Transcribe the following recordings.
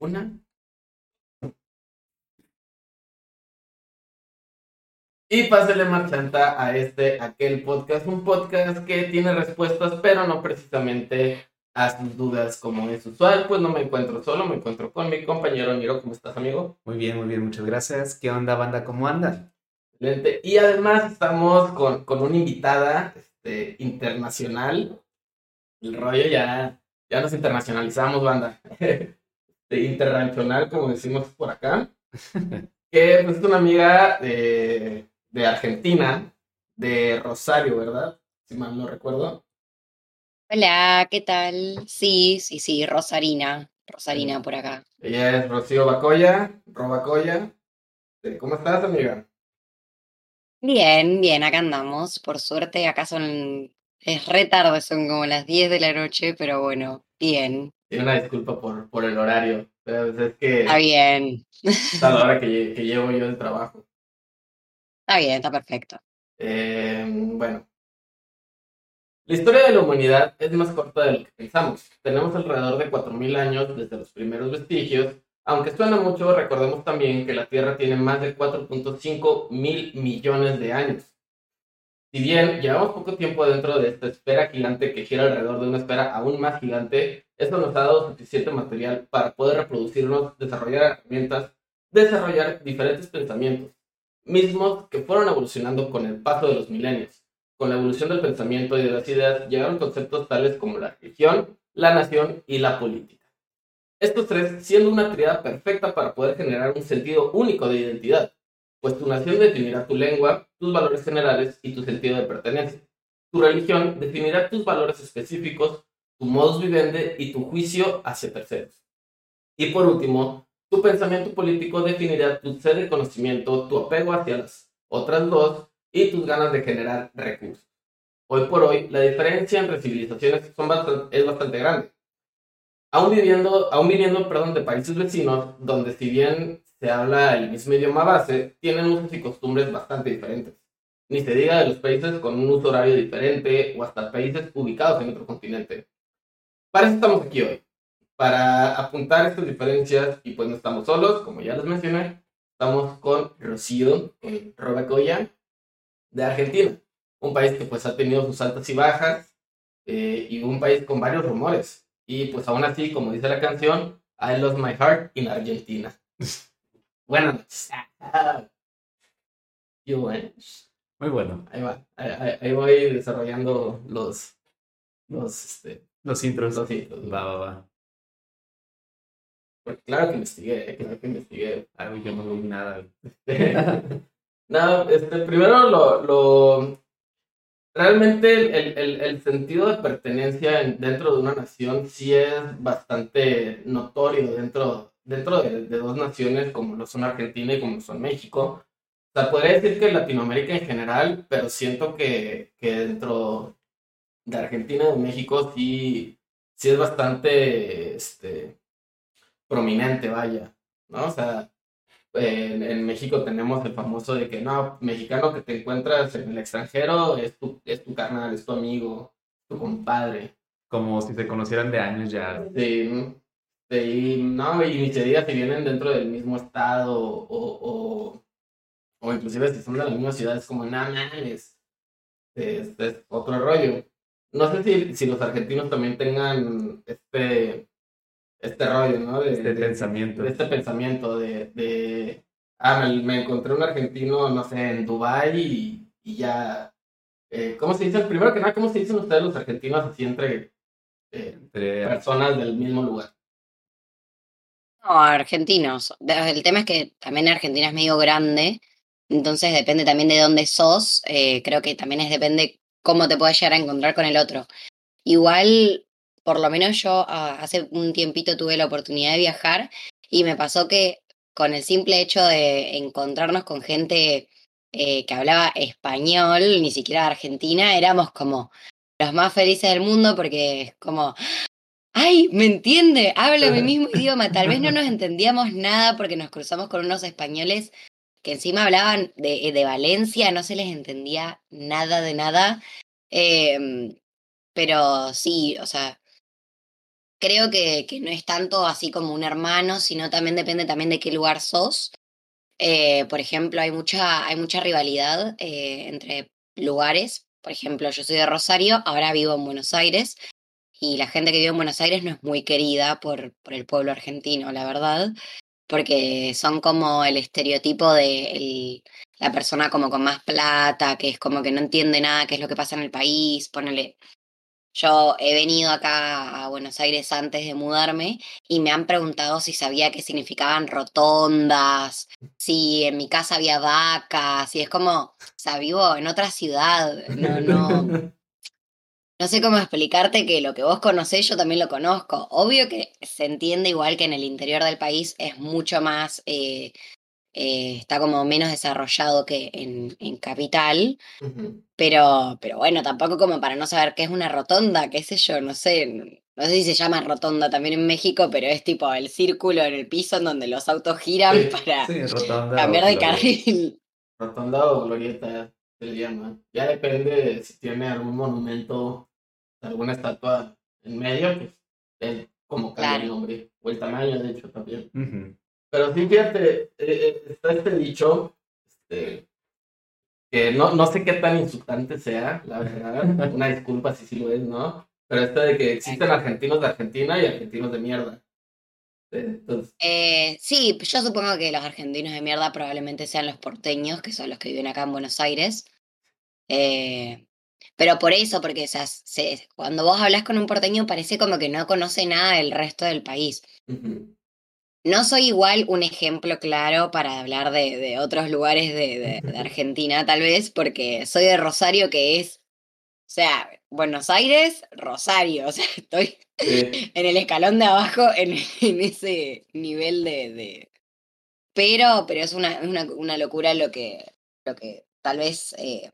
Una. Y pásele marchanta a este, aquel podcast, un podcast que tiene respuestas, pero no precisamente a sus dudas como es usual. Pues no me encuentro solo, me encuentro con mi compañero Niro. ¿Cómo estás, amigo? Muy bien, muy bien, muchas gracias. ¿Qué onda, banda? ¿Cómo anda? Excelente. Y además estamos con, con una invitada este, internacional. El rollo ya, ya nos internacionalizamos, banda. De internacional, como decimos por acá. que pues, es una amiga de, de Argentina, de Rosario, ¿verdad? Si mal no recuerdo. Hola, ¿qué tal? Sí, sí, sí, Rosarina, Rosarina por acá. Ella es Rocío Bacoya, Robacoya. ¿Cómo estás, amiga? Bien, bien, acá andamos. Por suerte, acá son, es re tarde, son como las 10 de la noche, pero bueno, bien. Tiene una disculpa por, por el horario, pero es que Está bien, está la hora que, que llevo yo el trabajo. está bien, está perfecto. Eh, bueno. La historia de la humanidad es más corta de lo que pensamos. Tenemos alrededor de 4.000 años desde los primeros vestigios. Aunque suena mucho, recordemos también que la Tierra tiene más de 4.5 mil millones de años. Si bien llevamos poco tiempo dentro de esta esfera gigante que gira alrededor de una esfera aún más gigante, esto nos ha dado suficiente material para poder reproducirnos, desarrollar herramientas, desarrollar diferentes pensamientos, mismos que fueron evolucionando con el paso de los milenios. Con la evolución del pensamiento y de las ideas llegaron conceptos tales como la religión, la nación y la política. Estos tres siendo una triada perfecta para poder generar un sentido único de identidad, pues tu nación definirá tu lengua, tus valores generales y tu sentido de pertenencia. Tu religión definirá tus valores específicos, tu modus vivendi y tu juicio hacia terceros. Y por último, tu pensamiento político definirá tu sed de conocimiento, tu apego hacia las otras dos y tus ganas de generar recursos. Hoy por hoy, la diferencia entre civilizaciones es bastante grande. Aún viviendo, aún viniendo perdón, de países vecinos, donde si bien se habla el mismo idioma base, tienen usos y costumbres bastante diferentes. Ni se diga de los países con un uso horario diferente o hasta países ubicados en otro continente. Para eso estamos aquí hoy, para apuntar estas diferencias y pues no estamos solos, como ya les mencioné, estamos con Rocío, con Robacoya, de Argentina, un país que pues ha tenido sus altas y bajas eh, y un país con varios rumores. Y pues aún así, como dice la canción, I lost my heart in Argentina. Buenas noches. You. Muy bueno. Ahí va. Ahí, ahí- ahí voy desarrollando los, los, este, Los intros. los hitos. Va, va, va. Porque Claro que investigué, claro que investigué. Ay, yo no vi nada. no, este, primero lo, lo realmente el, el- sentido de pertenencia en- dentro de una nación sí es bastante notorio dentro, dentro de, de dos naciones como lo son Argentina y como lo son México. O sea, podría decir que Latinoamérica en general, pero siento que, que dentro de Argentina y de México sí, sí es bastante este, prominente, vaya, ¿no? O sea, en, en México tenemos el famoso de que no, mexicano que te encuentras en el extranjero es tu, es tu carnal, es tu amigo, tu compadre. Como si se conocieran de años ya. Sí, sí, no, y ni se diga si vienen dentro del mismo estado o, o, o inclusive si son de la misma ciudad, es como, nada es, es otro rollo. No sé si, si los argentinos también tengan este, este rollo, ¿no? De, Este de- pensamiento. de este pensamiento de, de ah, me, me encontré un argentino, no sé, en Dubái y, y ya, eh, ¿cómo se dice? Primero que nada, ¿cómo se dicen ustedes los argentinos así entre eh, Entre- personas del mismo lugar? No, argentinos. El tema es que también Argentina es medio grande, entonces depende también de dónde sos. eh, creo que también es depende cómo te puedes llegar a encontrar con el otro. Igual, por lo menos yo ah, hace un tiempito tuve la oportunidad de viajar y me pasó que con el simple hecho de encontrarnos con gente eh, que hablaba español, ni siquiera de Argentina, éramos como los más felices del mundo porque es como, ay, me entiende, habla mi mismo idioma. Tal vez no nos entendíamos nada porque nos cruzamos con unos españoles que encima hablaban de, de Valencia, no se les entendía nada de nada. Em, pero sí, o sea, creo que, que no es tanto así como un hermano, sino también depende también de qué lugar sos. Eh, por ejemplo, hay mucha, hay mucha rivalidad eh, entre lugares. Por ejemplo, yo soy de Rosario, ahora vivo en Buenos Aires y la gente que vive en Buenos Aires no es muy querida por, por el pueblo argentino, la verdad, porque son como el estereotipo de la persona como con más plata, que es como que no entiende nada qué es lo que pasa en el país, ponele. Yo he venido acá a Buenos Aires antes de mudarme y me han preguntado si sabía qué significaban rotondas, si en mi casa había vacas, y es como, o sea, vivo en otra ciudad, no, no, no sé cómo explicarte que lo que vos conocés yo también lo conozco. Obvio que se entiende igual que en el interior del país es mucho más, eh, eh, está como menos desarrollado que en, en capital, pero, pero bueno, tampoco como para no saber qué es una rotonda, qué sé yo, no sé. No sé si se llama rotonda también en México, pero es tipo el círculo en el piso en donde los autos giran Sí, para Sí, rotonda. cambiar de carril. Rotonda o glorieta se le llama. Ya depende si tiene algún monumento, alguna estatua en medio, pues es como cambia el Claro. nombre. O el tamaño, de hecho, también. Pero sí, fíjate, eh, eh, está este dicho, este, que no, no sé qué tan insultante sea, la verdad. Una disculpa si sí lo es, ¿no? Pero esto de que existen argentinos de Argentina y argentinos de mierda. Eh, Entonces, Eh, sí, yo supongo que los argentinos de mierda probablemente sean los porteños, que son los que viven acá en Buenos Aires. Eh, pero por eso, porque o sea, se- cuando vos hablas con un porteño parece como que no conoce nada del resto del país. No soy igual un ejemplo claro para hablar de, de otros lugares de, de- de Argentina, tal vez, porque soy de Rosario, que es, o sea, Buenos Aires, Rosario, o sea, estoy sí, en el escalón de abajo en, en ese nivel de, de- Pero, pero es una, una, una locura lo que, lo que tal vez eh,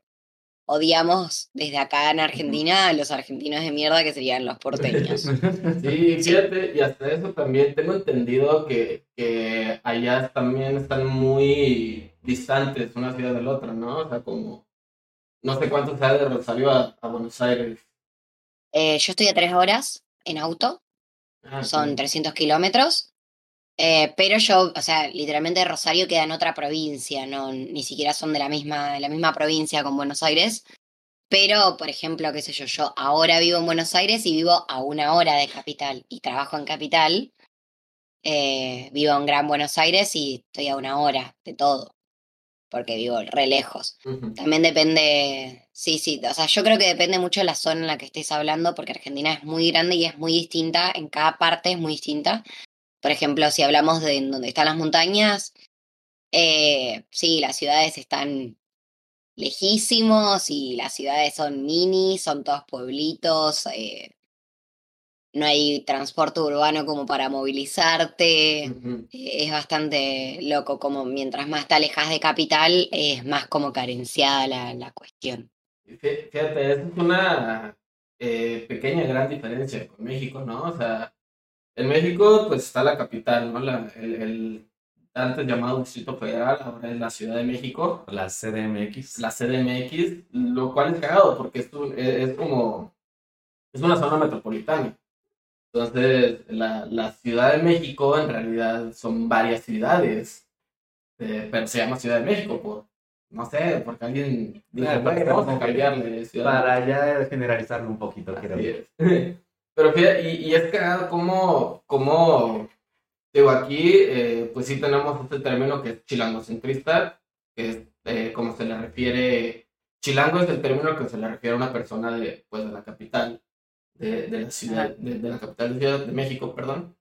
odiamos desde acá en Argentina a los argentinos de mierda que serían los porteños. Sí, fíjate, y hasta eso también tengo entendido que, que allá también están muy distantes una ciudad de la otra, ¿no? O sea, como, no sé cuánto sea de Rosario a, a Buenos Aires. Eh, yo estoy a tres horas en auto, Ah, son sí. 300 kilómetros. eh, pero yo, o sea, literalmente Rosario queda en otra provincia, no, ni siquiera son de la misma, de la misma provincia con Buenos Aires. Pero, por ejemplo, qué sé yo, yo ahora vivo en Buenos Aires y vivo a una hora de capital y trabajo en capital. eh, vivo en Gran Buenos Aires y estoy a una hora de todo, porque vivo re lejos. También depende, sí, sí, o sea, yo creo que depende mucho de la zona en la que estés hablando, porque Argentina es muy grande y es muy distinta, en cada parte es muy distinta. Por ejemplo, si hablamos de donde están las montañas, eh, sí, las ciudades están lejísimos y las ciudades son mini, son todos pueblitos, eh, no hay transporte urbano como para movilizarte. Es bastante loco, como mientras más te alejas de capital, es más como carenciada la, la cuestión. Fí- Fíjate, esa es una eh, pequeña gran diferencia con México, ¿no? O sea, en México pues está la capital, ¿no? La, el, el antes llamado Distrito Federal, ahora es la Ciudad de México, La CDMX. la CDMX, lo cual es cagado porque es, un- es, es como, es una zona metropolitana. Entonces, la, la Ciudad de México en realidad son varias ciudades, eh, pero se llama Ciudad de México por, no sé, porque alguien dijo, Ah, "Güey, porque vamos a como que cambiarle Ciudad de Para ya generalizarlo un poquito, es. Pero fíjate, y, y es cagado como, como, digo, aquí, eh, pues sí tenemos este término que es chilangocentrista, que es eh, como se le refiere, chilango es el término que se le refiere a una persona de, pues, de la capital, de, de la ciudad, de, de la capital de Ciudad de México, perdón.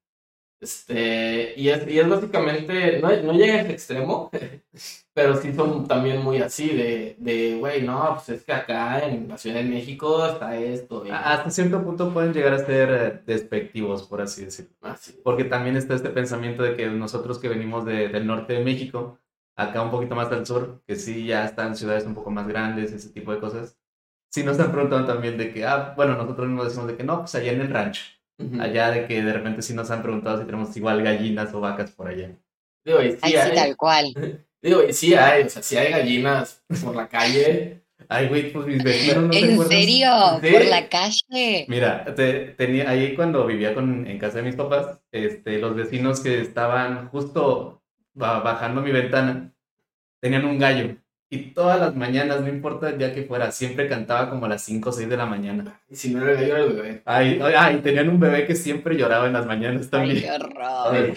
Este, y es, y es básicamente, no, no llega a ese extremo, pero sí son también muy así, de, de, güey, no, pues es que acá en la Ciudad de México está esto. y- Hasta cierto punto pueden llegar a ser despectivos, por así decirlo. así. Porque también está este pensamiento de que nosotros que venimos de- del norte de México, acá un poquito más al sur, que sí ya están ciudades un poco más grandes, ese tipo de cosas, sí nos han preguntado también de que, ah, bueno, nosotros nos decimos de que no, pues allá en el rancho. Allá de que de repente sí nos han preguntado si tenemos igual gallinas o vacas por allá. Digo, y sí Ay, sí, hay, tal cual. digo, y sí hay, o sea, sí hay gallinas por la calle, Ay, güey, pues mis vecinos no ¿En serio? ¿Por la calle? Mira, te- tenía ahí cuando vivía con, en casa de mis papás, este, los vecinos que estaban justo ba- bajando mi ventana, tenían un gallo. Y todas las mañanas, no importa el día que fuera, siempre cantaba como a las 5 o 6 de la mañana. Y si no era el gallo, era el bebé. Ay, ay, ay, tenían un bebé que siempre lloraba en las mañanas Ay, también. qué A, horror. ver,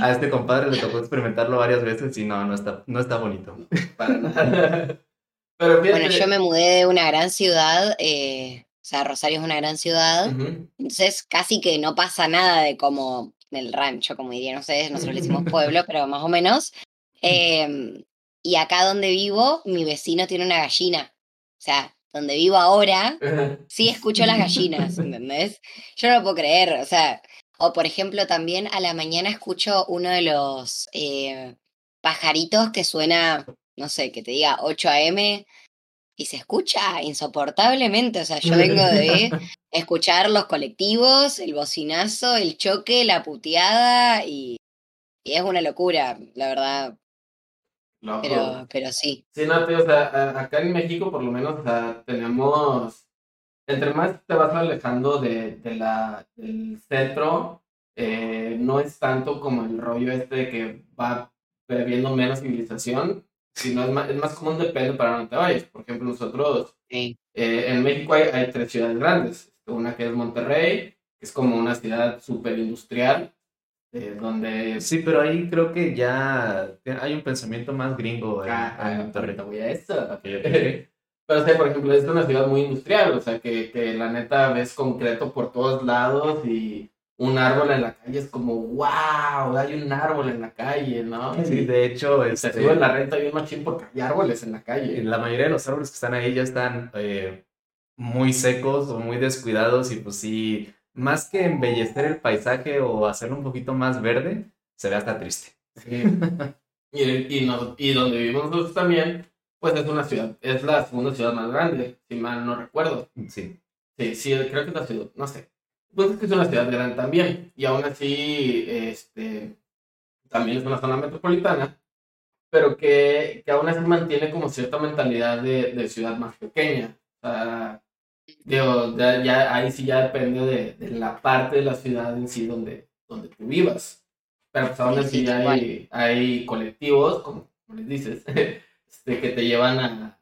a- a este compadre le tocó experimentarlo varias veces y no, no está, no está bonito. Para nada. Pero fíjate. Bueno, yo me mudé de una gran ciudad, eh, o sea, Rosario es una gran ciudad, Ujú. entonces casi que no pasa nada de como del rancho, como dirían ustedes, nosotros le decimos pueblo, pero más o menos. Em, y acá donde vivo, mi vecino tiene una gallina. O sea, donde vivo ahora, sí escucho las gallinas, ¿entendés? Yo no lo puedo creer, o sea, o por ejemplo también a la mañana escucho uno de los eh, pajaritos que suena, no sé, que te diga 8 a.m. y se escucha insoportablemente, o sea, yo vengo de escuchar los colectivos, el bocinazo, el choque, la puteada y, y es una locura, la verdad, Loco. pero, pero sí. Sí, no, tío, o sea, acá en México por lo menos, o sea, tenemos, entre más te vas alejando de, de la, del centro, eh, no es tanto como el rollo este de que va habiendo menos civilización, sino es más, es más común, depende para dónde te vayas. Por ejemplo, nosotros, sí. eh, en México hay, hay tres ciudades grandes, una que es Monterrey, que es como una ciudad súper industrial, eh, donde... Sí, pero ahí creo que ya hay un pensamiento más gringo en, Ah, ah, ahorita voy a eso. Ok, ok. Pero, o sea, por ejemplo, es una ciudad muy industrial, o sea, que, que la neta ves concreto por todos lados y un árbol en la calle es como, wow, hay un árbol en la calle, ¿no? Sí, de hecho, Y se este, sube la renta bien machín porque hay árboles en la calle. la mayoría de los árboles que están ahí ya están eh, muy secos o muy descuidados y pues sí, más que embellecer el paisaje o hacerlo un poquito más verde, se ve hasta triste. Sí. y, y, nos- y donde vivimos nosotros también, pues es una ciudad, es la segunda ciudad más grande, si mal no recuerdo. Sí. Sí, sí, creo que es la ciudad, no sé. Pues es que es una ciudad grande también. Y aún así, este, también es una zona metropolitana, pero que, que aún así mantiene como cierta mentalidad de, de ciudad más pequeña. O sea, digo, ya, ya- ahí sí ya depende de, de la parte de la ciudad en sí donde, donde tú vivas. Pero pues aún Sí, así sí, hay, hay colectivos, como, como les dices, este, que te llevan a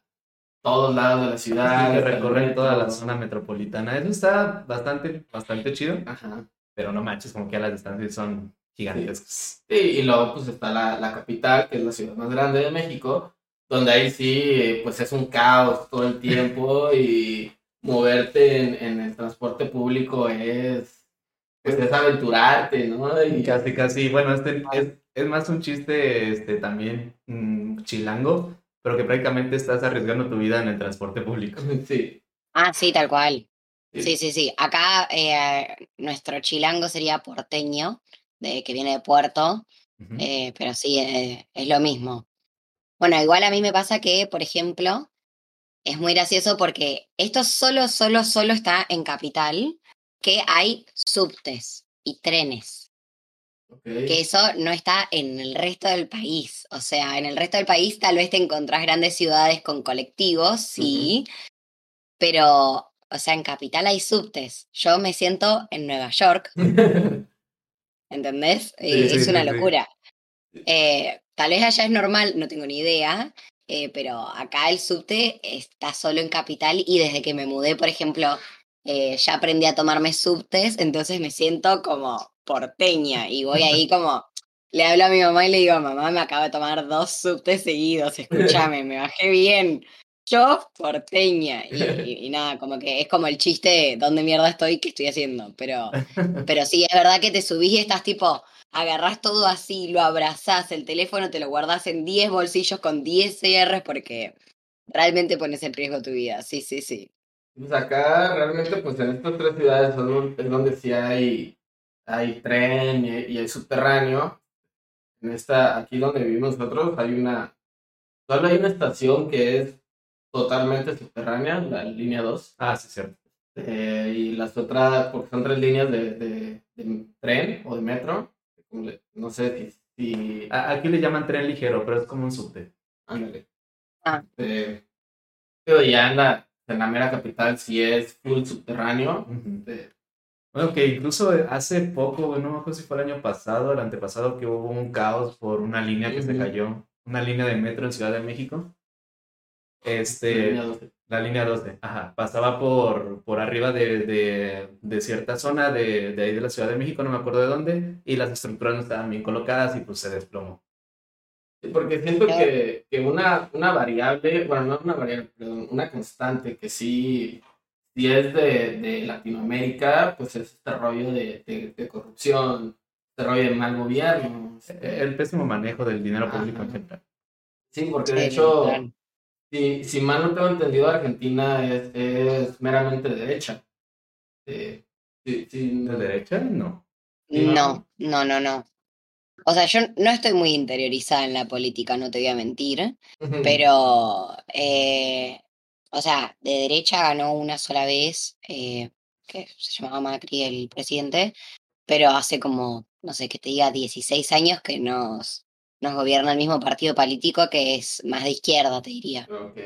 todos lados de la ciudad. que hasta el recorren toda la zona metropolitana. Eso está bastante, bastante chido, Ajá. pero no manches, como que a las distancias son gigantescas. Sí, y luego pues está la, la capital, que es la ciudad más grande de México, donde ahí sí, pues es un caos todo el tiempo y moverte en, en el transporte público es, pues es aventurarte, ¿no? Y Casi, casi, bueno, este es, es más un chiste este, también mm, chilango, pero que prácticamente estás arriesgando tu vida en el transporte público. sí. Ah, sí, tal cual. Sí. Sí, sí, sí. Acá eh, nuestro chilango sería porteño, de, que viene de Puerto, eh, pero sí, eh, es lo mismo. Bueno, igual a mí me pasa que, por ejemplo, es muy gracioso porque esto solo, solo, solo está en Capital, que hay subtes y trenes, que eso no está en el resto del país. O sea, en el resto del país tal vez te encontrás grandes ciudades con colectivos, sí, pero, o sea, en Capital hay subtes. Yo me siento en Nueva York, ¿entendés? Eh, sí, es sí, una sí. locura. Eh, tal vez allá es normal, no tengo ni idea, eh, pero acá el subte está solo en Capital y desde que me mudé, por ejemplo, eh, ya aprendí a tomarme subtes, entonces me siento como porteña y voy ahí como, le hablo a mi mamá y le digo, mamá, me acabo de tomar dos subtes seguidos, escúchame, me bajé bien. Yo, porteña. Y, y- y nada, como que es como el chiste de dónde mierda estoy, qué estoy haciendo. Pero, pero sí, es verdad que te subís y estás tipo, agarrás todo así, lo abrazás, el teléfono te lo guardás en 10 bolsillos con 10 CRs porque realmente pones en riesgo tu vida. Sí, sí, sí. Pues acá realmente, pues en estas tres ciudades son es donde sí hay, hay tren y, y hay subterráneo. En esta, aquí donde vivimos nosotros, hay una, solo hay una estación que es totalmente subterránea, la línea 2. Ah, sí, cierto. eh, y las otras, porque son tres líneas de, de, de tren o de metro. No sé si, si A- Aquí le llaman tren ligero, pero es como un subte. Ándale. Ah. Este, Pero ya en la, en la mera capital sí es full subterráneo. Eh, Bueno, que incluso hace poco, no me acuerdo si fue el año pasado, el antepasado, que hubo un caos por una línea que se cayó, una línea de metro en Ciudad de México. Este, línea 12. La línea 12, ajá, pasaba por, por arriba de, de, de cierta zona de, de ahí de la Ciudad de México, no me acuerdo de dónde, y las estructuras no estaban bien colocadas y pues se desplomó. Sí, porque siento que, que una, una variable, bueno, no una variable, perdón, una constante que sí, sí es de, de Latinoamérica, pues es este rollo de, de, de corrupción, este rollo de mal gobierno. este, El pésimo manejo del dinero público en Ajá. general. Sí, porque de hecho. Si, si mal no tengo entendido, Argentina es, es meramente derecha. Eh, ¿De derecha? No. ¿no? No, no, no. O sea, yo no estoy muy interiorizada en la política, no te voy a mentir, pero, eh, o sea, de derecha ganó una sola vez, eh, que se llamaba Macri, el presidente, pero hace como, no sé, que te diga 16 años que nos, nos gobierna el mismo partido político que es más de izquierda, te diría. Ok.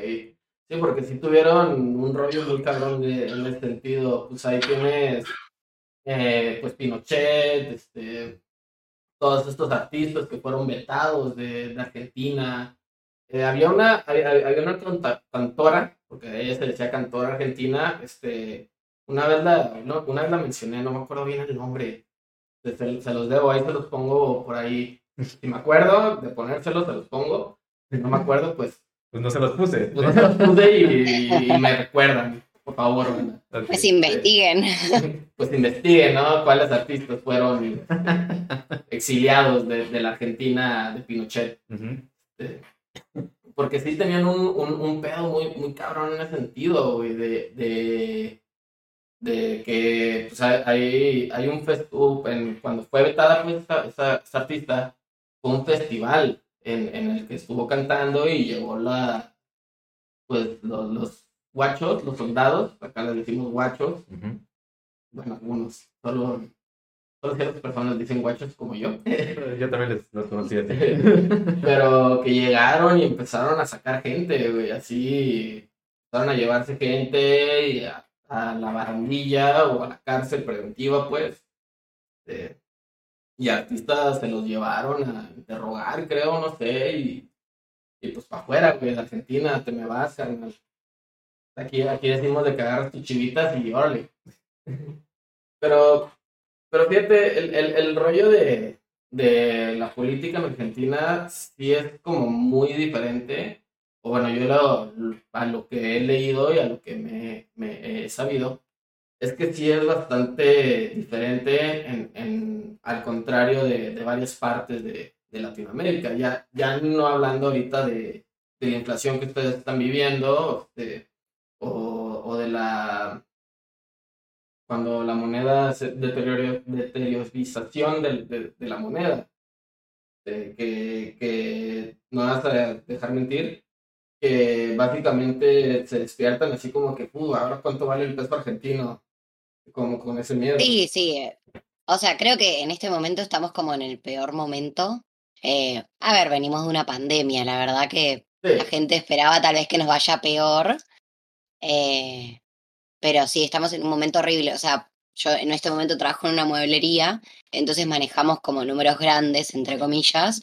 Sí, porque si tuvieron un rollo muy cabrón en ese sentido. Pues ahí tienes, eh, pues Pinochet, este, todos estos artistas que fueron vetados de, Argentina. Eh, había una, había, había una cantora, porque ella se decía cantora argentina, este, una vez la, no, una vez la mencioné, no me acuerdo bien el nombre. Se los debo, ahí se los pongo por ahí. Si me acuerdo de ponérselos, se los pongo. Si no me acuerdo, pues Pues no se los puse. pues no se los puse y, y me recuerdan, por favor. Pues investiguen. Pues investiguen, ¿no? ¿Cuáles artistas fueron exiliados de, de la Argentina de Pinochet? Ujú. Porque sí tenían un, un, un pedo muy, muy cabrón en ese sentido, güey, de, de, de que pues, hay, hay un festival, cuando fue vetada pues, esa, esa, esa artista, fue un festival en, en el que estuvo cantando y llegó la, pues los, los guachos, los soldados, acá les decimos guachos, bueno, algunos, solo, solo ciertas personas dicen guachos como yo. Yo también les, los conocí así. Pero que llegaron y empezaron a sacar gente, güey, así empezaron a llevarse gente y a, a la barandilla o a la cárcel preventiva, pues. Eh, y artistas se los llevaron a interrogar, creo, no sé, y, y pues para afuera, güey, de Argentina, te me vas, carnal. Aquí, aquí decimos de agarras tus chivitas y órale. Pero, pero fíjate, el, el, rollo de, de la política en Argentina sí es como muy diferente. O bueno, yo lo, a lo que he leído y a lo que me he sabido, es que sí es bastante diferente en, en, al contrario de, de varias partes de, de Latinoamérica. Ya, ya no hablando ahorita de, de la inflación que ustedes están viviendo, o, o de la cuando la moneda se deterioro- deteriorización de, la moneda. Que, que no vas a dejar mentir, que básicamente se despiertan así como que, "Uh, ahora cuánto vale el peso argentino, como con ese miedo. Sí, sí. eh, O sea, creo que en este momento estamos como en el peor momento. Eh, a ver, venimos de una pandemia, la verdad que Sí, la gente esperaba tal vez que nos vaya peor. eh, pero sí, estamos en un momento horrible. O sea, yo en este momento trabajo en una mueblería, entonces manejamos como números grandes, entre comillas,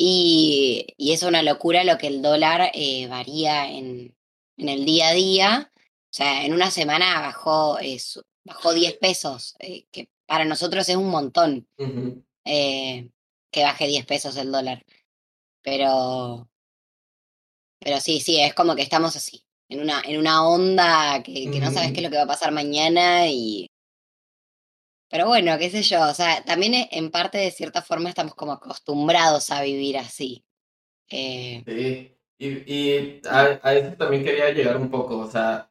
y, y es una locura lo que el dólar eh, varía en, en el día a día. O sea, en una semana bajó, eh, bajó 10 pesos, eh, que para nosotros es un montón eh, que baje 10 pesos el dólar. Pero, pero sí, sí, es como que estamos así, en una, en una onda que, que no sabes qué es lo que va a pasar mañana y... Pero bueno, qué sé yo, o sea, también e- en parte de cierta forma estamos como acostumbrados a vivir así. Eh, Sí, y, y a, a eso también quería llegar un poco, o sea,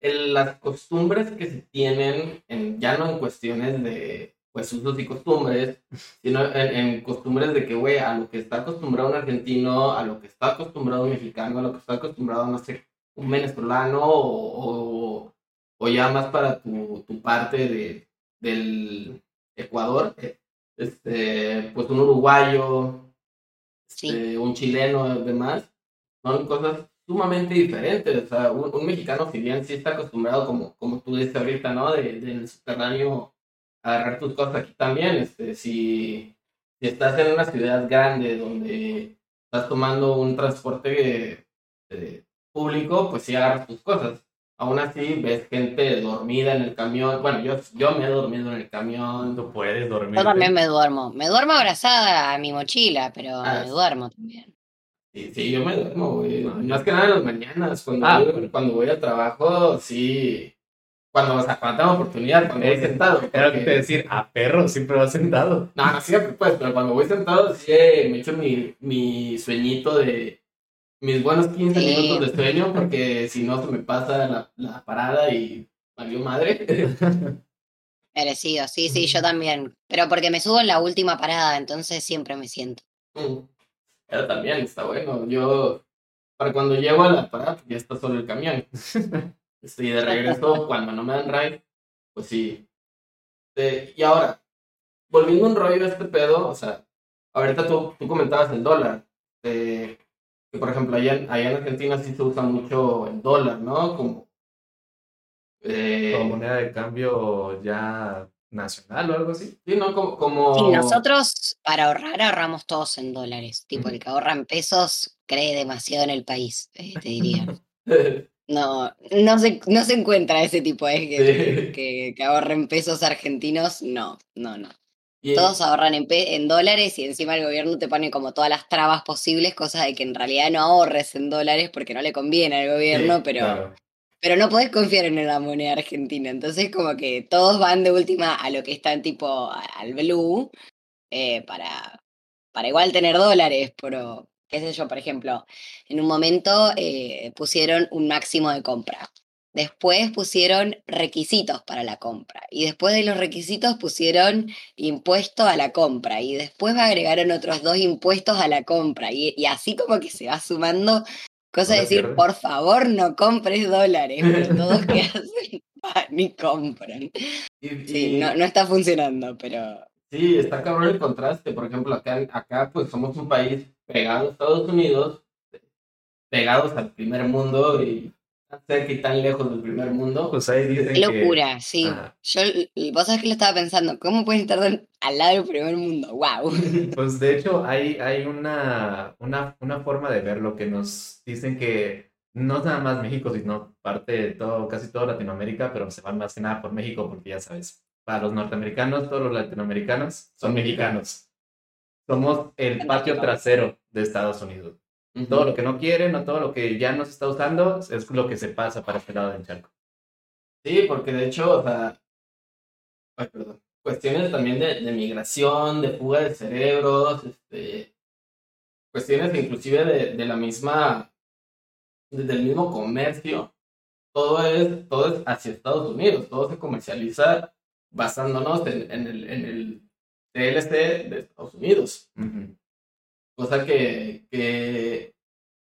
el- las costumbres que se tienen, en, ya no en cuestiones de pues usos y costumbres, sino en, en costumbres de que, güey, a lo que está acostumbrado un argentino, a lo que está acostumbrado un mexicano, a lo que está acostumbrado, no sé, un venezolano o, o, o ya más para tu, tu parte de, del Ecuador, este, pues un uruguayo, Sí. este, un chileno, demás, son cosas sumamente diferentes. O sea, un, un mexicano, si bien sí está acostumbrado, como, como tú dices ahorita, ¿no? De, de en el subterráneo agarrar tus cosas aquí también. Este, si, si estás en una ciudad grande donde estás tomando un transporte eh, público, pues sí agarras tus cosas. Aún así, ves gente dormida en el camión. Bueno, yo, yo me he dormido en el camión. Tú puedes dormir. Yo también me duermo. Me duermo abrazada a mi mochila, pero Ah, me duermo también. Sí, sí, yo me duermo, güey. Más que nada en las mañanas. Cuando, Ah, voy, cuando voy al trabajo, sí. Cuando, o sea, cuando tengo oportunidad, cuando voy Eh, sentado. Era porque- te decir, a perro siempre va sentado. No, no siempre, pues, pero cuando voy sentado, sí eh, me echo mi, mi sueñito de mis buenos 15 Sí. minutos de sueño, porque si no se me pasa la, la parada y valió madre. Merecido, sí, sí, yo también. Pero porque me subo en la última parada, entonces siempre me siento. Mm. Pero también está bueno. Yo, para cuando llego a la parada, pues, ya está solo el camión. Sí, de regreso, cuando no me dan ride, pues sí. Eh, y ahora, volviendo un rollo a este pedo, o sea, ahorita tú, tú comentabas el dólar. eh, que por ejemplo, allá en, allá en Argentina sí se usa mucho el dólar, ¿no? Como. eh, Como moneda de cambio ya nacional o algo así. sí, ¿no? Como. como Sí, nosotros para ahorrar ahorramos todos en dólares. Tipo, el que ahorra en pesos cree demasiado en el país, eh, te diría. No, no se, no se encuentra ese tipo de gente Sí. que, que ahorra en pesos argentinos. No, no, no. Y- Todos ahorran en, en dólares y encima el gobierno te pone como todas las trabas posibles, cosa de que en realidad no ahorres en dólares porque no le conviene al gobierno, Sí, pero, Claro. pero no podés confiar en la moneda argentina. Entonces como que todos van de última a lo que están tipo al blue eh, para, para igual tener dólares, pero qué sé yo, por ejemplo, en un momento eh, pusieron un máximo de compra. Después pusieron requisitos para la compra. Y después de los requisitos pusieron impuesto a la compra. Y después agregaron otros dos impuestos a la compra. Y, y así como que se va sumando. Cosa de decir, por favor, no compres dólares. Pero todos que hacen y compran. y- Sí, y- no, no está funcionando, pero Sí, está cabrón el contraste. Por ejemplo, acá, acá pues somos un país pegado a Estados Unidos, pegados al primer mundo y tan cerca y tan lejos del primer mundo. Pues ahí dicen Qué que- locura, sí. Ajá. Yo, vos sabés que lo estaba pensando, ¿cómo pueden estar al lado del primer mundo? ¡Wow! Pues de hecho hay, hay una, una, una forma de verlo que nos dicen que no es nada más México, sino parte de todo, casi toda Latinoamérica, pero se van más que nada por México porque ya sabes, para los norteamericanos, todos los latinoamericanos son mexicanos. Somos el patio trasero de Estados Unidos. Todo lo que no quieren o todo lo que ya no se está usando es lo que se pasa para este lado del charco. Sí, porque de hecho, o sea, ay, perdón, cuestiones también de, de migración, de fuga de cerebros, este, cuestiones inclusive de, de la misma, del mismo comercio, todo es, todo es hacia Estados Unidos, todo se comercializa basándonos en, en el, en el TLC de Estados Unidos Ujú. Cosa que, que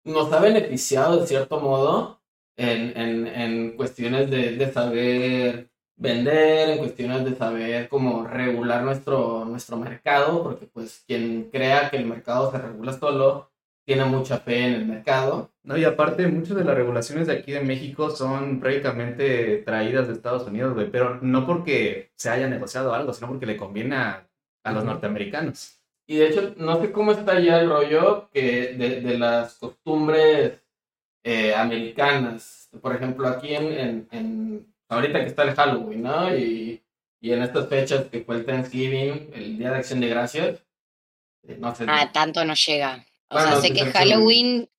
nos ha beneficiado de cierto modo en, en, en cuestiones de, de saber vender, en cuestiones de saber cómo regular nuestro, nuestro mercado, porque pues quien crea que el mercado se regula solo tiene mucha fe en el mercado. No, y aparte, muchas de las regulaciones de aquí de México son prácticamente traídas de Estados Unidos, güey, pero no porque se haya negociado algo, sino porque le conviene a, a los norteamericanos. Y de hecho, no sé cómo está ya el rollo que de, de las costumbres eh, americanas. Por ejemplo, aquí en, en, en- ahorita que está el Halloween, ¿no? Y, y en estas fechas que fue el Thanksgiving, el Día de Acción de Gracias, eh, no sé. Ah, tanto no llega. O Bueno, sea, sé que. Halloween,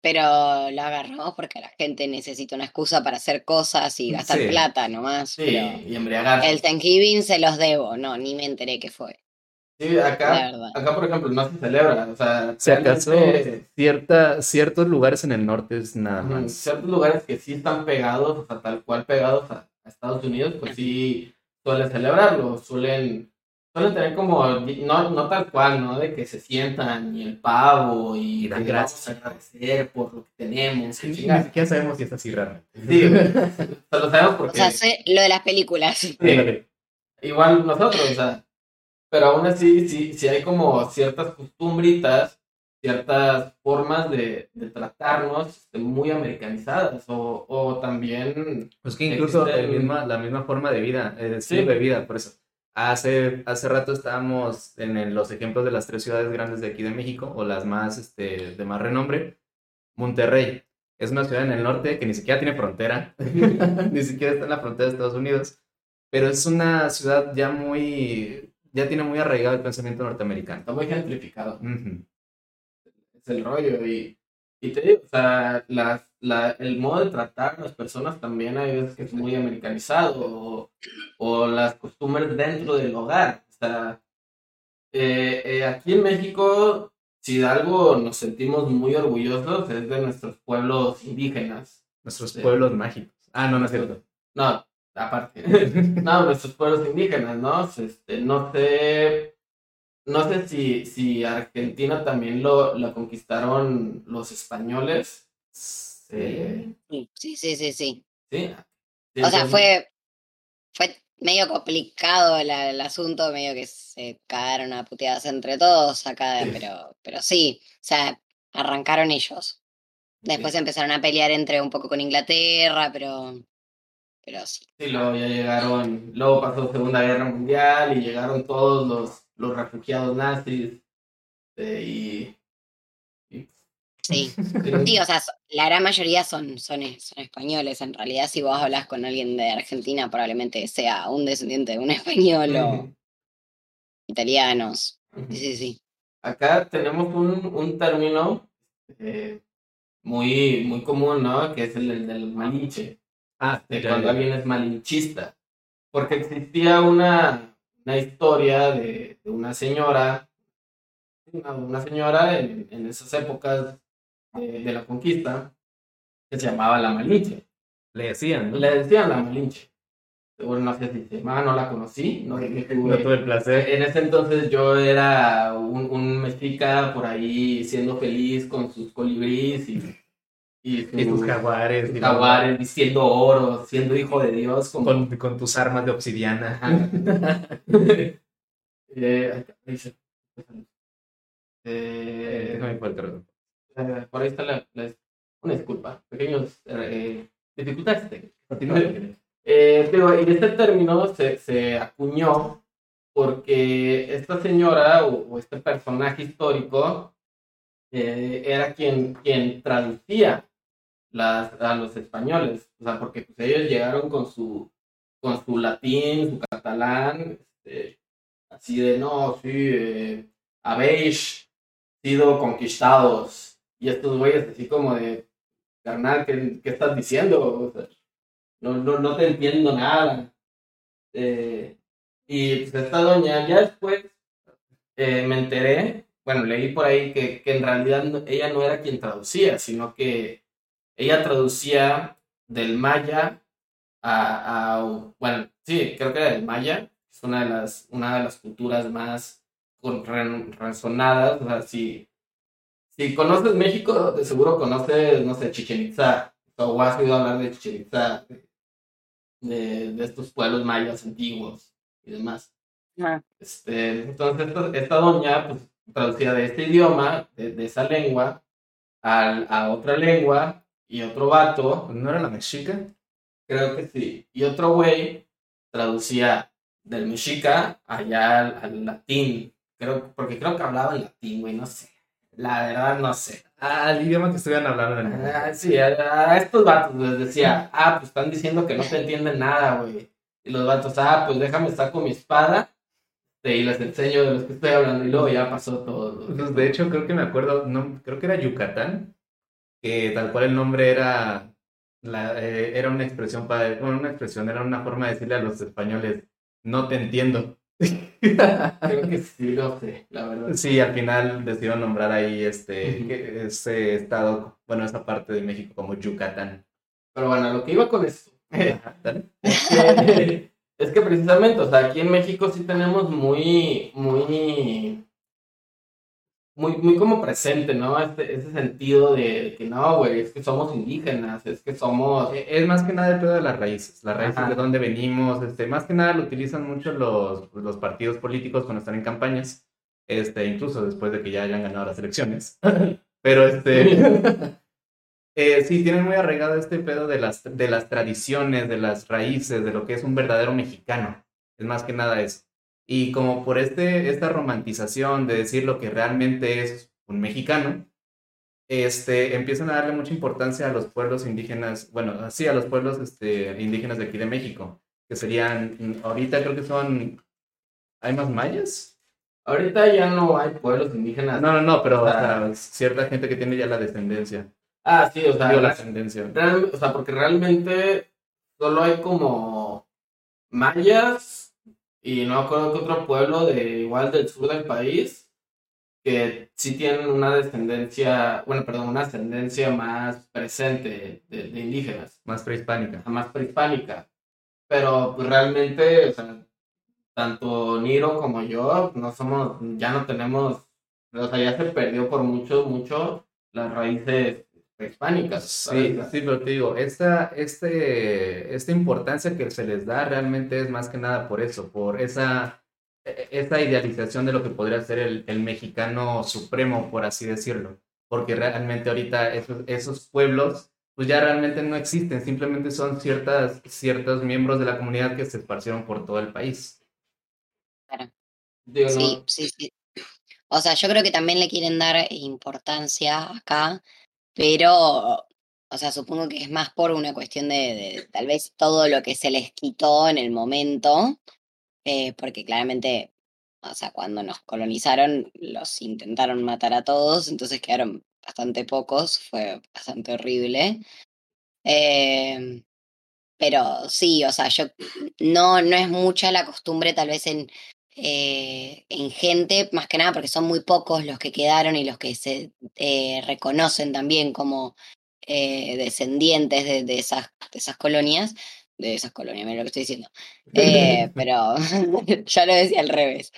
pero lo agarramos porque la gente necesita una excusa para hacer cosas y gastar Sí. plata nomás. sí, Pero y embriagarse. el Thanksgiving se los debo, no, ni me enteré qué fue, Sí, acá, acá, por ejemplo, no se celebra. O sea, Si acaso cierta, ciertos lugares en el norte es nada más. ciertos lugares que sí están pegados, o sea, tal cual pegados a, a Estados Unidos, pues sí suelen celebrarlo, suelen, suelen tener como, no, no tal cual, ¿no? De que se sientan y el pavo y, Y dan gracias. vamos a agradecer por lo que tenemos. Ni siquiera sabemos si es así realmente. Sí, güey. o sea, lo sabemos O porque sea, sé lo de las películas. sí, igual nosotros, o sea, pero aún así sí, sí hay como ciertas costumbritas ciertas formas de, de tratarnos este, muy americanizadas o, o también... Pues que incluso el Existen- misma, la misma forma de vida, el Sí. estilo de vida, por eso. Hace, hace rato estábamos en el- los ejemplos de las tres ciudades grandes de aquí de México, o las más, este, de más renombre. Monterrey es una ciudad en el norte que ni siquiera tiene frontera, ni siquiera está en la frontera de Estados Unidos, pero es una ciudad ya muy, ya tiene muy arraigado el pensamiento norteamericano. Está muy gentrificado. Ujú. es el rollo. Y, y te digo, o sea, las, la, el modo de tratar a las personas también hay veces que es muy americanizado o, o las costumbres dentro del hogar. O sea, eh, eh, aquí en México, si de algo nos sentimos muy orgullosos es de nuestros pueblos indígenas. Nuestros pueblos mágicos. Ah, no, no es cierto. No, aparte. No, nuestros pueblos indígenas, ¿no? Este, no sé, no sé si, si Argentina también lo, lo conquistaron los españoles. Eh, Sí, sí, sí, sí. sí. Sí, O sea, fue, fue medio complicado la- el asunto, medio que se cagaron a puteadas entre todos acá, pero, pero sí, o sea, arrancaron ellos. Después Sí. empezaron a pelear entre un poco con Inglaterra, pero, pero sí. Sí, luego ya llegaron, luego pasó Segunda Guerra Mundial y llegaron todos los, los refugiados nazis. eh, y, y- Sí, sí, o sea, la gran mayoría son, son, e- son españoles. En realidad, si vos hablas con alguien de Argentina, probablemente sea un descendiente de un español o italianos. Sí, sí, sí. Acá tenemos un, un término eh, muy, muy común, ¿no? Que es el, del- del malinche. Ah, de cuando ya. alguien es malinchista. Porque existía una, una historia de, de una señora, una, una señora en, en esas épocas de, de la conquista, que se llamaba la Malinche. Le decían, ¿no? Le decían la Malinche. Seguro no sé si se llamaba, no la conocí, no, no tuve- No tuve el placer. en ese entonces yo era un, un mexica por ahí siendo feliz con sus colibríes y, y, Y tus jaguares. jaguares, diciendo oro, siendo hijo de Dios. Como... Con, con tus armas de obsidiana. Eh. Eh, Déjame encuentro. eh, por ahí está la, la- una disculpa, pequeños eh, dificultades técnicas. Eh, digo, y este término se, se acuñó porque esta señora o, o este personaje histórico era quien, quien traducía a los españoles, o sea, porque pues, ellos llegaron con su, con su latín, su catalán, este, así de, no, sí, eh, habéis sido conquistados, y estos güeyes así como de, carnal, ¿qué, estás diciendo? No, no, no te entiendo nada. Eh, y pues esta doña, ya después eh, me enteré, bueno, leí por ahí que, que en realidad ella no era quien traducía, sino que ella traducía del maya a, a- bueno, sí, creo que era del maya, es una de las, una de las culturas más con- re- resonadas, o sea, si, si conoces México, de seguro conoces, no sé, Chichen Itza, o has oído hablar de Chichen Itza, de, de, estos pueblos mayas antiguos y demás. Ah, Este, entonces, esta, esta doña, pues, traducía de este idioma, de, de esa lengua, al- a otra lengua, y otro vato, ¿No era la mexica? creo que sí, y otro güey traducía del mexica allá al, al latín, creo, porque creo que hablaba en latín, güey, no sé, la verdad no sé. El idioma que estuvieran hablando en el Ah, sí, a, a estos vatos les decía, ah, pues están diciendo que no te entienden nada, güey. Y los vatos, ah, pues déjame saco mi espada este, y les enseño de los que estoy hablando. Y luego ya pasó todo. Pues, de hecho, creo que me acuerdo, no, creo que era Yucatán, que tal cual el nombre era, la, eh, era una expresión para, bueno, una expresión, era una forma de decirle a los españoles, no te entiendo. Creo que sí, lo sé, la verdad. Sí, al final decidieron nombrar ahí este, ese estado, bueno, esa parte de México como Yucatán. Pero bueno, lo que iba con esto. Ajá, dale. es que, es que precisamente, o sea, aquí en México sí tenemos muy, muy, muy, muy como presente, ¿no? Este, ese sentido de que no, güey, es que somos indígenas, es que somos... Eh, Es más que nada el pedo de las raíces, las raíces Ajá. de dónde venimos, este, más que nada lo utilizan mucho los, los partidos políticos cuando están en campañas. este, incluso después de que ya hayan ganado las elecciones. Pero este, eh, sí, tienen muy arraigado este pedo de las, de las tradiciones, de las raíces, de lo que es un verdadero mexicano. Es más que nada eso. Y como por este, esta romantización de decir lo que realmente es un mexicano, este, empiezan a darle mucha importancia a los pueblos indígenas, bueno, sí, a los pueblos este, indígenas de aquí de México, que serían, ahorita creo que son, ¿hay más mayas? Ahorita ya no hay pueblos indígenas. No, no, no, pero o sea, cierta gente que tiene ya la descendencia. Ah, sí, o sea, Digo, la ascendencia. real- o sea, porque realmente solo hay como mayas y no me acuerdo qué otro pueblo de igual del sur del país que sí tienen una descendencia, bueno, perdón, una ascendencia más presente de, de indígenas, Más prehispánica. más prehispánica. Pero pues realmente, o sea, tanto Niro como yo no somos, ya no tenemos, o sea, ya se perdió por mucho, mucho las raíces prehispánicas. Sí, sí, pero te digo, esta, este, esta importancia que se les da realmente es más que nada por eso, por esa, e- esa idealización de lo que podría ser el, el mexicano supremo, por así decirlo. Porque realmente ahorita esos, esos pueblos, pues ya realmente no existen, simplemente son ciertas, ciertos miembros de la comunidad que se esparcieron por todo el país. Digo, no- Sí, sí, sí. O sea, yo creo que también le quieren dar importancia acá, pero, o sea, supongo que es más por una cuestión de, tal vez todo lo que se les quitó en el momento, eh, porque claramente, o sea, cuando nos colonizaron, los intentaron matar a todos, entonces quedaron bastante pocos, fue bastante horrible. Em, pero sí, o sea, yo no, no es mucha la costumbre tal vez en, eh, en gente, más que nada porque son muy pocos los que quedaron y los que se eh, reconocen también como eh, descendientes de, de esas, de esas colonias, de esas colonias, mira lo que estoy diciendo. Pero ya lo decía al revés.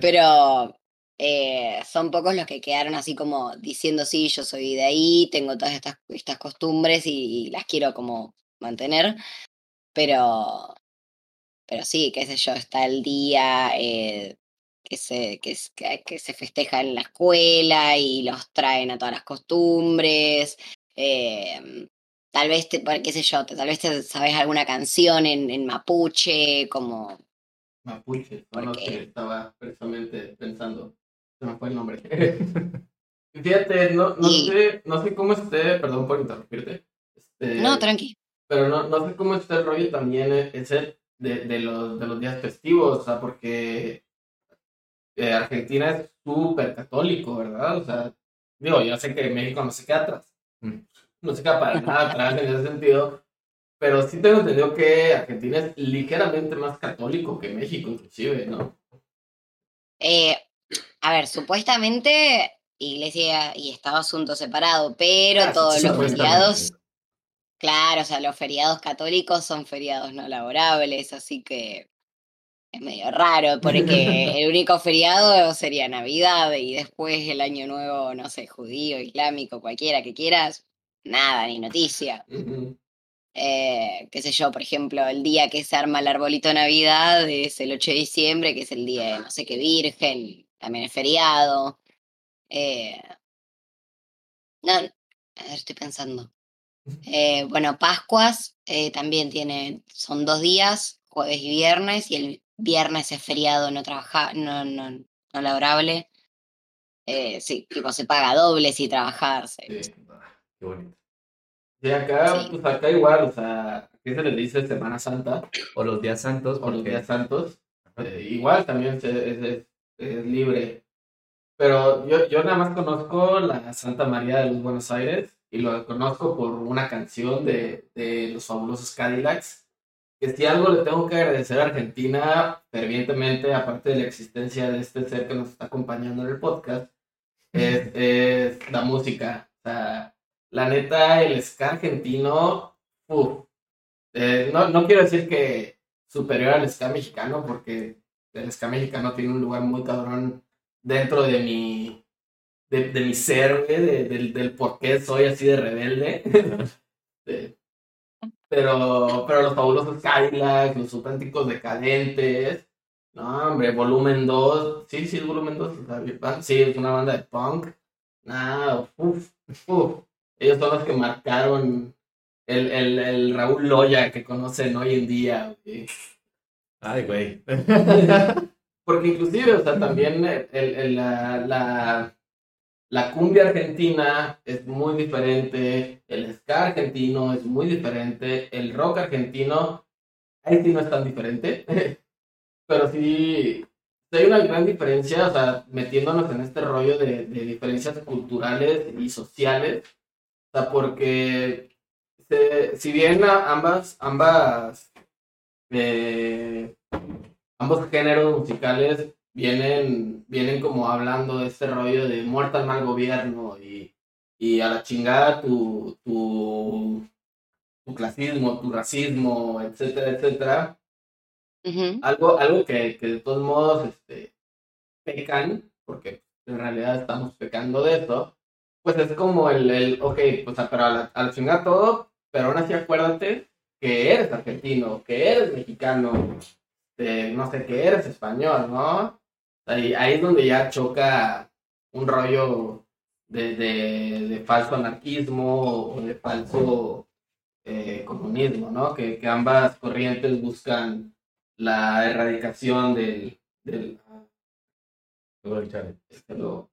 Pero son pocos los que quedaron así como diciendo, sí, yo soy de ahí, tengo todas estas, estas costumbres y, y las quiero como mantener. Pero, pero sí, qué sé yo, está el día eh, que, se, que, se festeja en la escuela y los traen a todas las costumbres. eh, tal vez, te, qué sé yo, tal vez te sabes alguna canción en, en mapuche, como... Mapuche, Porque- que estaba precisamente pensando. Se me fue el nombre. Fíjate, no, no, Y- sé, no sé cómo esté, perdón por interrumpirte. Este, No, tranqui. Pero no, no sé cómo está el rollo también eh, ese de, de, los, de los días festivos, o sea, porque eh, Argentina es súper católico, ¿verdad? O sea, digo, yo sé que México no se queda atrás, Mm. no se queda para nada atrás en ese sentido, pero sí tengo entendido que Argentina es ligeramente más católico que México, inclusive, ¿no? Eh, a ver, supuestamente iglesia y Estado asunto separado, pero Ah, todos los feriados, claro, o sea, los feriados católicos son feriados no laborables, así que es medio raro, porque el único feriado sería Navidad y después el Año Nuevo, no sé, judío, islámico, cualquiera que quieras, nada, ni noticia. Eh, qué sé yo, por ejemplo, el día que se arma el arbolito de Navidad es el 8 de diciembre, que es el día de no sé qué virgen, también es feriado. Eh, no, a ver, estoy pensando. Eh, bueno, Pascuas eh, también tiene, son dos días, jueves y viernes, y el viernes es feriado no trabaja, no, no, no laborable. Eh, sí, tipo se paga doble si trabajar. se- Sí. Qué bonito. Sí, acá, Sí. pues acá igual, o sea, aquí se les dice Semana Santa O los días santos, o los días santos. Eh, igual también se- es, es- es libre. Pero yo, yo nada más conozco la Santa María de los Buenos Aires y lo conozco por una canción de, de los fabulosos Cadillacs. Que si algo le tengo que agradecer a Argentina fervientemente, aparte de la existencia de este ser que nos está acompañando en el podcast, es, es la música. O sea, la neta, el ska argentino, uf, eh, no, no quiero decir que superior al ska mexicano, porque el ska mexicano tiene un lugar muy cabrón dentro de mi, de, de mi ser, güey, de- del, del por qué soy así de rebelde. Sí. Pero, pero los fabulosos Cadillacs, los auténticos decadentes, No, hombre, volumen 2. Sí, sí, es volumen 2. Sí, es una banda de punk. Nah, uff, uff. Ellos son los que marcaron el, el, el Raúl Loya que conocen hoy en día. Ay, güey. Porque inclusive, o sea, también el, el, la, la, la, cumbia argentina es muy diferente, el ska argentino es muy diferente, el rock argentino, ahí sí no es tan diferente, pero sí, hay una gran diferencia, o sea, metiéndonos en este rollo de, diferencias culturales y sociales, o sea, porque si bien ambas, ambas, eh, ambos géneros musicales vienen, vienen como hablando de este rollo de muerta al mal gobierno y, y a la chingada tu, tu, tu, clasismo, tu racismo, etcétera, etcétera. Algo, algo que, que, de todos modos este, pecan, porque en realidad estamos pecando de eso, pues es como el, el ok, pues pero a la, a la chingada todo, pero aún así acuérdate que eres argentino, que eres mexicano, no sé, que eres español, ¿no? Ahí, ahí es donde ya choca un rollo de, de, falso anarquismo o de falso eh, comunismo, ¿no? Que, que, ambas corrientes buscan la erradicación del... del este, lo,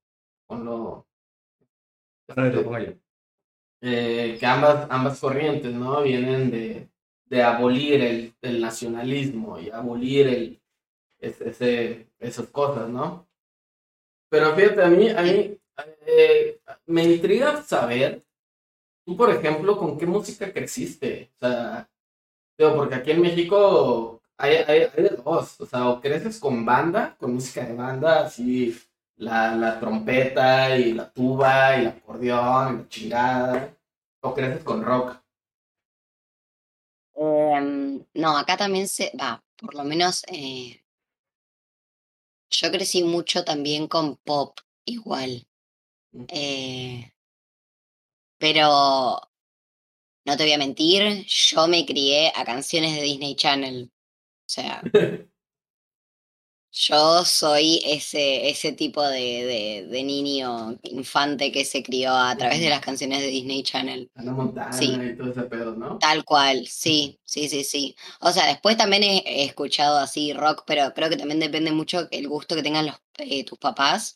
eh, que ambas, ambas corrientes, ¿no? Vienen de, de abolir el, el, nacionalismo y abolir el, ese, esas cosas, ¿no? Pero fíjate, a mí, a mí eh, me intriga saber, tú, por ejemplo, con qué música creciste. O sea, digo, porque aquí en México hay, hay, hay, de dos. O sea, o creces con banda, con música de banda, así la, la trompeta y la tuba y el acordeón y la chingada, o creces con rock. Em, no, acá también se va, por lo menos eh, yo crecí mucho también con pop, igual. Mm. Eh, pero no te voy a mentir, yo me crié a canciones de Disney Channel. O sea, Yo soy ese, ese tipo de, de, niño infante que se crió a través de las canciones de Disney Channel. A la montaña sí. y todo ese pedo, ¿no? Tal cual, sí, sí, sí, sí. O sea, después también he, escuchado así rock, pero creo que también depende mucho el gusto que tengan los, eh, tus papás.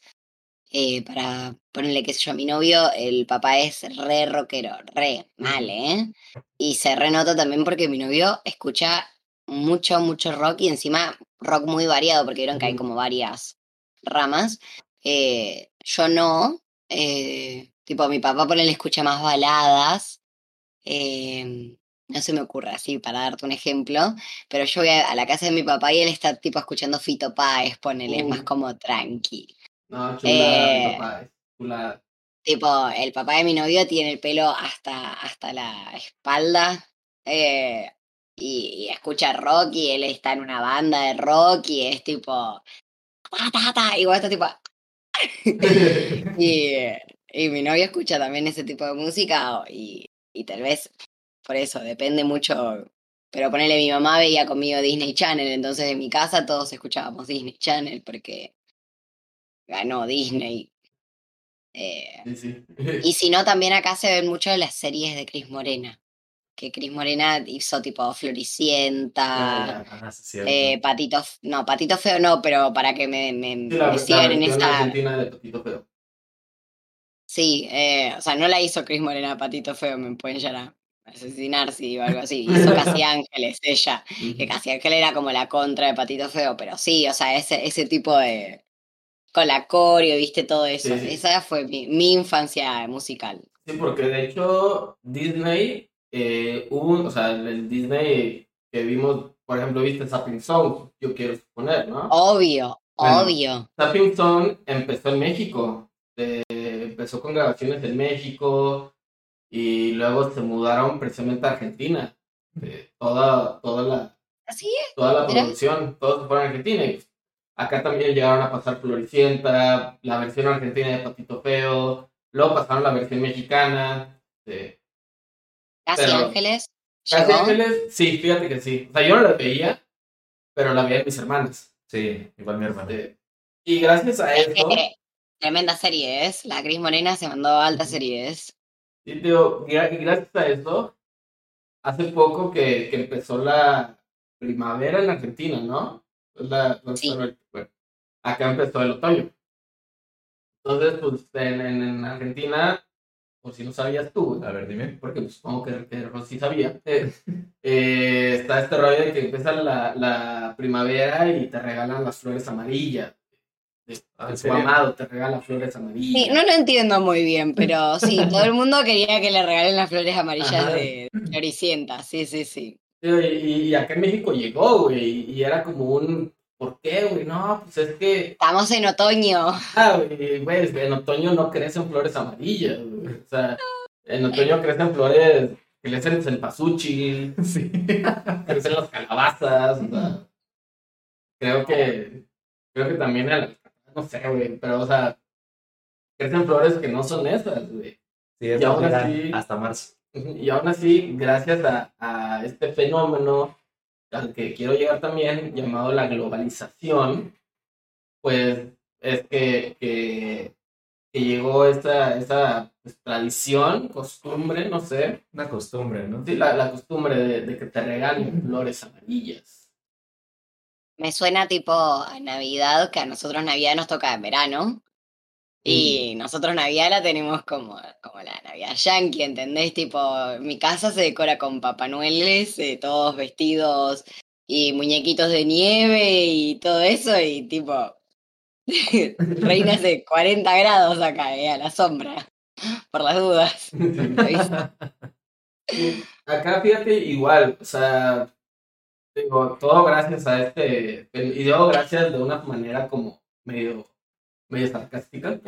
Eh, para ponerle, qué sé yo, a mi novio, el papá es re rockero, re mal, ¿eh? Y se renota también porque mi novio escucha mucho, mucho rock y encima rock muy variado, porque vieron que hay como varias ramas. Eh, yo no, eh, tipo, mi papá por él escucha más baladas. Eh, no se me ocurre así para darte un ejemplo, pero yo voy a, la casa de mi papá y él está tipo escuchando Fito Páez, ponele, es más como tranqui. No, chula, Fito Tipo, el papá de mi novio tiene el pelo hasta, hasta la espalda. Eh, y, escucha rock y él está en una banda de rock y es tipo. Y vos estás tipo. y, y mi novia escucha también ese tipo de música y, y tal vez por eso depende mucho. Pero ponele, mi mamá veía conmigo Disney Channel, entonces en mi casa todos escuchábamos Disney Channel porque ganó Disney. Eh, y si no, también acá se ven mucho las series de Cris Morena que Cris Morena hizo tipo Floricienta, ah, eh, Patito, no, Patito Feo no, pero para que me, me, sigan en esa... de Patito Feo. Sí, eh, o sea, no la hizo Cris Morena Patito Feo, me pueden ya a asesinar si o algo así. Hizo Casi Ángeles, ella, que Casi Ángeles era como la contra de Patito Feo, pero sí, o sea, ese, ese tipo de... Con la coreo, viste todo eso. Esa fue mi, mi infancia musical. Sí, porque de hecho Disney eh, hubo, o sea, el Disney que vimos, por ejemplo, viste Sapping Song, yo quiero suponer, ¿no? Obvio, obvio. Sapping Song empezó en México, empezó con grabaciones en México y luego se mudaron precisamente a Argentina. toda, toda la, Así es. Toda la producción, todos se fueron a Argentina. Y acá también llegaron a pasar Floricienta, la versión argentina de Patito Feo, luego pasaron la versión mexicana. De, Casi Ángeles. Casi Ángeles, sí, fíjate que sí. O sea, yo no la veía, pero la veía mis hermanas. Sí, igual mi hermano. Este, y gracias a eso, Eh, Tremenda serie es. La Cris Morena se mandó altas series. y digo, gracias a eso, hace poco que, que empezó la primavera en Argentina, ¿no? Es la- la- Sí. bueno, acá empezó el otoño. Entonces, pues en, en, en Argentina, por si no sabías tú, A ver, dime. porque pues, supongo que, que Rosy sabía, eh, eh, está este rollo de que empieza la, la primavera y te regalan las flores amarillas. Ah, Que ¿en tu amado te regala flores amarillas. Sí, no lo entiendo muy bien, pero sí, todo el mundo quería que le regalen las flores amarillas Ajá. de Floricienta. Sí, sí, sí. Sí, Y, y acá en México llegó, güey, y era como un, ¿por qué, güey? No, pues es que, Estamos en otoño. ah, güey, güey, en otoño no crecen flores amarillas, güey. O sea, en otoño crecen flores, crecen cempasúchil, Sí. crecen las calabazas, o sea, creo que, creo que también, el- no sé, güey, pero, o sea, crecen flores que no son esas, güey. Sí, es Y aún así- hasta marzo. Y aún así, gracias a, a este fenómeno al que quiero llegar también, llamado la globalización, pues es que, que, que llegó esa, esa pues, tradición, costumbre, no sé, Una costumbre, ¿no? sí, la, la costumbre de, de que te regalen flores amarillas. Me suena tipo a Navidad, que a nosotros Navidad nos toca en verano. Y nosotros Navidad la tenemos como, como la Navidad yankee, ¿entendés? Tipo, mi casa se decora con Papá Noeles, eh, todos vestidos y muñequitos de nieve y todo eso, y tipo, reinas de 40 grados acá, eh, a la sombra, por las dudas. Acá fíjate igual, o sea, digo, todo gracias a este, y digo gracias de una manera como medio, medio sarcástica,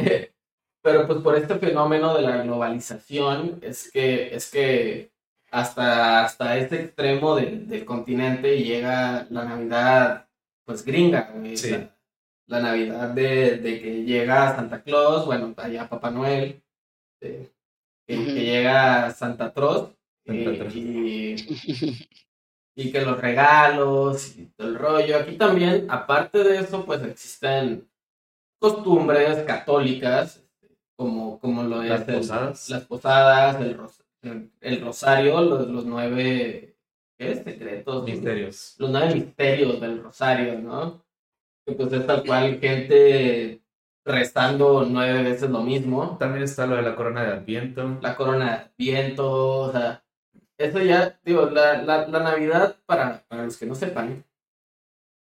pero pues por este fenómeno de la globalización es que, es que hasta, hasta este extremo del, del continente llega la Navidad, pues gringa, Sí. sea, la Navidad de, de que llega Santa Claus, bueno, allá Papá Noel, eh, que, llega Santa y, Claus. y- y que los regalos y todo el rollo. Aquí también, aparte de eso, pues existen costumbres católicas, como, como lo es Las el- posadas. las posadas, el, ros- el- el rosario, los, los nueve secretos, Misterios. los nueve misterios del rosario, ¿no? Que pues es tal cual gente rezando nueve veces lo mismo También está lo de la corona de Adviento. la corona de viento, o sea, eso ya, digo, la, la, la Navidad, para, para los que no sepan,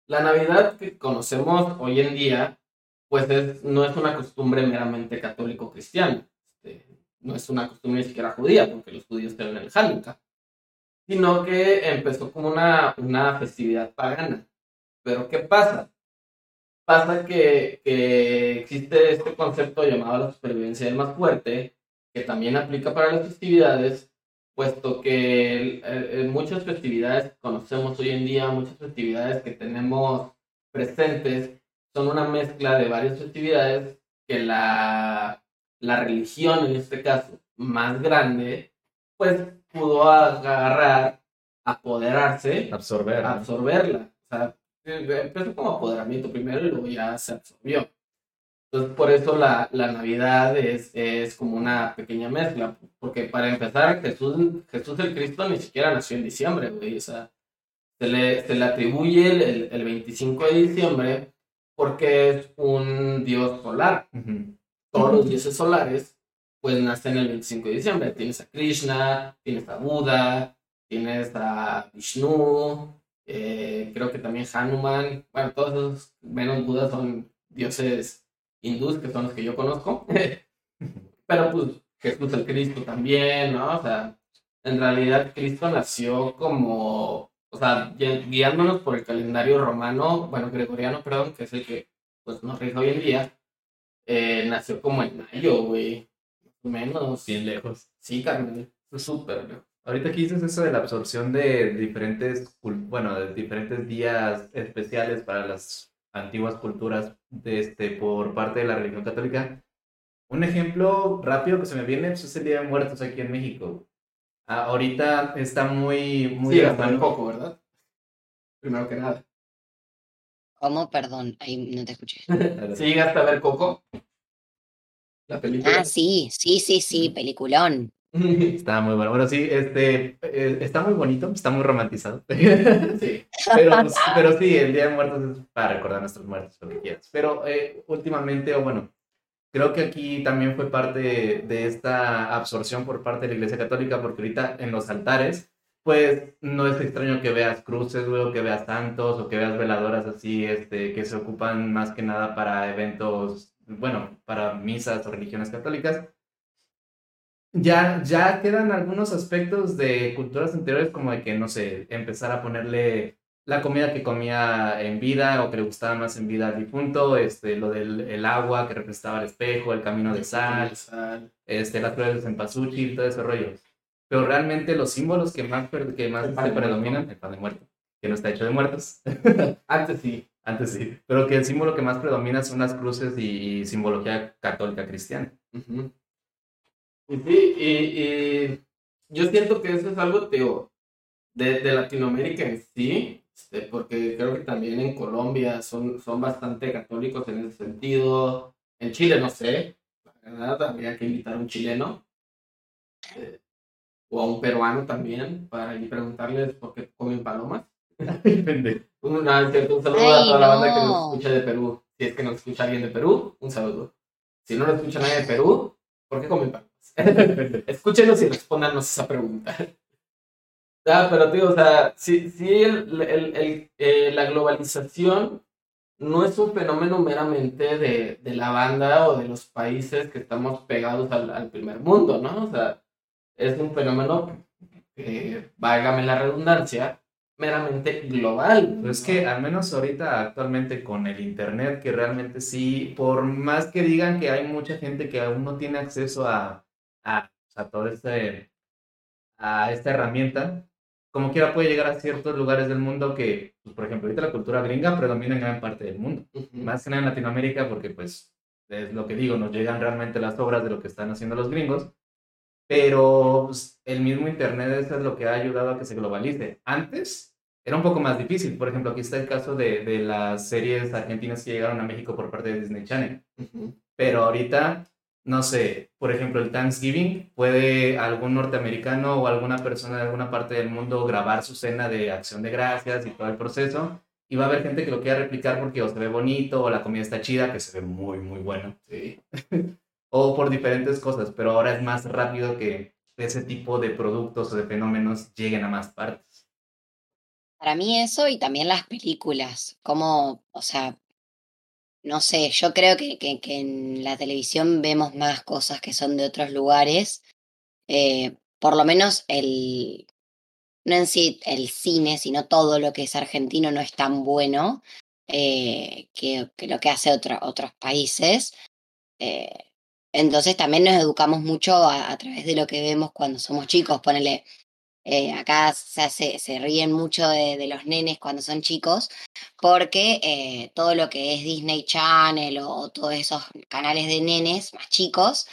la Navidad que conocemos hoy en día, pues es, no es una costumbre meramente católico-cristiana, este, no es una costumbre ni siquiera judía, porque los judíos tienen el Hanukkah, sino que empezó como una, una festividad pagana. Pero ¿qué pasa? Pasa que, existe este concepto llamado la supervivencia del más fuerte, que también aplica para las festividades, puesto que el muchas festividades que conocemos hoy en día, muchas festividades que tenemos presentes, son una mezcla de varias festividades que la, la religión, en este caso, más grande, pues pudo agarrar, apoderarse Absorber. absorberla. O sea, eh, empezó como apoderamiento primero y luego ya se absorbió. Entonces, por eso la, la Navidad es, es como una pequeña mezcla. Porque para empezar, Jesús, Jesús el Cristo ni siquiera nació en diciembre, güey. O sea, se le, se le atribuye el, el, el 25 de diciembre porque es un dios solar todos los dioses solares, pues nacen el 25 de diciembre. Tienes a Krishna, tienes a Buda, tienes a Vishnu, eh, creo que también Hanuman. Bueno, todos esos, menos Buda, son dioses hindús, que son los que yo conozco. Pero pues Jesús el Cristo también, ¿no? O sea, en realidad Cristo nació como, o sea, gui- guiándonos por el calendario romano, bueno, gregoriano, perdón, que es el que pues nos rige hoy en día eh, nació como en mayo, güey. Menos. Bien lejos. Sí, carnal. Fue súper lejos. Ahorita que dices eso de la absorción de diferentes, bueno, de diferentes días especiales para las antiguas culturas de este, por parte de la religión católica, un ejemplo rápido que se me viene pues, es el Día de Muertos aquí en México. Ah, ahorita está muy, muy Sí, un poco, ¿verdad? Primero que nada. ¿Cómo? Perdón, ahí no te escuché. ¿Sí llegaste a ver Coco? La película. Ah, sí, sí, sí, sí, peliculón. Está muy bueno. Bueno, sí, este, eh, está muy bonito, está muy romantizado. sí. pero, pero sí, el Día de Muertos es para recordar a nuestros muertos, lo que quieras. Pero eh, últimamente, o bueno, creo que aquí también fue parte de, esta absorción por parte de la Iglesia Católica, porque ahorita en los altares, pues no es extraño que veas cruces, luego que veas santos o que veas veladoras así, este, que se ocupan más que nada para eventos, bueno, para misas o religiones católicas. Ya, ya quedan algunos aspectos de culturas anteriores como de que, no sé, empezar a ponerle la comida que comía en vida o que le gustaba más en vida al difunto, este, lo del el agua que representaba el espejo, el camino de sal, este, las flores en pasuchi, todo ese rollo. Pero realmente los símbolos que más, que más se predominan, el pan de muerto, que no está hecho de muertos. Antes sí. Antes sí. Pero que el símbolo que más predomina son las cruces y, simbología católica cristiana. Sí, y, yo siento que eso es algo, tío, de, de Latinoamérica en sí, porque creo que también en Colombia son, son bastante católicos en ese sentido. En Chile, no sé, habría que invitar a un chileno eh, o a un peruano también para ir preguntarles por qué comen palomas. un, cierto, un saludo a toda la banda que nos escucha de Perú. Si es que nos escucha alguien de Perú, un saludo. Si no nos escucha nadie de Perú, ¿por qué comen palomas? Escúchenos y respóndanos esa pregunta. Ah, pero tío, o sea, sí, sí el, el, eh, la globalización no es un fenómeno meramente de, de, la banda o de los países que estamos pegados al, al primer mundo, ¿no? O sea, es un fenómeno, que, válgame la redundancia, meramente global. es que al menos ahorita actualmente con el Internet, que realmente sí, por más que digan que hay mucha gente que aún no tiene acceso a, a, a todo este, a esta herramienta, como quiera puede llegar a ciertos lugares del mundo que, pues, por ejemplo, ahorita la cultura gringa predomina en gran parte del mundo, más que nada en Latinoamérica, porque pues es lo que digo, nos llegan realmente las obras de lo que están haciendo los gringos, pero pues, el mismo Internet es lo que ha ayudado a que se globalice. Antes era un poco más difícil, por ejemplo, aquí está el caso de, de las series argentinas que llegaron a México por parte de Disney Channel, pero ahorita no sé, por ejemplo, el Thanksgiving, puede algún norteamericano o alguna persona de alguna parte del mundo grabar su cena de acción de gracias y todo el proceso. Y va a haber gente que lo quiera replicar porque o se ve bonito o la comida está chida, que se ve muy, muy bueno. Sí. o por diferentes cosas, pero ahora es más rápido que ese tipo de productos o de fenómenos lleguen a más partes. Para mí eso y también las películas, como, o sea, no sé, yo creo que, que, en la televisión vemos más cosas que son de otros lugares. Eh, por lo menos el, no en sí el cine, sino todo lo que es argentino no es tan bueno eh, que, lo que hace otros países. Eh, entonces también nos educamos mucho a, a, través de lo que vemos cuando somos chicos. Ponele, eh, acá se, se ríen mucho de, de, los nenes cuando son chicos, porque eh, todo lo que es Disney Channel o, todos esos canales de nenes más chicos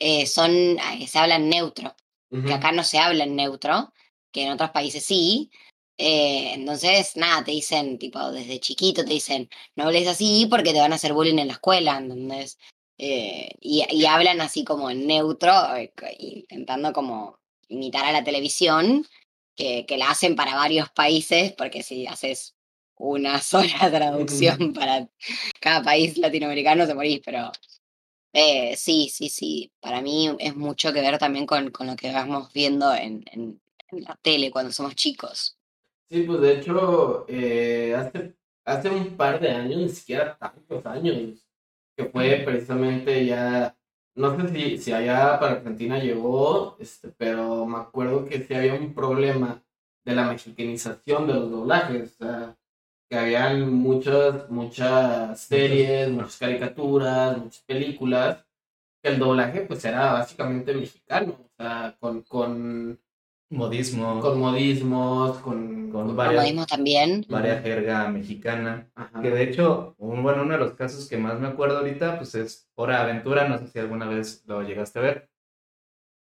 eh, son, se hablan neutro, que acá no se habla en neutro, que en otros países sí. entonces, nada, te dicen, tipo, desde chiquito te dicen, no hables así porque te van a hacer bullying en la escuela, ¿entendés? y, y hablan así como en neutro, intentando como imitar a la televisión, que, que la hacen para varios países, porque si haces una sola traducción para cada país latinoamericano te morís, pero eh, sí, sí, sí, para mí es mucho que ver también con, con lo que vamos viendo en, en, la tele cuando somos chicos. Sí, pues de hecho, eh, hace, hace un par de años, ni siquiera tantos años, que fue precisamente ya no sé si, si allá para Argentina llegó, este, pero me acuerdo que sí había un problema de la mexicanización de los doblajes. O sea, que habían muchas, muchas series, muchas caricaturas, muchas películas, que el doblaje pues era básicamente mexicano. O sea, con, con modismos. Con modismos, con, con, varias, también. Varias jerga mexicana. Que de hecho, un, bueno, uno de los casos que más me acuerdo ahorita, pues es Hora Aventura. No sé si alguna vez lo llegaste a ver.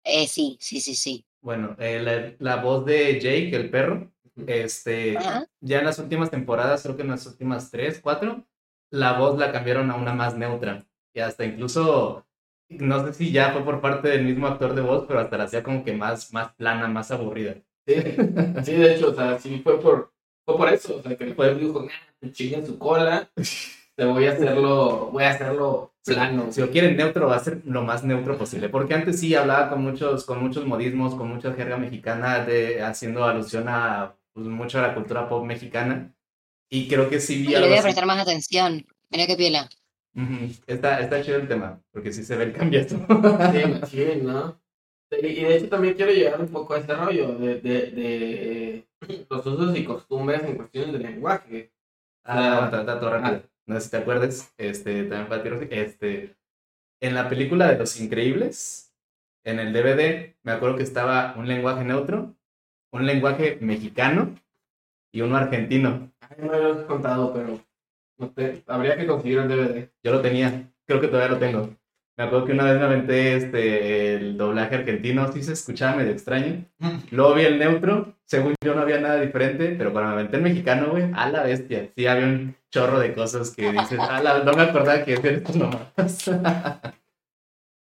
Eh, sí, sí, sí, sí. Bueno, eh, la, la, voz de Jake, el perro, este, Ajá. ya en las últimas temporadas, creo que en las últimas tres, cuatro, la voz la cambiaron a una más neutra. Y hasta incluso, no sé si ya fue por parte del mismo actor de voz, pero hasta la hacía como que más, más plana, más aburrida. Sí, sí, de hecho, o sea, sí fue por, fue por eso. O sea, que el pueblo dijo, chingue su cola, te voy a hacerlo, voy a hacerlo plano. Si lo quieren neutro, va a ser lo más neutro posible. Porque antes sí hablaba con muchos, con muchos modismos, con mucha jerga mexicana, de, haciendo alusión a pues, mucho a la cultura pop mexicana. Y creo que sí vi Le voy a prestar más atención. Mira qué piola. Está, está chido el tema, porque sí se ve el cambio. Sí, ¿no? Y y de hecho también quiero llegar un poco a este rollo de, de, de los usos y costumbres en cuestiones de lenguaje. Ah, dato rápido. No sé si te acuerdas, este, también para ti, este, en la película de Los Increíbles, en el DVD, me acuerdo que estaba un lenguaje neutro, un lenguaje mexicano y uno argentino. Ay, no me lo has contado, pero no te, habría que conseguir el DVD. Yo lo tenía, creo que todavía lo tengo. Me acuerdo que una vez me aventé este, el doblaje argentino, sí se escuchaba medio extraño. Luego vi el neutro, según yo no había nada diferente, pero cuando me aventé el mexicano, güey, a la bestia. Sí, había un chorro de cosas que dices, a la, no me acordaba que decían estos nomás.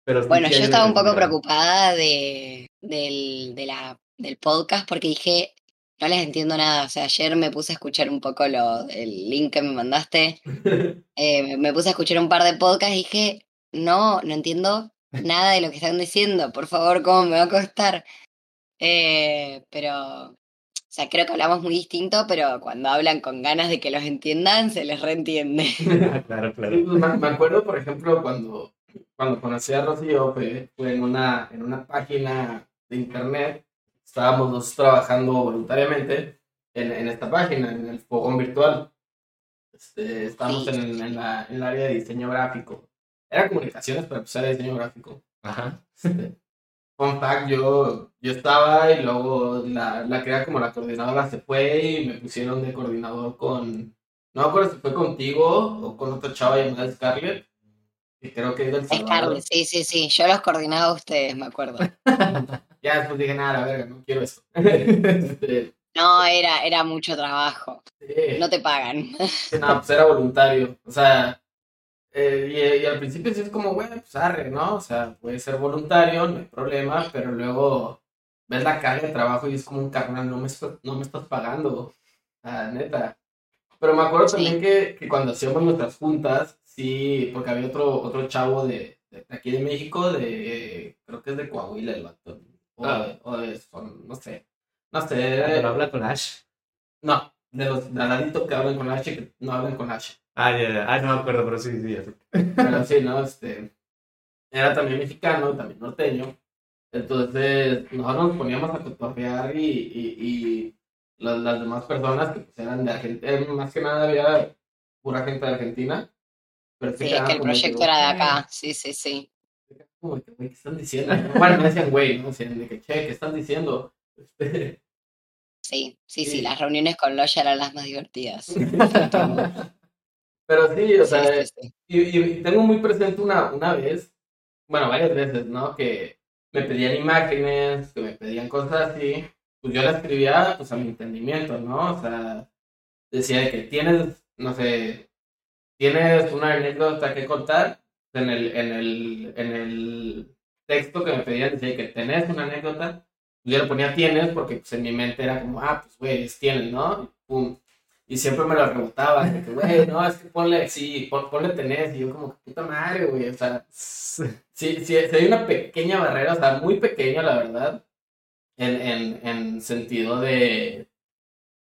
pero sí, Bueno, yo estaba un poco preocupada de, del, de la, del podcast porque dije, no les entiendo nada. O sea, ayer me puse a escuchar un poco lo, el link que me mandaste. eh, me- puse a escuchar un par de podcasts y dije, no, no entiendo nada de lo que están diciendo. Por favor, ¿cómo me va a costar? Eh, pero, o sea, creo que hablamos muy distinto, pero cuando hablan con ganas de que los entiendan, se les reentiende. claro, claro. Me, me acuerdo, por ejemplo, cuando, cuando conocí a Rocío, fue, fue en, una, en una página de internet. Estábamos dos trabajando voluntariamente en, en esta página, en el fogón virtual. Este, estábamos Sí. en, en, la, en el área de diseño gráfico. Era comunicaciones, pero pues era diseño gráfico. Ajá. Este, fun fact, yo, yo estaba y luego la, la que era como la coordinadora se fue y me pusieron de coordinador con, no me acuerdo si fue contigo o con otra chava llamada Scarlett, que creo que es del. Scarlett, sí, sí, sí. Yo los coordinaba a ustedes, me acuerdo. Ya después dije, nada, la verga, no quiero eso. Este, No, era, era mucho trabajo. sí, No te pagan. no, pues era voluntario, o sea, eh, y, y al principio sí es como, bueno, pues arre, ¿no? O sea, puede ser voluntario, no hay problema, pero luego ves la carga de trabajo y es como un carnal, no me, estás- no me estás pagando, sea, neta. Pero me acuerdo Sí. también que, que cuando hacíamos nuestras juntas, sí, porque había otro, otro chavo de, de aquí de México, de, creo que es de Coahuila el vato, o, Ah. o de son- no sé, no sé, Pero habla con Ash. no, de los ladito que hablan con H, que no hablan con H. Ah, ya, ya. Ah, no me acuerdo, pero sí, sí, ya sé. Pero sí, ¿no? Este, era también mexicano, también norteño. Entonces, nosotros nos poníamos a cotorrear y, y, y las, las demás personas que pues, eran de Argentina, más que nada había pura gente de Argentina. Pero sí es que el proyecto era de "Ah", acá. Sí, sí, sí. Como ¿qué están diciendo? Bueno, me decían, güey, ¿no? Decían de que, che, ¿qué están diciendo? Sí, sí, Sí. sí. Las reuniones con Loya eran las más divertidas. Pero sí, o Sí, sea, sí, sí. Y, y tengo muy presente una, una vez, bueno, varias veces, ¿no? Que me pedían imágenes, que me pedían cosas así, pues yo las escribía pues a mi entendimiento, ¿no? O sea, decía de que tienes, no sé, tienes una anécdota que contar, en el, en el, en el texto que me pedían decía que tenés una anécdota, yo le ponía tienes porque pues en mi mente era como, ah, pues güey, es tienes, ¿no? Y pum. Y siempre me lo rebotaba, güey, no, es que ponle, sí, pon- ponle tenés, y yo como, puta madre, güey, o sea, sí, sí, sí hay una pequeña barrera, o sea, muy pequeña, la verdad, en, en, en sentido de,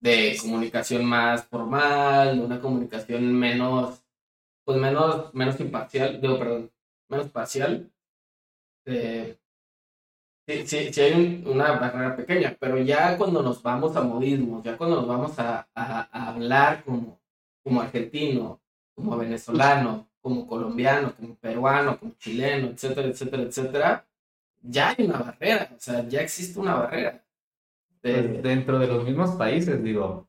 de comunicación más formal, una comunicación menos, pues menos, menos imparcial, digo, perdón, menos parcial. Eh, sí, sí, hay un- una barrera pequeña, pero ya cuando nos vamos a modismos, ya cuando nos vamos a, hablar como, como argentino, como venezolano, como colombiano, como peruano, como chileno, etcétera, etcétera, etcétera, ya hay una barrera, o sea, ya existe una barrera. Pues, dentro de los mismos países, digo.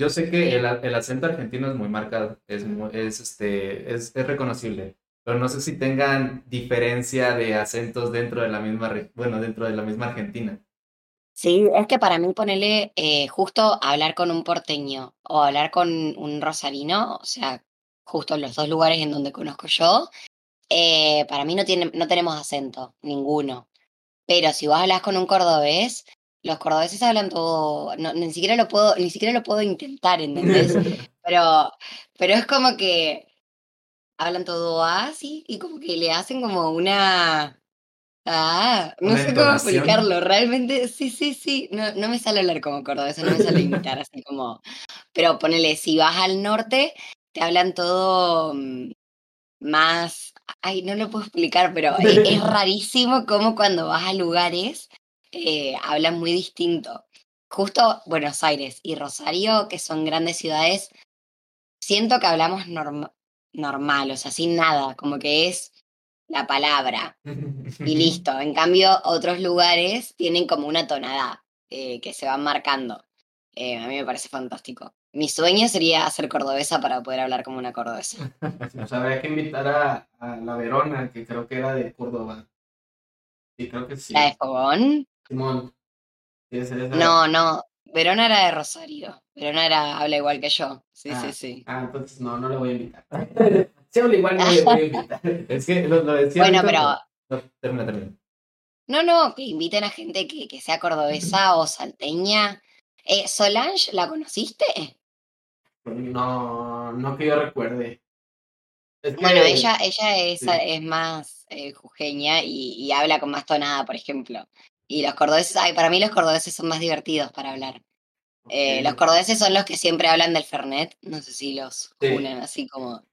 Yo sé que el, el acento argentino es muy marcado, es, muy- es, este, es, es reconocible, pero no sé si tengan diferencia de acentos dentro de la misma, bueno, dentro de la misma Argentina. Sí, es que para mí ponerle eh, justo hablar con un porteño o hablar con un rosarino, o sea, justo en los dos lugares en donde conozco yo, eh, para mí no, tiene, no tenemos acento, ninguno. Pero si vos hablas con un cordobés, los cordobeses hablan todo, no, ni siquiera lo puedo, ni siquiera lo puedo intentar, ¿entendés? Pero, pero es como que hablan todo así y como que le hacen como una Ah, no sé cómo explicarlo, realmente, sí, sí, sí, no, no me sale hablar como cordobés, no me sale imitar así como, pero ponele, si vas al norte, te hablan todo mm, más, ay, no lo puedo explicar, pero e- es, rarísimo como cuando vas a lugares, eh, hablan muy distinto. Justo Buenos Aires y Rosario, que son grandes ciudades, siento que hablamos norm- normal, o sea, sin nada, como que es la palabra y listo. En cambio, otros lugares tienen como una tonada eh, que se van marcando. Eh, a mí me parece fantástico. Mi sueño sería ser cordobesa para poder hablar como una cordobesa. O sea, habría que invitar a, a la Verona, que creo que era de Córdoba. Sí, creo que sí. ¿La de Fogón? Simón. Sí, No, no. Verona era de Rosario. Verona era, habla igual que yo. Sí, Ah. sí, sí. Ah, entonces no, no le voy a invitar. Si habla igual, no le voy a invitar. Es que lo, lo decía. Bueno, pero No, termina, termina. no, no, que inviten a gente que, que sea cordobesa o salteña. Eh, Solange, ¿la conociste? No, no que yo recuerde. Es que- Bueno, ella, ella es, sí. es más eh, jujeña y, y habla con más tonada, por ejemplo. Y los cordobeses, ay, para mí los cordobeses son más divertidos para hablar. Eh, los cordobeses son los que siempre hablan del Fernet, no sé si los Sí. unen así como,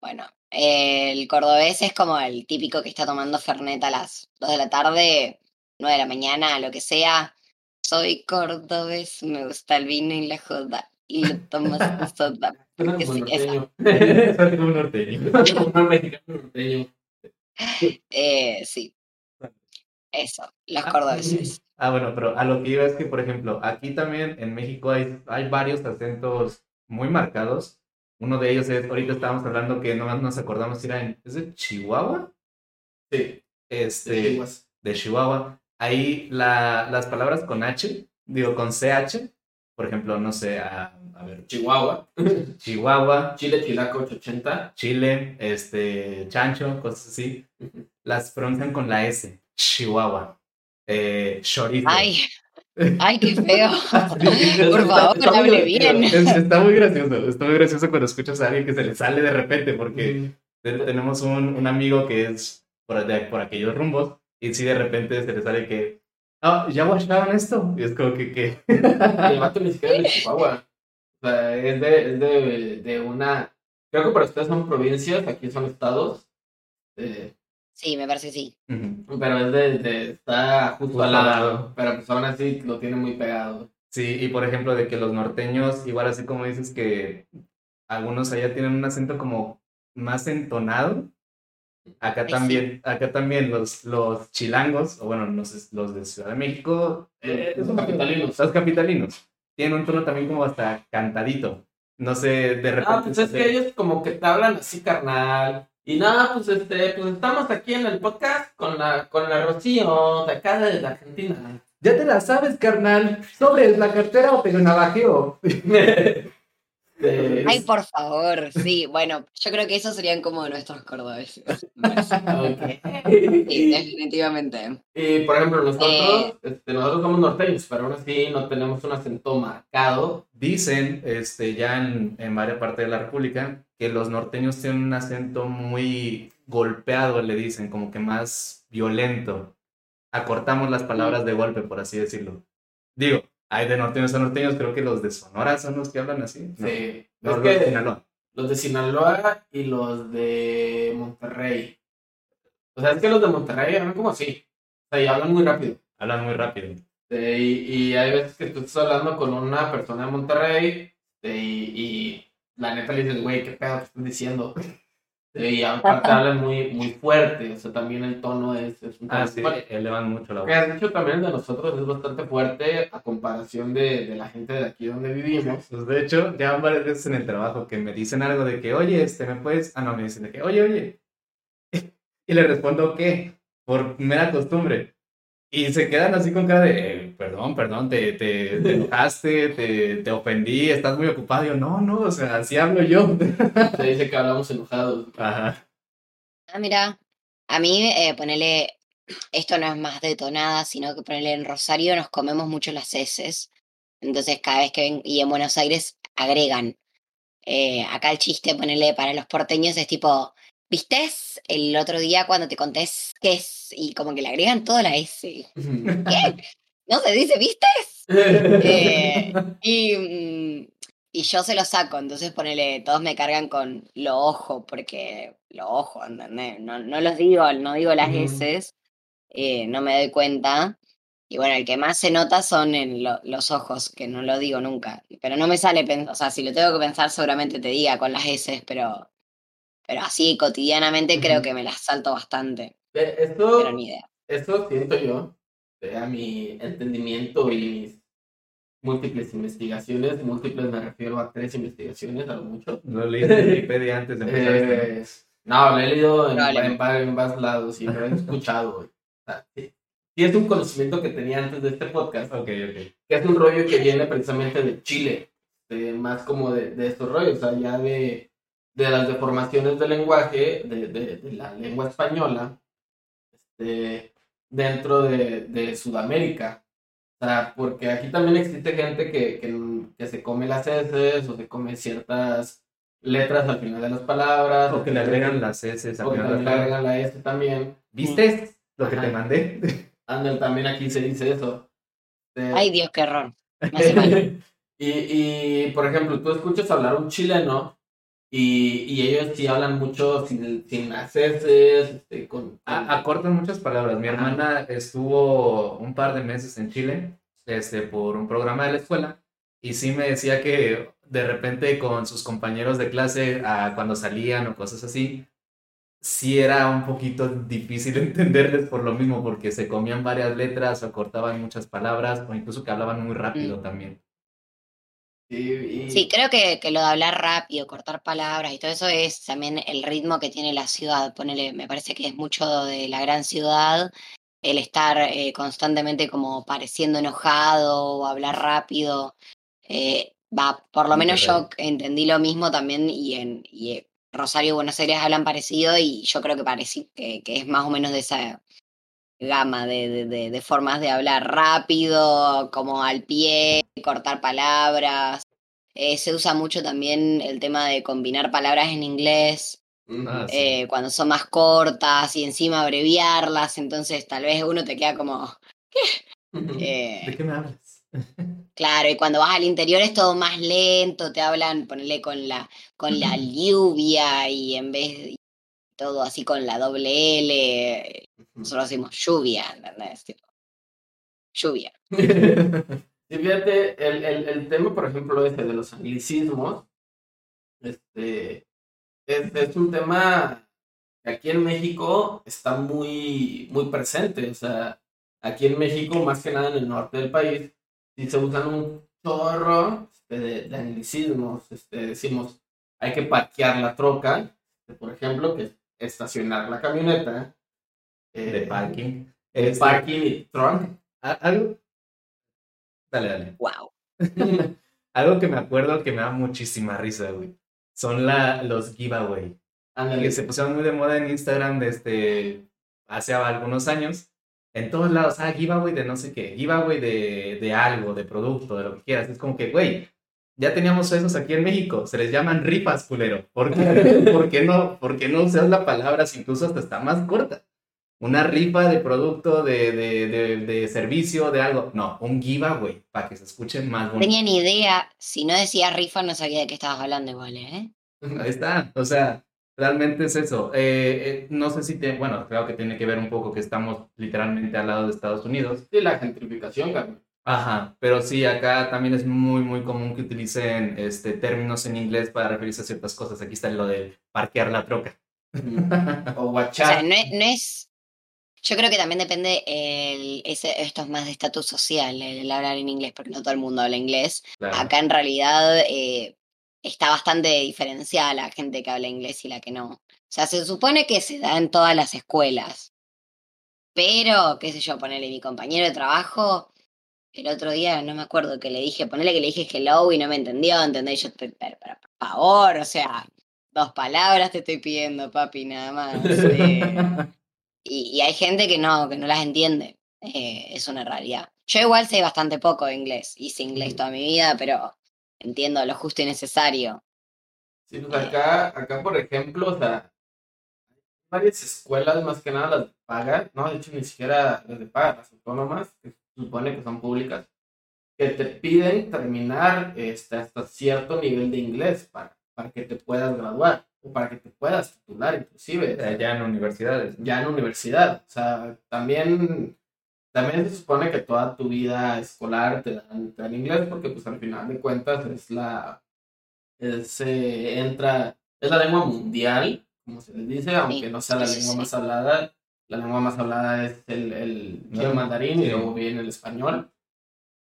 bueno, eh, el cordobés es como el típico que está tomando Fernet a las 2 de la tarde, 9 de la mañana, lo que sea. Soy cordobés, me gusta el vino y la joda, y lo tomas soda. Suena como sí, norteño. Suena como norteño. Norteño. Eh, sí. Eso, los Ah, cordobeses. Ah, bueno, pero a lo que iba es que, por ejemplo, aquí también en México hay, hay varios acentos muy marcados. Uno de ellos es, ahorita estábamos hablando que nomás nos acordamos si era en, ¿es de Chihuahua? Sí, Este, sí, pues. de Chihuahua. Ahí la, las palabras con H, digo con CH, por ejemplo, no sé, a, a ver, Chihuahua, Chihuahua, Chile, Chilaco 880. Chile, este, chancho, cosas así, las pronuncian con la S, Chihuahua, eh, chorizo. Ay, ay, qué feo. Por favor, está hable bien. Es- está muy gracioso, está muy gracioso cuando escuchas a alguien que se le sale de repente, porque Mm. te- tenemos un, un amigo que es por, de- por aquellos rumbos, y si de repente se le sale que, ah, ¿ya washaron esto? Y es como que, que... El vato ni siquiera es de Chihuahua. O sea, es de, es de, de una. Creo que para ustedes son provincias, aquí son estados. Eh, Sí, me parece que sí. Pero es de, de- Está justo, Justo al lado. lado. Pero pues aún así lo tiene muy pegado. Sí, y por ejemplo, de que los norteños, igual así como dices que algunos allá tienen un acento como más entonado, acá Ay, sí. también, acá también los, los chilangos, o bueno, los, los de Ciudad de México, eh, Los son- capitalinos. los capitalinos, tienen un tono también como hasta cantadito. No sé, de repente. Ah, pues es que ellos como que te hablan así, carnal. Y nada, pues este, pues estamos aquí en el podcast con la, con la Rocío de acá de la Argentina. Ya te la sabes, carnal. Sobre la cartera o te navajeo. Eh, Ay, por favor, sí. Bueno, yo creo que esos serían como nuestros cordobeses. me parece. ok. Sí, definitivamente. Y por ejemplo, nosotros, Eh. este, nosotros somos norteños, pero aún así no tenemos un acento marcado. Dicen, este, ya en, en varias partes de la República, que los norteños tienen un acento muy golpeado, le dicen, como que más violento. Acortamos las palabras de golpe, por así decirlo. Digo, hay de norteños a norteños, creo que los de Sonora son los que hablan así. ¿no? Sí. No, los de que Sinaloa. los de Sinaloa y los de Monterrey. O sea, es que los de Monterrey hablan como así. O sea, y hablan muy rápido. Hablan muy rápido. Y, y hay veces que tú estás hablando con una persona de Monterrey este, y la neta le dices, güey, ¿qué pedo que estás diciendo? Y aparte hablan muy, muy fuerte, o sea, también el tono es, es un tono Ah, sí, fuerte. elevan mucho la voz. que has dicho también de nosotros es bastante fuerte a comparación de, de la gente de aquí donde vivimos. Pues de hecho, ya varias veces en el trabajo que me dicen algo de que, oye, este, ¿me puedes? Ah, no, me dicen de que, oye, oye. Y le respondo, ¿qué? Por mera costumbre. Y se quedan así con cara de, "Eh, perdón, perdón, te, te, te enojaste, te, te ofendí, estás muy ocupado. Y yo, no, no, o sea, así hablo yo. Se dice que hablamos enojados. Ajá. Ah, mira, a mí eh, ponele, esto no es más detonada, sino que ponele en Rosario nos comemos mucho las heces. Entonces cada vez que ven, y en Buenos Aires agregan. Eh, acá el chiste, ponele para los porteños es tipo, ¿viste el otro día cuando te conté qué es? Y como que le agregan toda la S. ¿Qué? ¿No se dice vistes? Eh, y, mm, y yo se lo saco, entonces ponele, todos me cargan con lo ojo, porque lo ojo, ¿entendés? No, no los digo, no digo las. S, eh, no me doy cuenta. Y bueno, el que más se nota son en lo- los ojos, que no lo digo nunca. Pero no me sale pensar, o sea, si lo tengo que pensar, seguramente te diga con las S, pero, pero así cotidianamente creo que me las salto bastante, Eh, pero Esto, ni idea. esto siento yo, a mi entendimiento y mis múltiples investigaciones, múltiples me refiero a tres investigaciones, a lo mucho. Lo leí en Wikipedia antes de empezar este. Eh, no, lo he leído en, en, en varios lados y lo he escuchado. O sea, sí, es un conocimiento que tenía antes de este podcast, Ok, ok. que es un rollo que viene precisamente de Chile, de- más como de, de estos rollos, o sea, ya de, de las deformaciones del lenguaje, de, de- de la lengua española, este, dentro de, de Sudamérica. O sea, porque aquí también existe gente que, que, que se come las heces o se come ciertas letras al final de las palabras. O que le agregan las S al o que final también la le agregan la S también. ¿Viste lo que te mandé? Ándale, también aquí se dice eso. Ay, Dios, qué error. Y, y, por ejemplo, tú escuchas hablar un chileno y, y ellos sí hablan mucho sin, sin hacerse, este, con, A- acortan muchas palabras. Mi Ajá. hermana estuvo un par de meses en Chile este, por un programa de la escuela y sí me decía que de repente con sus compañeros de clase, cuando salían o cosas así, sí era un poquito difícil entenderles por lo mismo, porque se comían varias letras o cortaban muchas palabras o incluso que hablaban muy rápido Mm. también. Sí, y- Sí, creo que, que lo de hablar rápido, cortar palabras y todo eso es también el ritmo que tiene la ciudad. Ponele, me parece que es mucho de la gran ciudad, el estar eh, constantemente como pareciendo enojado o hablar rápido. Eh, va, por lo menos yo entendí lo mismo también y en y Rosario y Buenos Aires hablan parecido y yo creo que parece que, que es más o menos de esa gama de, de, de- de formas de hablar rápido, como al pie, cortar palabras. Eh, se usa mucho también el tema de combinar palabras en inglés. Ah, sí. eh, cuando son más cortas y encima abreviarlas, entonces tal vez uno te queda como... eh, ¿De qué me hablas? Claro, y cuando vas al interior es todo más lento, te hablan, ponele con la, con la lluvia y en vez de todo así con la doble L, nosotros decimos lluvia, ¿entendés? Tipo, lluvia. Sí, fíjate, el, el, el tema, por ejemplo, ese de los anglicismos, este, es, es un tema que aquí en México está muy, muy presente. O sea, aquí en México, más que nada en el norte del país, sí se usan un chorro este, de, de anglicismos. Este, decimos, hay que parquear la troca, este, por ejemplo, que es estacionar la camioneta. De eh, parking. de Este, parking y trunk. Algo. Dale, dale. Wow. Algo que me acuerdo que me da muchísima risa, güey. Son la, los giveaway. Que se pusieron muy de moda en Instagram desde hace algunos años. En todos lados, ah, giveaway de no sé qué, giveaway de, de algo, de producto, de lo que quieras. Es como que, güey, ya teníamos esos aquí en México. Se les llaman rifas, culero. ¿Por qué, ¿Por qué no, por qué no usas la palabra si incluso hasta está más corta? Una rifa de producto, de, de, de, de servicio, de algo. No, un giveaway, para que se escuche más bonito. tenía ni idea, si no decías rifa no sabía de qué estabas hablando igual, ¿eh? Ahí está, o sea, realmente es eso. Eh, eh, no sé si te, bueno, creo que tiene que ver un poco que estamos literalmente al lado de Estados Unidos. Sí, la gentrificación, Carmen. Ajá, pero sí, acá también es muy, muy común que utilicen este, términos en inglés para referirse a ciertas cosas. Aquí está lo de parquear la troca. O O guachar. sea, no es, no es- Yo creo que también depende, el, ese, esto es más de estatus social, el, hablar en inglés, porque no todo el mundo habla inglés. Claro. Acá en realidad eh, está bastante diferenciada la gente que habla inglés y la que no. O sea, se supone que se da en todas las escuelas. Pero, qué sé yo, ponerle mi compañero de trabajo, el otro día, no me acuerdo, que le dije, ponele que le dije hello y no me entendió, ¿entendés? Yo, pero, por favor, o sea, dos palabras te estoy pidiendo, papi, nada más. eh. y, y hay gente que no, que no las entiende. eh, es una realidad. Yo igual sé bastante poco de inglés, hice inglés toda mi vida, pero entiendo lo justo y necesario. Sí, pues acá, acá, por ejemplo, o sea, varias escuelas, más que nada las de paga, no, de hecho ni siquiera las de paga, las autónomas, que se supone que son públicas, que te piden terminar este, hasta cierto nivel de inglés para, para que te puedas graduar, o para que te puedas titular inclusive. Allá en universidades. ¿no? ya en universidad. O sea, también, también se supone que toda tu vida escolar te dan, te dan inglés porque pues al final de cuentas es la, es, eh, entra, es la lengua mundial, como se les dice, aunque no sea la lengua sí. más hablada. La lengua más hablada es el, el No, mandarín y luego viene el español.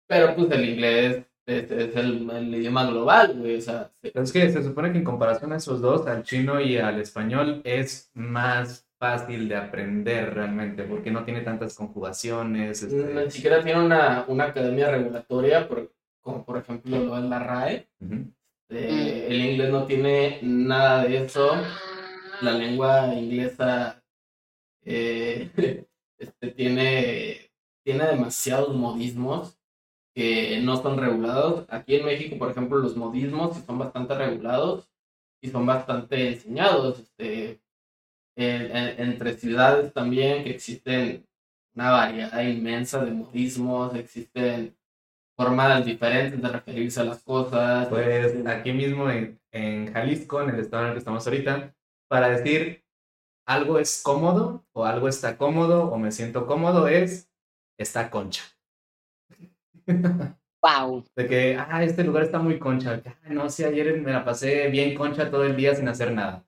Pero pues el inglés es, es el, el idioma global, güey. O sea, es que se supone que en comparación a esos dos, al chino y al español, es más fácil de aprender realmente, porque no tiene tantas conjugaciones. este, ni siquiera tiene una, una academia regulatoria, por- como por ejemplo lo es la RAE. Eh, el inglés no tiene nada de eso. La lengua inglesa eh, este, tiene, tiene demasiados modismos que no son regulados. Aquí en México, por ejemplo, los modismos son bastante regulados y son bastante enseñados. Este, en- en- entre ciudades también, que existen una variedad inmensa de modismos, existen formas diferentes de referirse a las cosas. Pues aquí mismo en, en Jalisco, en el estado en el que estamos ahorita, para decir algo es cómodo o algo está cómodo o me siento cómodo es está concha. Wow. De que, ah, este lugar está muy concha. Ah, no sé, ayer me la pasé bien concha todo el día sin hacer nada.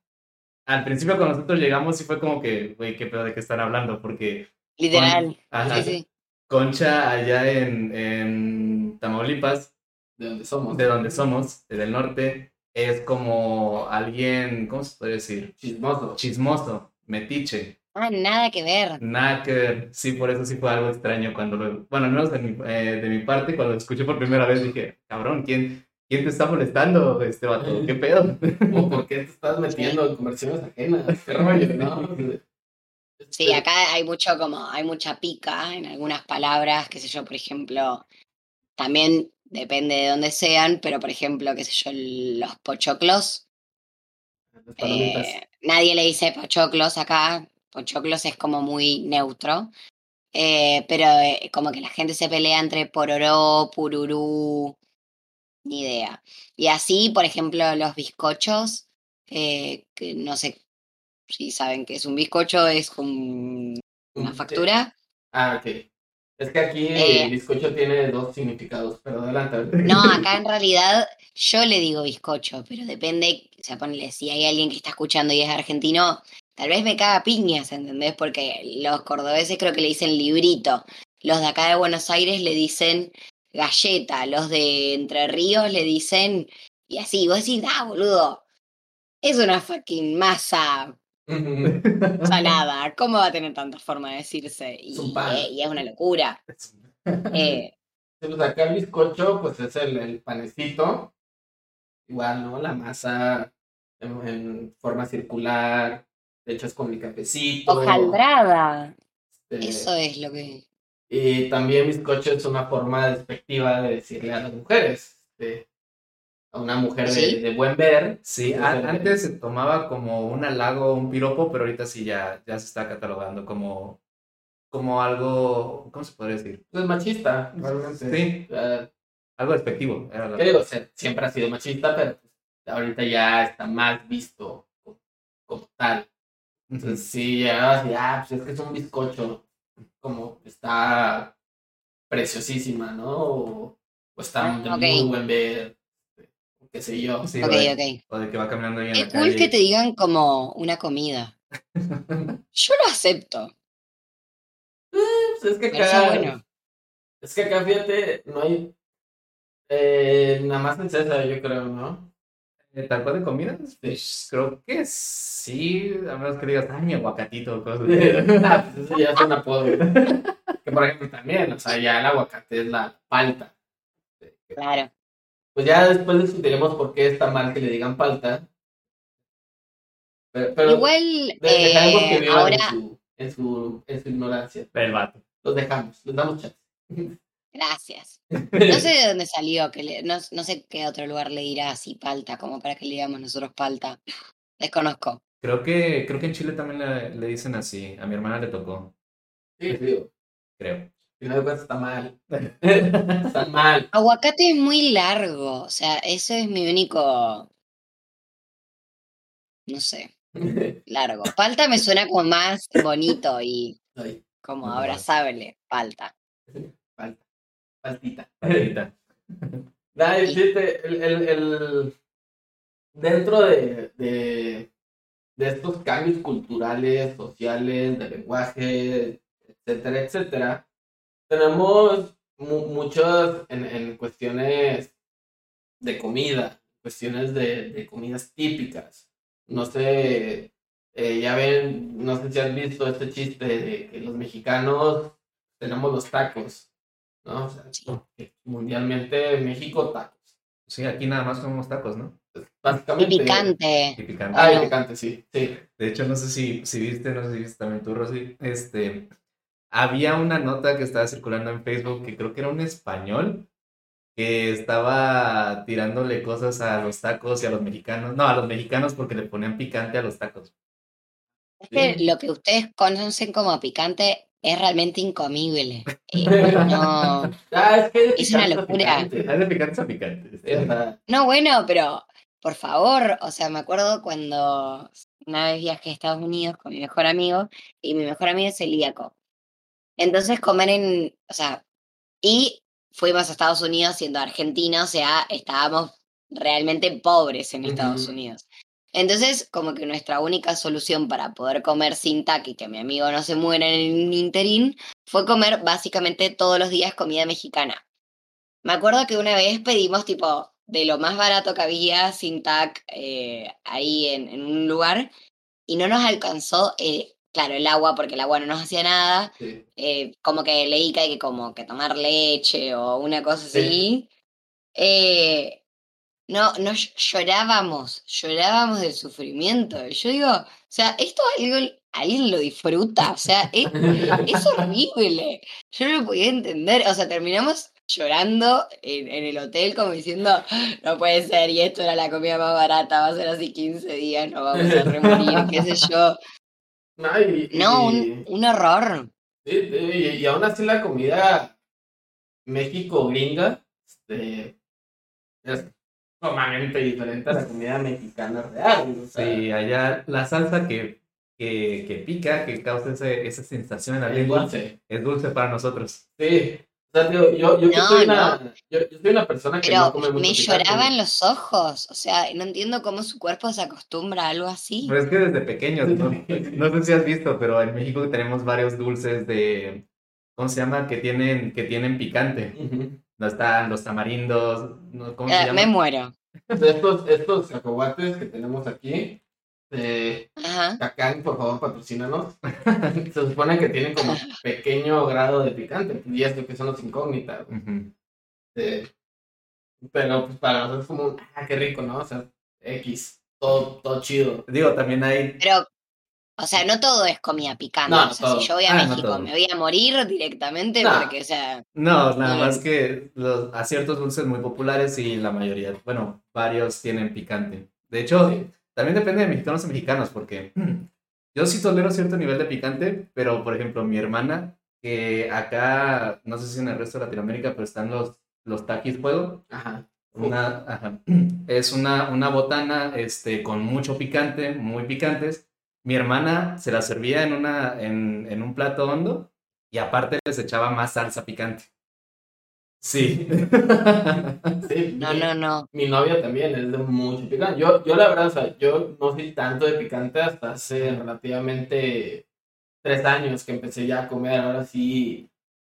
Al principio cuando nosotros llegamos sí fue como que, güey, qué pedo de qué están hablando, porque Literal. Ajá. Sí, sí. concha allá en, en Tamaulipas, de donde somos. de donde somos, del norte, es como alguien, ¿cómo se puede decir? Chismoso. Chismoso, metiche. Ah, nada que ver. Nada que ver. Sí, por eso sí fue algo extraño cuando lo... Bueno, al menos de mi, eh, de mi parte, cuando lo escuché por primera vez dije, cabrón, ¿quién, quién te está molestando, este vato? ¿Qué pedo? ¿O por qué te estás metiendo en conversiones ajenas? ¿Qué rollo, no? Sí, acá hay mucho como, hay mucha pica en algunas palabras, qué sé yo, por ejemplo, también depende de dónde sean, pero por ejemplo, qué sé yo, los pochoclos, eh, nadie le dice pochoclos acá, pochoclos es como muy neutro, eh, pero eh, como que la gente se pelea entre pororó, pururú, ni idea. Y así, por ejemplo, los bizcochos, eh, que no sé si saben que es un bizcocho, es como una factura. Ah, ok. Es que aquí el bizcocho tiene dos significados, pero adelante. No, acá en realidad yo le digo bizcocho, pero depende, o sea, ponle, si hay alguien que está escuchando y es argentino, tal vez me caga piñas, ¿entendés? Porque los cordobeses creo que le dicen librito, los de acá de Buenos Aires le dicen galleta, los de Entre Ríos le dicen, y así, vos decís, ah, boludo, es una fucking masa salada, ¿cómo va a tener tanta forma de decirse? Y, Es eh, y es una locura. Eh, acá el bizcocho, pues es el, el panecito. Igual, ¿no? La masa en, en forma circular, le echas con el cafecito. hojaldrada. este, Eso es lo que. Y también bizcocho es una forma despectiva de decirle a las mujeres. este, a una mujer de, ¿Sí? de buen ver. Sí, pues, a- antes se tomaba como un halago, un piropo, pero ahorita sí ya, ya se está catalogando como, como algo, ¿cómo se podría decir? Es machista, realmente. Sí. Algo despectivo. Era la- ¿Qué digo? O sea, siempre ha sido machista, pero pues, ahorita ya está más visto como, como tal. Entonces, sí, llegabas y, ah, pues es que es un bizcocho, como está preciosísima, ¿no? O, o está Ah, de muy buen ver, qué sé yo. Sí, Ok, o de- ok. O de que va caminando ahí en Qué la cool calle. que te digan como una comida. Yo lo acepto. Pues es que Pero acá, es bueno. es que acá, fíjate, no hay, eh, nada más en César, yo creo, ¿no? Eh, ¿Tal cual de comidas? Pues creo que sí, a menos que digas, ay, mi aguacatito cosas así. Ah, pues eso ya es un apodo. que por ejemplo también, o sea, ya el aguacate es la palta. Claro. Pues ya después discutiremos por qué está mal que le digan palta. Pero, pero Igual, que eh, vivan ahora, en, su, en, su, en su ignorancia. El vato. Los dejamos, les damos chance. gracias. No sé de dónde salió, que le- no, no sé qué otro lugar le dirá así palta, como para que le digamos nosotros palta. Desconozco. Creo que, creo que en Chile también le, le dicen así. A mi hermana le tocó, Sí, digo, creo. final de cuentas está mal. está mal. Aguacate es muy largo, o sea, eso es mi único, no sé, largo. Palta me suena como más bonito y como abrazable, palta. Faltita. El chiste, el, el, el- dentro de, de, de estos cambios culturales, sociales, de lenguaje, etcétera, etcétera, tenemos mu- muchos en, en cuestiones de comida, cuestiones de, de comidas típicas. No sé, eh, ya ven, no sé si han visto este chiste de que los mexicanos tenemos los tacos, ¿no? O sea, Sí. mundialmente México tacos. Sí, aquí nada más comemos tacos, ¿no? Y Básicamente. picante. Y picante. Ay, Bueno. picante, sí, sí. De hecho, no sé si, si viste, no sé si viste también tú, Rosy. Este, había una nota que estaba circulando en Facebook que creo que era un español que estaba tirándole cosas a los tacos y a los mexicanos. No, a los mexicanos porque le ponían picante a los tacos. Es que lo que ustedes conocen como picante es realmente incomible. Eh, no, Ah, es que Es una locura. a no, bueno, pero por favor, o sea, me acuerdo cuando una vez viajé a Estados Unidos con mi mejor amigo y mi mejor amigo es celíaco. Entonces comer en, o sea, y fuimos a Estados Unidos siendo argentinos, o sea, estábamos realmente pobres en Estados. Unidos. Entonces, como que nuestra única solución para poder comer sin tac y que mi amigo no se muera en el interín fue comer básicamente todos los días comida mexicana. Me acuerdo que una vez pedimos tipo de lo más barato que había sin tac eh, ahí en, en un lugar y no nos alcanzó, eh, claro, el agua porque el agua no nos hacía nada, sí. eh, como que leí que hay que como que tomar leche o una cosa Sí. así. No, no ll- llorábamos, llorábamos del sufrimiento. Yo digo, o sea, esto algo, alguien lo disfruta, o sea, es, es horrible. Yo no lo podía entender, o sea, terminamos llorando en, en el hotel como diciendo, no puede ser, y esto era la comida más barata, va a ser así 15 días, no vamos a remorir, qué sé yo. No, y, y- No, un, un horror. y, y aún así la comida México gringa este, es sumamente diferente a la comida mexicana real. o sea, Sí, allá la salsa que, que, que pica, que causa ese- esa sensación en la es lengua, dulce. es dulce para nosotros. Sí. O sea, digo, yo, yo, No, soy una, yo, yo soy una persona que no Pero come mucho me picante. lloraban los ojos, o sea, no entiendo cómo su cuerpo se acostumbra a algo así. Pero es que desde pequeños, ¿no? No sé si has visto, pero en México tenemos varios dulces de, ¿cómo se llama? Que tienen, que tienen picante. Ujú. No están los tamarindos, ¿no? ¿cómo se Eh, llama? me muero. Estos, estos cacahuates que tenemos aquí, eh. Cacán, por favor, patrocínanos. Se supone que tienen como pequeño grado de picante, y esto que son los incógnitas. Eh, pero pues para nosotros es como, un, ah, qué rico, ¿no? O sea, X, todo, todo chido. Digo, también hay, Pero, o sea, no todo es comida picante. No, o sea, todo. si yo voy a Ah, no México, todo. me voy a morir directamente No. porque, o sea, no, nada No. más que los, a ciertos dulces muy populares y la mayoría, bueno, varios tienen picante. De hecho, Sí. también depende de mexicanos y mexicanos, porque yo sí tolero cierto nivel de picante, pero por ejemplo, mi hermana, que acá, no sé si en el resto de Latinoamérica, pero están los, los taquis fuego, Ajá. una, ajá, es una, una botana este, con mucho picante, muy picantes. Mi hermana se la servía en, una, en, en un plato hondo y aparte les echaba más salsa picante. Sí. Sí, no, mi, no, no. mi novia también es de mucho picante. Yo, yo la verdad, o sea, yo no soy tanto de picante hasta hace relativamente tres años que empecé ya a comer ahora sí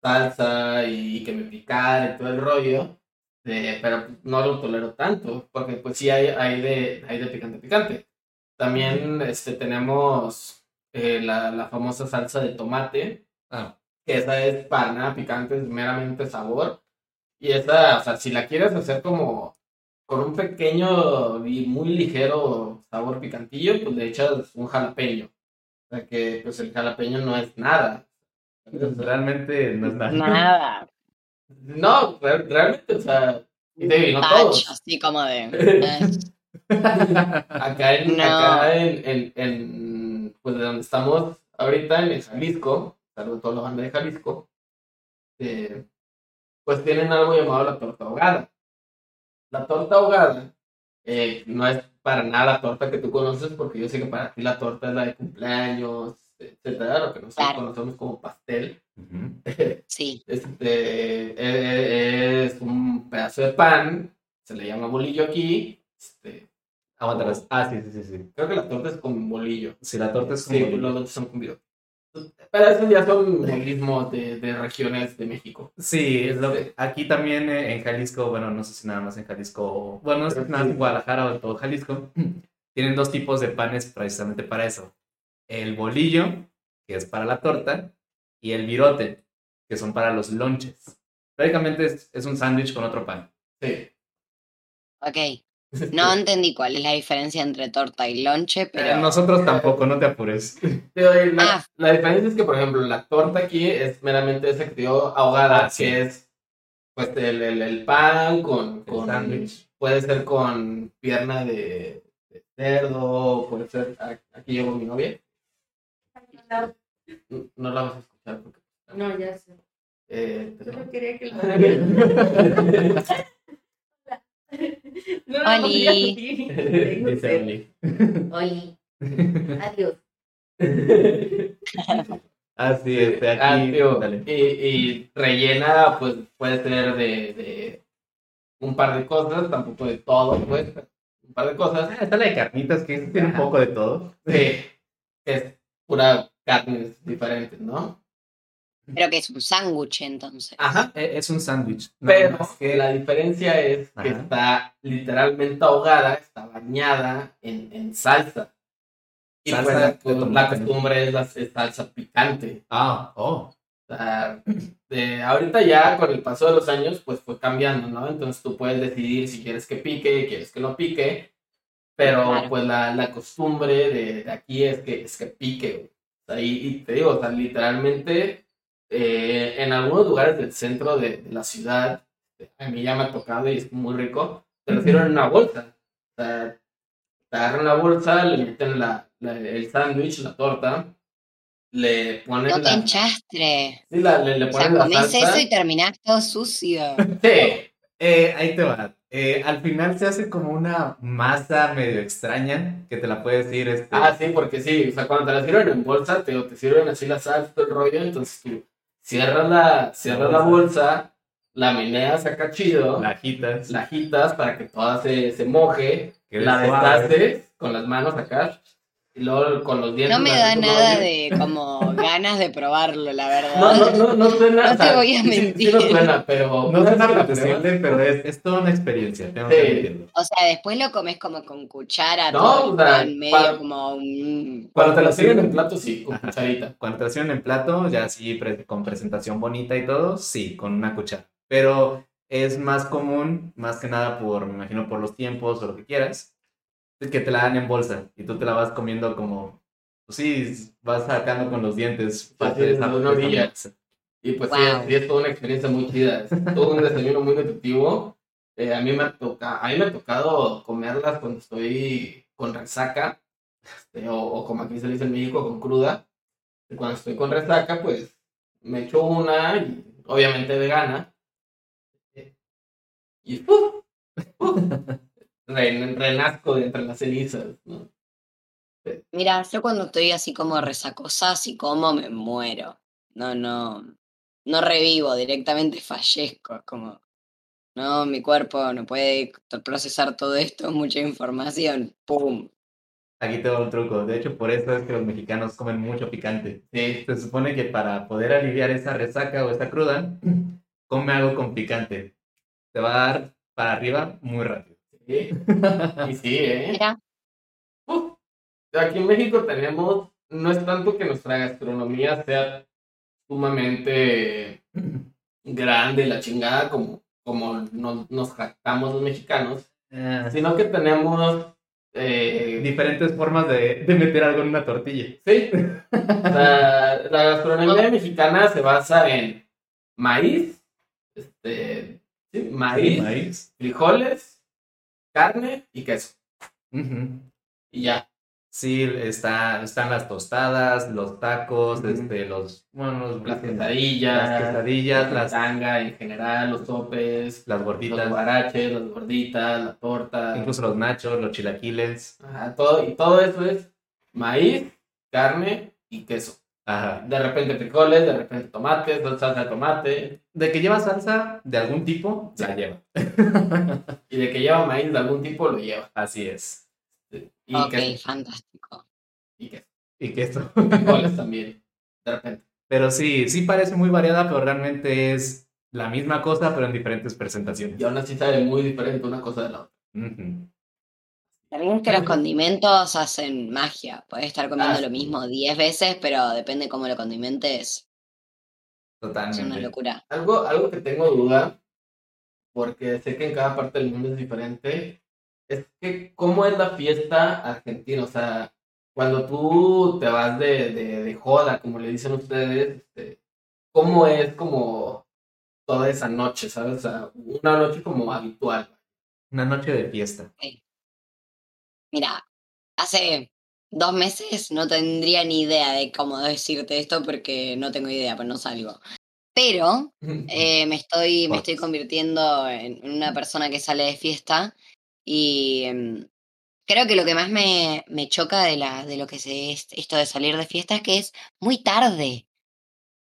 salsa y que me picara y todo el rollo. Eh, pero no lo tolero tanto, porque pues sí hay, hay, de, hay de picante picante. También este, tenemos eh, la, la famosa salsa de tomate, Ah, que esa es para nada picante, es meramente sabor. Y esa, o sea, si la quieres hacer como con un pequeño y muy ligero sabor picantillo, pues le echas un jalapeño. O sea que pues el jalapeño no es nada. realmente no es nada. Nada. No, re- realmente, o sea, y te digo, no Touch, todos. así como de. eh, Acá en, No. acá en, en, en, pues de donde estamos ahorita, en Jalisco, saludos a toda la banda de Jalisco, eh, pues tienen algo llamado la torta ahogada. La torta ahogada eh, no es para nada la torta que tú conoces, porque yo sé que para ti la torta es la de cumpleaños, etcétera, lo que nosotros Claro. conocemos como pastel. Ujú. sí. Este, eh, es un pedazo de pan, se le llama bolillo aquí. Este, Aguanta las- Ah, sí, sí, sí, sí. creo que la torta es con bolillo. Si la torta es Sí, como... los otros son con bolillo. Pero esos ya son modismos de, de regiones de México. Sí, es lo que- aquí también eh, en Jalisco, bueno, no sé si nada más en Jalisco, bueno, no sé si nada más en Guadalajara o en todo Jalisco, tienen dos tipos de panes precisamente para eso. El bolillo, que es para la torta, y el virote, que son para los lonches. Prácticamente es, es un sándwich con otro pan. Sí. Ok. No entendí cuál es la diferencia entre torta y lonche, Pero pero. nosotros tampoco, no te apures. Pero la, Ah. la diferencia es que, por ejemplo, la torta aquí es meramente esa que ahogada, Ah, sí. que es pues el, el, el pan con, con sándwich. puede ser con pierna de, de cerdo, puede ser, aquí llevo mi novia, no, no la vas a escuchar porque No, ya sé. eh, te- Solo quería que lo No, Oli. no, Dice. Oli. Oli. Adiós. Ah, sí, este, aquí. Ah, tío, dale. y, y rellena, pues puede ser de, de un par de cosas, tampoco de todo, pues, un par de cosas. Ah, está la de carnitas, que tiene un poco de todo. Sí, es pura carnes diferentes, ¿no? Pero que es un sándwich entonces. Ajá. Eh, Es un sándwich. nada Pero que la diferencia es que Ajá. está literalmente ahogada, está bañada en, en salsa. Y Salsa pues la, ¿no? costumbre es la salsa picante. Ah, oh. O sea, de- ahorita ya con el paso de los años, pues fue cambiando, ¿no? Entonces tú puedes decidir si quieres que pique, quieres que no pique, pero Claro. pues la, la costumbre de, de aquí es que, es que pique. O sea, y, y te digo, o sea, literalmente eh, en algunos lugares del centro de, de la ciudad, a mí ya me ha tocado y es muy rico, te lo sirven en una bolsa. O sea, te agarran la bolsa, le meten la, la- el sándwich, la torta, le ponen No te la... enchastre. Sí, la- le, le O sea, ponen la comés salsa. eso y terminás todo sucio. Sí, Eh, ahí te va. Eh, al final se hace como una masa medio extraña que te la puedes ir. Este, Ah, sí, porque sí, o sea, cuando te la sirven en bolsa, te, te sirven así la salsa, todo el rollo, entonces tú cierras la, cierras la bolsa, la meneas acá chido, la agitas. la agitas para que toda se, se moje, que la es suave. deshaces con las manos acá, y luego con los dientes. No me da nada de como ganas de probarlo, la verdad. No, no, no, no suena. No te voy a sí- sí- mentir. Sí, no suena, pero. No que apetecible, pero es, es toda una experiencia. Tengo que Sí. admitirlo. O sea, después lo comes como con cuchara, No, todo o sea, pan medio para- como un... Cuando te la sirven en plato, sí, con Ajá. cucharita. Cuando te la sirven en plato, ya sí, pre- con presentación bonita y todo, sí, con una cuchara. Pero es más común, más que nada por, me imagino, por los tiempos o lo que quieras, que te la dan en bolsa y tú te la vas comiendo como, pues sí, vas sacando con los dientes. parte de esa- una orilla. Y pues sí, Wow. es- sí, es toda una experiencia muy chida. Es todo un desayuno muy nutritivo. Eh, a mí me ha toca, a mí me ha tocado comerlas cuando estoy con resaca, este, o, o como aquí se dice en México, con cruda. Y cuando estoy con resaca, pues me echo una, y obviamente vegana. Y ¡puf! ¡puf! Ren- renazco de entre las cenizas. ¿no? Mira, yo cuando estoy así como resacosa, si como me muero. No, no, no revivo, directamente fallezco. Es como, no, mi cuerpo no puede procesar todo esto, mucha información. ¡Pum! Aquí te doy un truco. De hecho, por eso es que los mexicanos comen mucho picante. Sí, Se supone que para poder aliviar esa resaca o esa cruda, come algo con picante. te va a dar para arriba muy rápido. Sí. Y sí, ¿eh? Mira, Uf. Aquí en México tenemos, no es tanto que nuestra gastronomía sea sumamente grande, la chingada, como, como nos, nos jactamos los mexicanos, Ah, sino que tenemos... eh, Diferentes formas de, de meter algo en una tortilla. Sí. La, la gastronomía mexicana se basa en maíz, este, sí, maíz, Sí, maíz. frijoles, carne y queso. Y ya. Sí, está, están las tostadas, los tacos, Ujú. este, los, bueno, los- Las quesadillas, las quesadillas, la las, tanga en general, los topes, las los gorditas, guaraches, las gorditas, la torta. incluso los nachos, los chilaquiles. Ajá, todo, y todo eso es maíz, carne y queso. Ajá. De repente frijoles, de repente tomates, salsa de tomate. De que lleva salsa de algún tipo, la lleva. Y de que lleva maíz de algún tipo, lo lleva. Así es. Y ok, queso. fantástico. Y queso. Y que esto. Frijoles también. De repente. Pero sí, sí parece muy variada, pero realmente es la misma cosa, pero en diferentes presentaciones. Y aún así sabe muy diferente una cosa de la otra. Ujú. También es que los condimentos hacen magia. Puedes estar comiendo Ah, lo sí. mismo 10 veces, pero depende cómo lo condimentes. Es una Totalmente. locura. Algo, algo que tengo duda, porque sé que en cada parte del mundo es diferente, es que cómo es la fiesta argentina. O sea, cuando tú te vas de, de, de joda, como le dicen ustedes, este, ¿cómo es como toda esa noche, ¿sabes? O sea, una noche como habitual. Una noche de fiesta. Mira, hace dos meses no tendría ni idea de cómo decirte esto porque no tengo idea, pues no salgo. Pero eh, me, estoy, me estoy convirtiendo en una persona que sale de fiesta y em, creo que lo que más me, me choca de, la, de lo que es esto de salir de fiesta es que es muy tarde.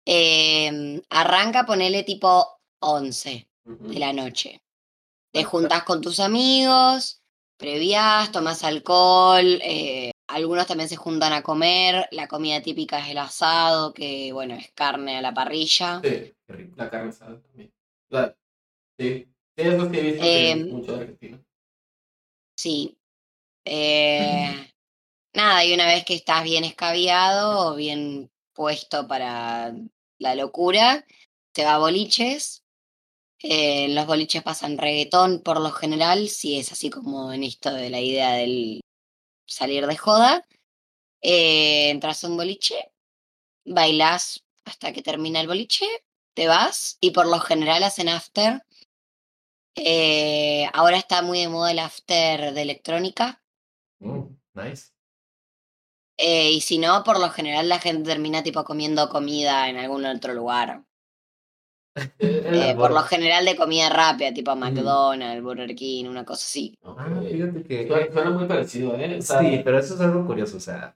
Em, arranca, ponele tipo 11 Ujú. de la noche. Te juntas con tus amigos, previas, tomas alcohol, eh, algunos también se juntan a comer, la comida típica es el asado, que bueno, es carne a la parrilla. Sí, la carne asada también. O sea, sí, eso sí he visto Em, mucho de Argentina. Sí. Eh, nada, y una vez que estás bien escabiado o bien puesto para la locura, te va a boliches. Eh, los boliches pasan reggaetón por lo general, si es así como en esto de la idea del salir de joda. Eh, entras a un boliche, bailás hasta que termina el boliche, te vas y por lo general hacen after. Eh, ahora está muy de moda el after de electrónica. Mm, nice. y si no, por lo general la gente termina tipo comiendo comida en algún otro lugar. Eh, Eh, eh, por lo general de comida rápida, tipo McDonald's, Burger King, una cosa así. Ah, fíjate que. Suena, suena muy parecido, ¿eh? O sea, Sí, pero eso es algo curioso, o sea,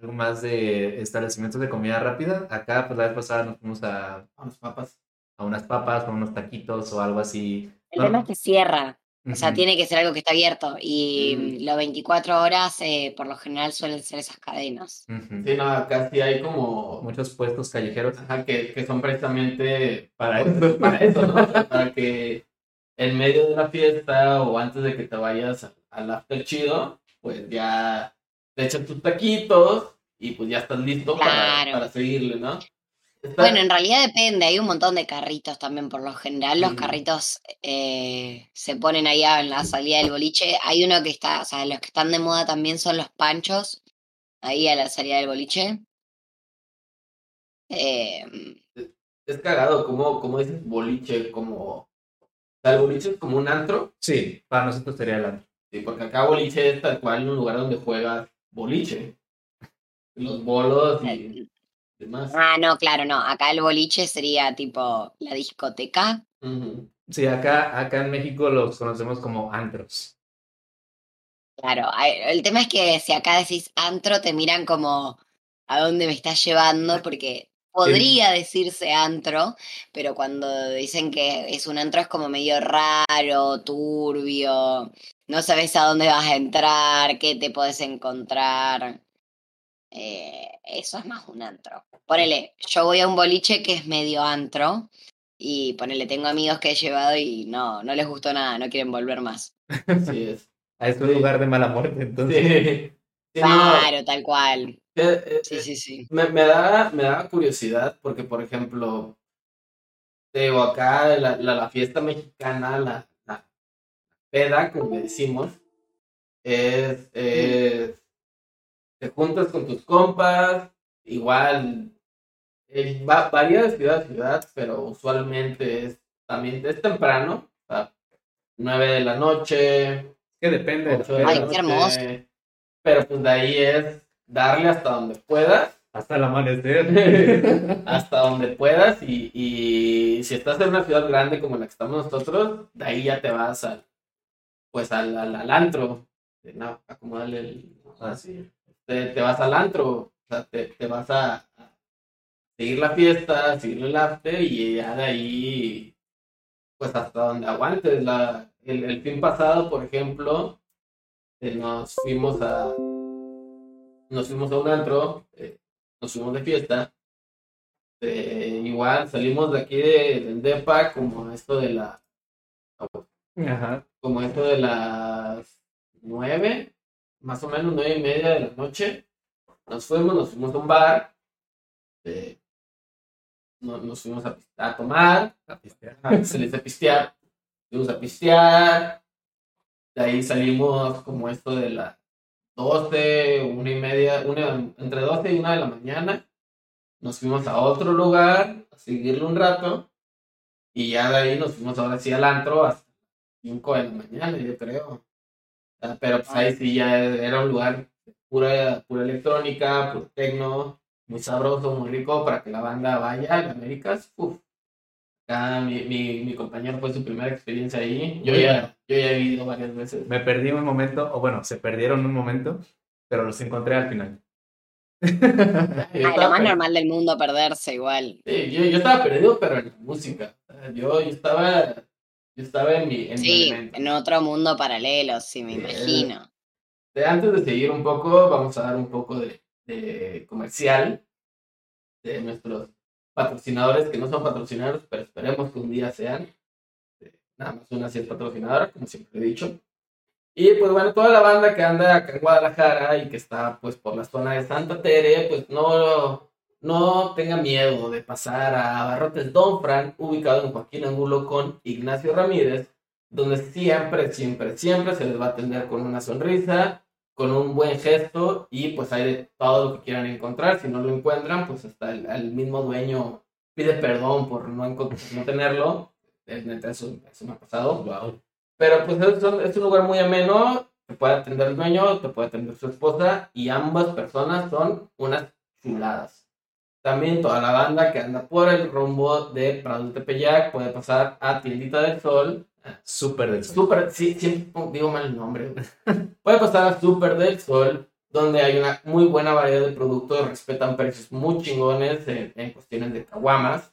algo más de establecimientos de comida rápida. Acá, pues la vez pasada nos fuimos a, a las papas. a unas papas, a unos taquitos o algo así. El No, tema es que cierra, o sea, tiene que ser algo que está abierto. Y Mm. mm, los 24 horas, eh, por lo general, suelen ser esas cadenas. Sí, no, acá sí hay como... Muchos puestos callejeros. Ajá, que, que son precisamente Para eso. para eso, ¿no? Para que en medio de la fiesta o antes de que te vayas al- after chido, pues ya te echas tus taquitos y pues ya estás listo para, para seguirle, ¿no? Está- Bueno, en realidad depende, hay un montón de carritos también por lo general. Los Mm. carritos eh, se ponen ahí en la salida del boliche. Hay uno que está, o sea, los que están de moda también son los panchos, ahí a la salida del boliche. Eh, es cagado, como, como dices boliche, como... El boliche es como un antro, Sí, para nosotros sería el antro. sí, porque acá boliche es tal cual un lugar donde juegas boliche. Los bolos y ah, no, claro, no. Acá el boliche sería tipo la discoteca. Sí, acá, acá en México los conocemos como antros. Claro, el tema es que si acá decís antro, te miran como a dónde me estás llevando, porque podría decirse antro, pero cuando dicen que es un antro es como medio raro, turbio, no sabes a dónde vas a entrar, qué te puedes encontrar. Eh, eso es más un antro. Ponele, yo voy a un boliche que es medio antro Y ponele, tengo amigos que he llevado y no, no les gustó nada, no quieren volver más. Así es. Ah, es un Sí. lugar de mala muerte, entonces. Sí. Sí, no, Claro, tal cual. eh, eh, Sí, sí, sí. Me, me da, me da curiosidad porque, por ejemplo, te digo, acá la, la, la fiesta mexicana, la, la peda, como decimos, es, es- te juntas con tus compas, igual, eh, va, varía de ciudad a ciudad, pero usualmente es también, es temprano, o sea, nueve de la noche, que depende de la Ay, qué hermoso. pero pues de ahí es darle hasta donde puedas Hasta el amanecer. hasta donde puedas y, y si estás en una ciudad grande como la que estamos nosotros, de ahí ya te vas al, pues al, al, al antro. No, acomódale el... Ah, sí. Te, te vas al antro, o sea, te, te vas a, a seguir la fiesta, seguir el after y ya de ahí, pues hasta donde aguantes. La, el, el fin pasado, por ejemplo, eh, nos fuimos a nos fuimos a un antro, eh, nos fuimos de fiesta. eh, igual salimos de aquí de, del DEPA como esto de la Ajá. como esto de las nueve, más o menos nueve y media de la noche. Nos fuimos, nos fuimos a un bar. eh, no- nos fuimos a, a tomar, Ajá, se les de pistear. Fuimos a pistear. De ahí salimos como esto de las 12, una y media, una, entre 12 y una de la mañana. Nos fuimos a otro lugar a seguirle un rato. Y ya de ahí nos fuimos ahora sí al antro hasta 5 de la mañana, yo creo. Ah, Pero pues ahí sí ya era un lugar pura, pura electrónica, puro tecno, muy sabroso, muy rico para que la banda vaya a Américas. Uf. Acá mi, mi, mi compañero fue su primera experiencia ahí. Yo ya, yo ya he ido varias veces. Me perdí un momento, o bueno, se perdieron un momento, pero los encontré al final. Estaba lo más normal del mundo perderse igual. sí, yo, yo estaba perdido, pero en la música. Yo, yo estaba, yo estaba en mi, en Sí, en otro mundo paralelo, sí, me imagino. De- antes de seguir un poco, vamos a dar un poco de, de comercial de nuestros patrocinadores, que no son patrocinadores, pero esperemos que un día sean. Eh, Nada más una sí es patrocinadora, como siempre he dicho. Y pues bueno, toda la banda que anda acá en Guadalajara y que está pues por la zona de Santa Tere, pues no, no tenga miedo de pasar a Barrotes Don Fran, ubicado en Joaquín Angulo con Ignacio Ramírez, donde siempre, siempre, siempre se les va a atender con una sonrisa, con un buen gesto y pues hay de todo lo que quieran encontrar. Si no lo encuentran, pues hasta el, el mismo dueño pide perdón por no, no tenerlo. Neta, Eso, eso me ha pasado. Pero pues es es un lugar muy ameno, te puede atender el dueño, te puede atender su esposa y ambas personas son unas chuladas. También toda la banda que anda por el rumbo de Prado de Tepeyac puede pasar a Tiendita del Sol. Súper del sol. Super, sí, siempre digo mal el nombre. Puede pasar a Super del Sol, donde hay una muy buena variedad de productos, respetan precios muy chingones en, en cuestiones de caguamas.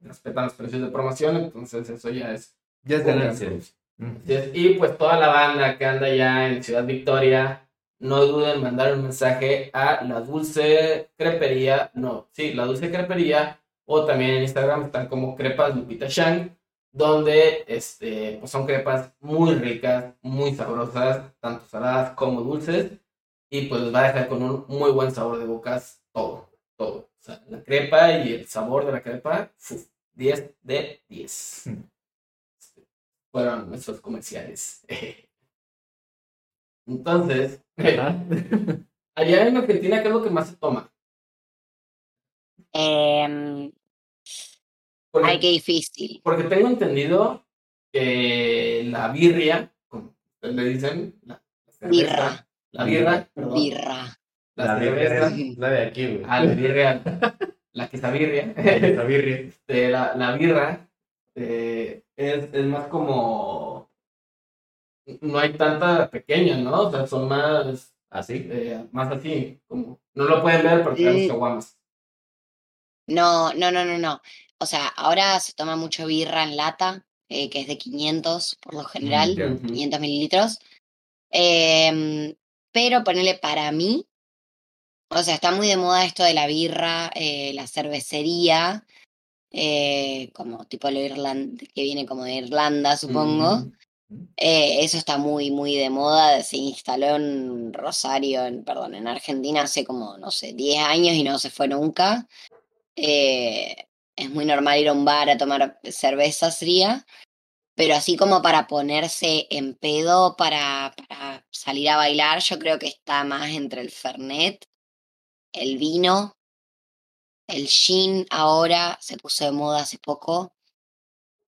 Respetan los precios de promoción, entonces eso ya es Ya es ganancia. Y pues toda la banda que anda ya en Ciudad Victoria, no duden en mandar un mensaje a la Dulce Crepería, no, sí, la Dulce Crepería, o también en Instagram están como Crepas Lupita Shang, donde este, pues son crepas muy ricas, muy sabrosas, tanto saladas como dulces, y pues les va a dejar con un muy buen sabor de bocas todo, todo. O sea, la crepa y el sabor de la crepa, uf, 10 de 10 fueron nuestros comerciales. Entonces, Allá en Argentina, ¿qué es lo que más se toma? Em, Porque, ay, qué difícil. porque tengo entendido que la birria, como ustedes le dicen, la, Birra. la birra, perdón, Birra. la, birria es la de aquí, güey. ah, la birria, la quesabirria, La birria. este, la, la birra eh, es, es más como, no hay tanta pequeña, ¿no? O sea, son más Así. eh, más así, como no lo pueden ver porque hay Mm. caguamas. No, no, no, no, no. O sea, ahora se toma mucho birra en lata, eh, que es de 500 por lo general, ya. Ujú. 500 mililitros. Em, pero ponele para mí, o sea, está muy de moda esto de la birra, eh, la cervecería, eh, como tipo lo Irlanda, que viene como de Irlanda, supongo. Ujú. Eh, eso está muy, muy de moda. Se instaló en Rosario, en, perdón, en Argentina hace como, no sé, 10 años y no se fue nunca. Eh, es muy normal ir a un bar a tomar cerveza fría, pero así como para ponerse en pedo, para, para salir a bailar, yo creo que está más entre el Fernet, el vino, el gin ahora se puso de moda hace poco.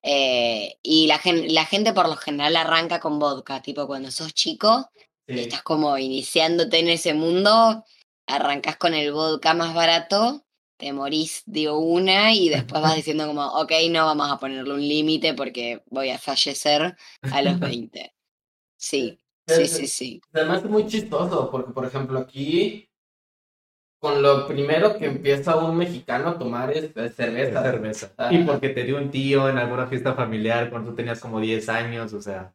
Eh, y la, gen- la gente por lo general arranca con vodka, tipo cuando sos chico, Sí. estás como iniciándote en ese mundo, arrancas con el vodka más barato, te morís de una y después vas diciendo como, ok, no vamos a ponerle un límite porque voy a fallecer a los 20. Sí, sí, sí, sí. Además es muy chistoso, porque por ejemplo aquí, con lo primero que empieza un mexicano a tomar es, es cerveza. Ah. Y porque te dio un tío en alguna fiesta familiar cuando tú tenías como 10 años, o sea.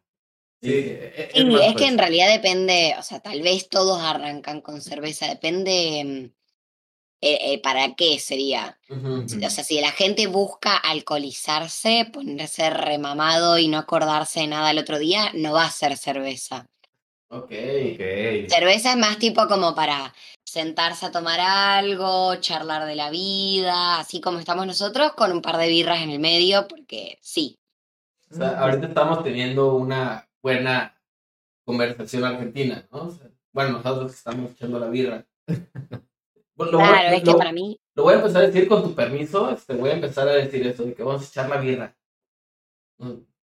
Sí. e- Sí, más es que en realidad depende, o sea, tal vez todos arrancan con cerveza, depende mm, eh, eh, para qué sería. O sea, si la gente busca alcoholizarse, ponerse remamado y no acordarse de nada el otro día, no va a ser cerveza. Ok. Ok. Cerveza es más tipo como para sentarse a tomar algo, charlar de la vida, así como estamos nosotros, con un par de birras en el medio, porque sí. O sea, ahorita estamos teniendo una buena conversación argentina, ¿no? O sea, bueno, nosotros que estamos echando la birra. Bueno, Claro, es que lo- para mí, Lo voy a empezar a decir con tu permiso, este, voy a empezar a decir eso, de que vamos a echar la birra.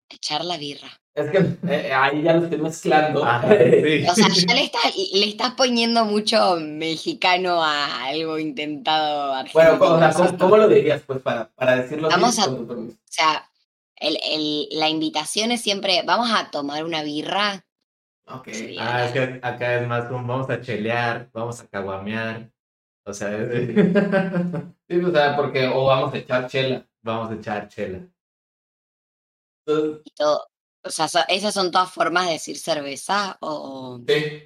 Echar la birra. Es que eh, ahí ya lo estoy mezclando. Ah, sí. O sea, ya le estás, le estás poniendo mucho mexicano a algo intentado bueno, argentino. o sea, ¿cómo, cómo lo dirías? Pues para, para decirlo así, Vamos a- con tu permiso. O sea, el, el- la invitación es siempre, vamos a tomar una birra. Ok. Sí. Ah, es que acá es más como vamos a chelear, vamos a caguamear. O sea, es- Sí, o sea, porque, o vamos a echar chela. vamos a echar chela. Y todo. O sea, esas son todas formas de decir cerveza o... sí.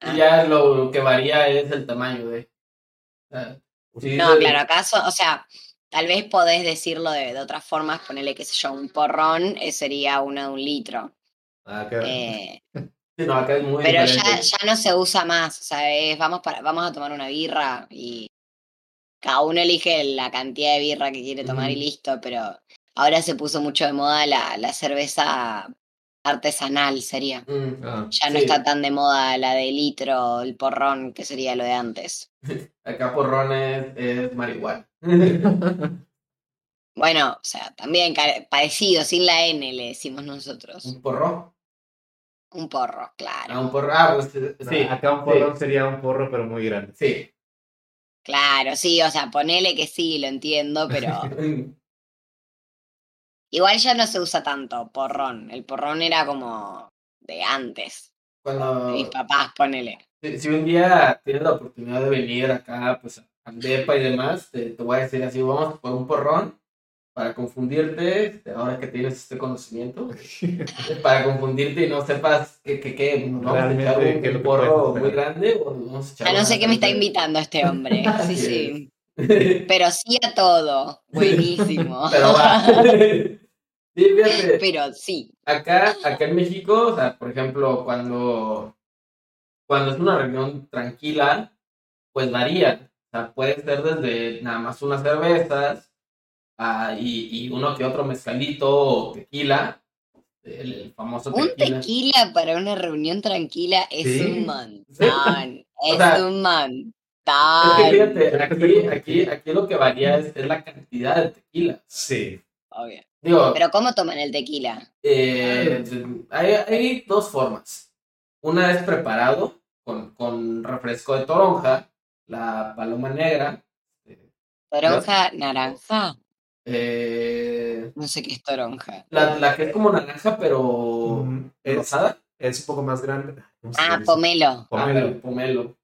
Ah. Y ya lo, lo que varía es el tamaño de. sí, No, de- claro, acaso, o sea, tal vez podés decirlo de, de otras formas, ponerle, qué sé yo, un porrón, eh, sería uno de un litro. Ah, qué- Eh, Sí, no, acá es muy pero ya, ya no se usa más, o sea, es, vamos, para, vamos a tomar una birra y cada uno elige la cantidad de birra que quiere tomar y listo, pero ahora se puso mucho de moda la, la cerveza artesanal, sería. Mm, Ah. Ya no Sí. está tan de moda la de litro, el porrón, que sería lo de antes. Acá porrón es, es marihuana. Bueno, o sea, también parecido, sin la N le decimos nosotros. un porro. Un porro, Ah, claro. un porro. Ah, pues No, sí. acá un porrón sería un porro, pero muy grande. Sí. Claro, sí, o sea, ponele que sí, lo entiendo, pero igual ya no se usa tanto porrón. El porrón era como de antes, Cuando. de mis papás, ponele. Si, si un día tienes la oportunidad de venir acá, pues a Andepa y demás, te, te voy a decir así, vamos por un porrón para confundirte, este, ahora que tienes este conocimiento, para confundirte y no sepas que, que, que nos vamos a echar Realmente, un, ¿qué es lo un que porro muy grande o nos vamos a echar Ya no sé qué me está invitando este hombre. Sí, sí. Pero sí a todo. Buenísimo. Pero va. Sí, fíjate, Pero sí. acá, acá en México, o sea, por ejemplo, cuando, cuando es una reunión tranquila, pues varía. O sea, puede ser desde nada más unas cervezas ah, y, y uno que otro mezcalito o tequila, el, el famoso Un tequila. tequila para una reunión tranquila es Sí. un montón. Es sea, un montón. Es que fíjate, aquí, aquí, aquí lo que varía es, es la cantidad de tequila. Sí. Obvio. Digo, Pero ¿cómo toman el tequila? Eh, hay, hay dos formas. Una es preparado con, con refresco de toronja, la paloma negra. Toronja, naranja. eh, No sé qué es toronja. la, la que es como naranja, pero Mm, es, rosada. es un poco más grande. ¿Cómo se Ah, pomelo. Pomelo. Ah, el pomelo.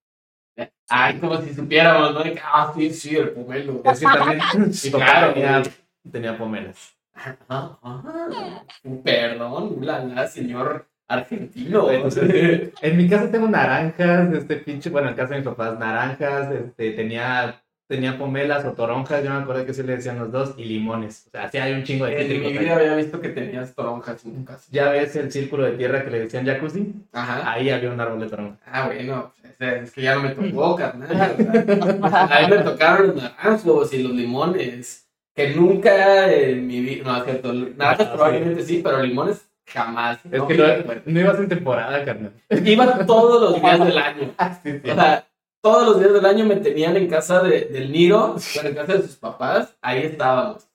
Ay, como si supiéramos, ¿no? Ah, sí, sí, el pomelo. Es que también papá Claro, tenía, tenía pomelas. Ah, ah, perdón, la, la, señor argentino. Entonces, En mi casa tengo naranjas, este pinche, bueno, en casa de mis papás, naranjas, este, tenía tenía pomelas o toronjas, yo me acuerdo que sí le decían los dos, y limones. O sea, sí hay un chingo de En mi vida había visto que tenías toronjas en tu casa. Ya ves el círculo de tierra que le decían jacuzzi, Ajá. ahí había un árbol de toronja. Ah, bueno, pues, es es que ya no me tocó, carnal. o sea, a mí me tocaron los naranjos y los limones. Que nunca en mi vida. No, es cierto. Naranjas probablemente sí, pero limones jamás. Es no que no, no ibas en temporada, carnal. Iba todos los días del año. Sí, sí. O sea, todos los días del año me tenían en casa de, del Niro, en casa de sus papás. Ahí estábamos.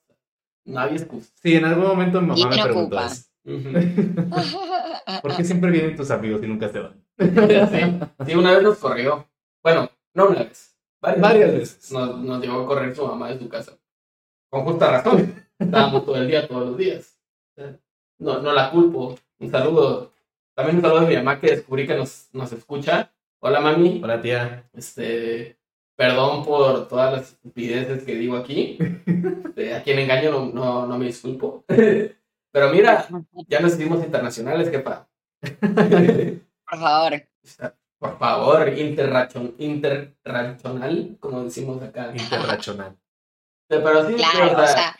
No había excusa. Sí, en algún momento mi ¿Y mamá me preguntó. ¿Por qué siempre vienen tus amigos y nunca se van? Sí, sí, una vez nos corrió. Bueno, no una vez. Varias, Varias veces. Nos, nos llevó a correr su mamá de su casa. Con justa razón. Estábamos todo el día, todos los días. No, no la culpo. Un saludo. También un saludo a mi mamá que descubrí que nos, nos escucha. Hola, mami. Hola, tía. Este, perdón por todas las estupideces que digo aquí. Este, a quien engaño no, no, no me disculpo. Pero mira, ya nos hicimos internacionales, jefa. Por favor. Por favor, interracional, como decimos acá. Interracional. Pero sí, Claro, o o sea, sea,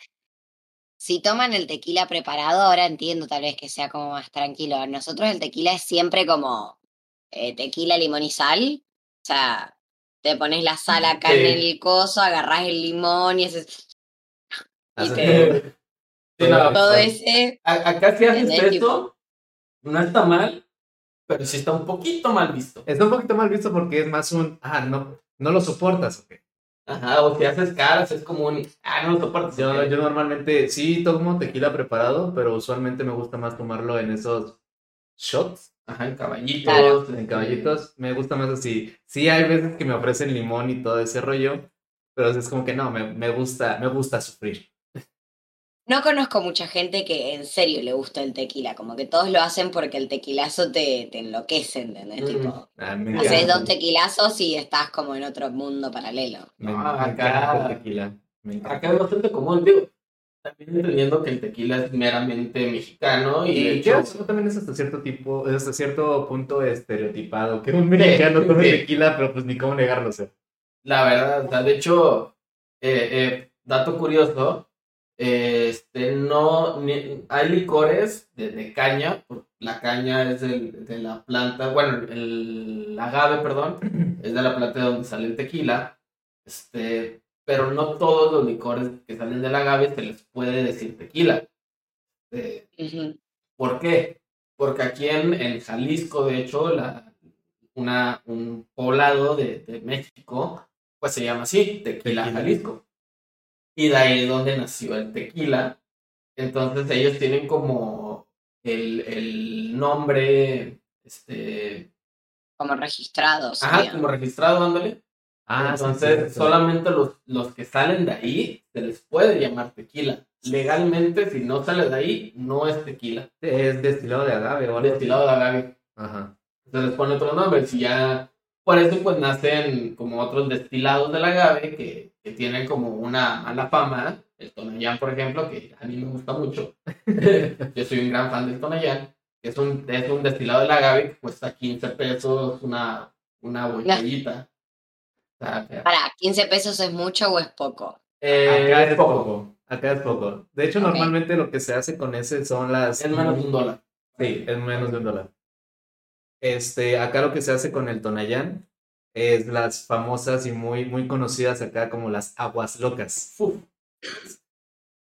si toman el tequila preparado, ahora entiendo tal vez que sea como más tranquilo. Nosotros el tequila es siempre como eh, tequila, limón y sal. O sea, te pones la sal acá Sí. en el coso, agarrás el limón y haces Y te- sí, no, todo ese. a- acá si haces esto, no está mal, pero sí está un poquito mal visto. Está un poquito mal visto porque es más un, ah, no, no lo soportas. ok. Ajá, o si haces caras, es como un, ah, no lo soportas. Yo, yo normalmente sí tomo tequila preparado, pero usualmente me gusta más tomarlo en esos shots, Ajá, en caballitos. Claro. en caballitos. Me gusta más así. Sí hay veces que me ofrecen limón y todo ese rollo, pero es como que no, me, me gusta, me gusta sufrir. No conozco mucha gente que en serio le gusta el tequila, como que todos lo hacen porque el tequilazo te, te enloquece, ¿entendés? Mm. Tipo, Ah, haces dos tequilazos y estás como en otro mundo paralelo. Me, No, acá- el tequila. Me encanta. Acá es bastante común, digo. También entendiendo que el tequila es meramente mexicano y de Y hecho, que eso también es hasta cierto tipo, es hasta cierto punto estereotipado, que un mexicano tome sí. tequila, pero pues ni cómo negarlo, o sea. la verdad, de hecho, eh, eh, dato curioso, este, no, ni- hay licores de, de caña, la caña es del- de la planta, bueno, el agave, perdón, es de la planta de donde sale el tequila, este, pero no todos los licores que salen del agave se les puede decir tequila. Eh, Ujú. ¿Por qué? Porque aquí en, en Jalisco, de hecho, la, una, un poblado de, de México, pues se llama así, Tequila, Tequila. Jalisco. Y de ahí es donde nació el tequila. Entonces ellos tienen como el, el nombre, este, Como registrados. ajá, como registrado, ándale. Ah, sí, Entonces, solamente los, los que salen de ahí se les puede llamar tequila. Legalmente, si no sale de ahí, no es tequila. Es destilado de agave así. Destilado de agave. Ajá. se les pone otro nombre. Si ya, por eso pues nacen como otros destilados del agave que, que tienen como una mala fama. El Tonayán, por ejemplo, que a mí me gusta mucho. Yo soy un gran fan del Tonayán. que Es un, es un destilado del agave que cuesta 15 pesos una, una botellita. O sea, Para, ¿15 pesos es mucho o es poco? eh, Acá es poco. poco. Acá es poco. De hecho, Ok. normalmente lo que se hace con ese son las. Es menos de un dólar. Sí, es menos de un dólar. Este, acá lo que se hace con el Tonayán es las famosas y muy, muy conocidas acá como las aguas locas. Uf,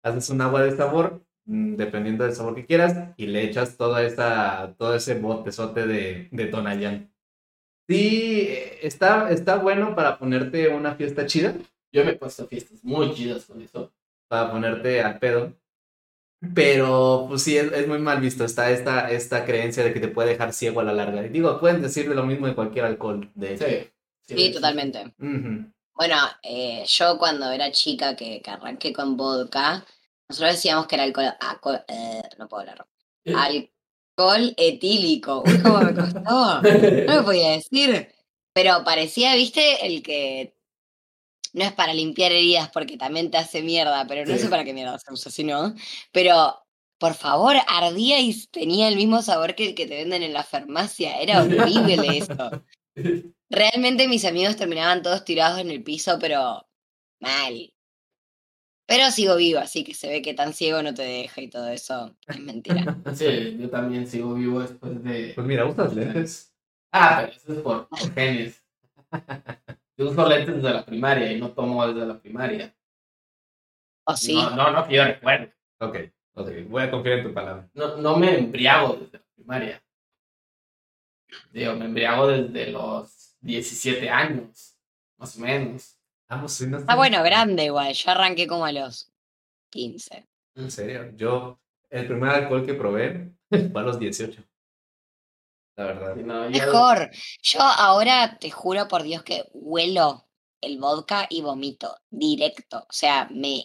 Haces un agua de sabor, mm, dependiendo del sabor que quieras, y le echas toda esa, todo ese botezote de, de Tonayán. Sí, eh, está, está bueno para ponerte una fiesta chida, yo me he puesto fiestas muy chidas con eso. para ponerte al pedo. Pero, pues sí, es, es muy mal visto. Está esta, esta creencia de que te puede dejar ciego a la larga. Y digo, pueden decir de lo mismo de cualquier alcohol, de hecho. Sí. Sí, totalmente. Bueno, eh, yo cuando era chica que, que arranqué con vodka, nosotros decíamos que era alcohol, alcohol- eh, no puedo hablar, alcohol etílico. Uy, cómo me costó. No me podía decir. Pero parecía, viste, el que no es para limpiar heridas porque también te hace mierda, pero no Sí. sé para qué mierda se usa, sino. Pero, por favor, ardía y tenía el mismo sabor que el que te venden en la farmacia. Era horrible eso. Realmente mis amigos terminaban todos tirados en el piso, pero mal. Pero sigo viva, así que se ve que tan ciego no te deja y todo eso es mentira. Sí, yo también sigo vivo después de. Pues mira, usas lentes. Ah, pero eso es por, por genes. Yo uso lentes desde la primaria y no tomo desde la primaria. ¿O sí? No, no, no que yo recuerde. Ok, ok. Voy a confiar en tu palabra. No, no me embriago desde la primaria. Digo, me embriago desde los 17 años, más o menos. Vamos, sí, no Ah, bueno, grande igual. Yo arranqué como a los 15. En serio, yo, el primer alcohol que probé fue a los 18. La verdad. Sí, no, yo- Mejor. Yo ahora te juro por Dios que huelo el vodka y vomito directo. O sea, me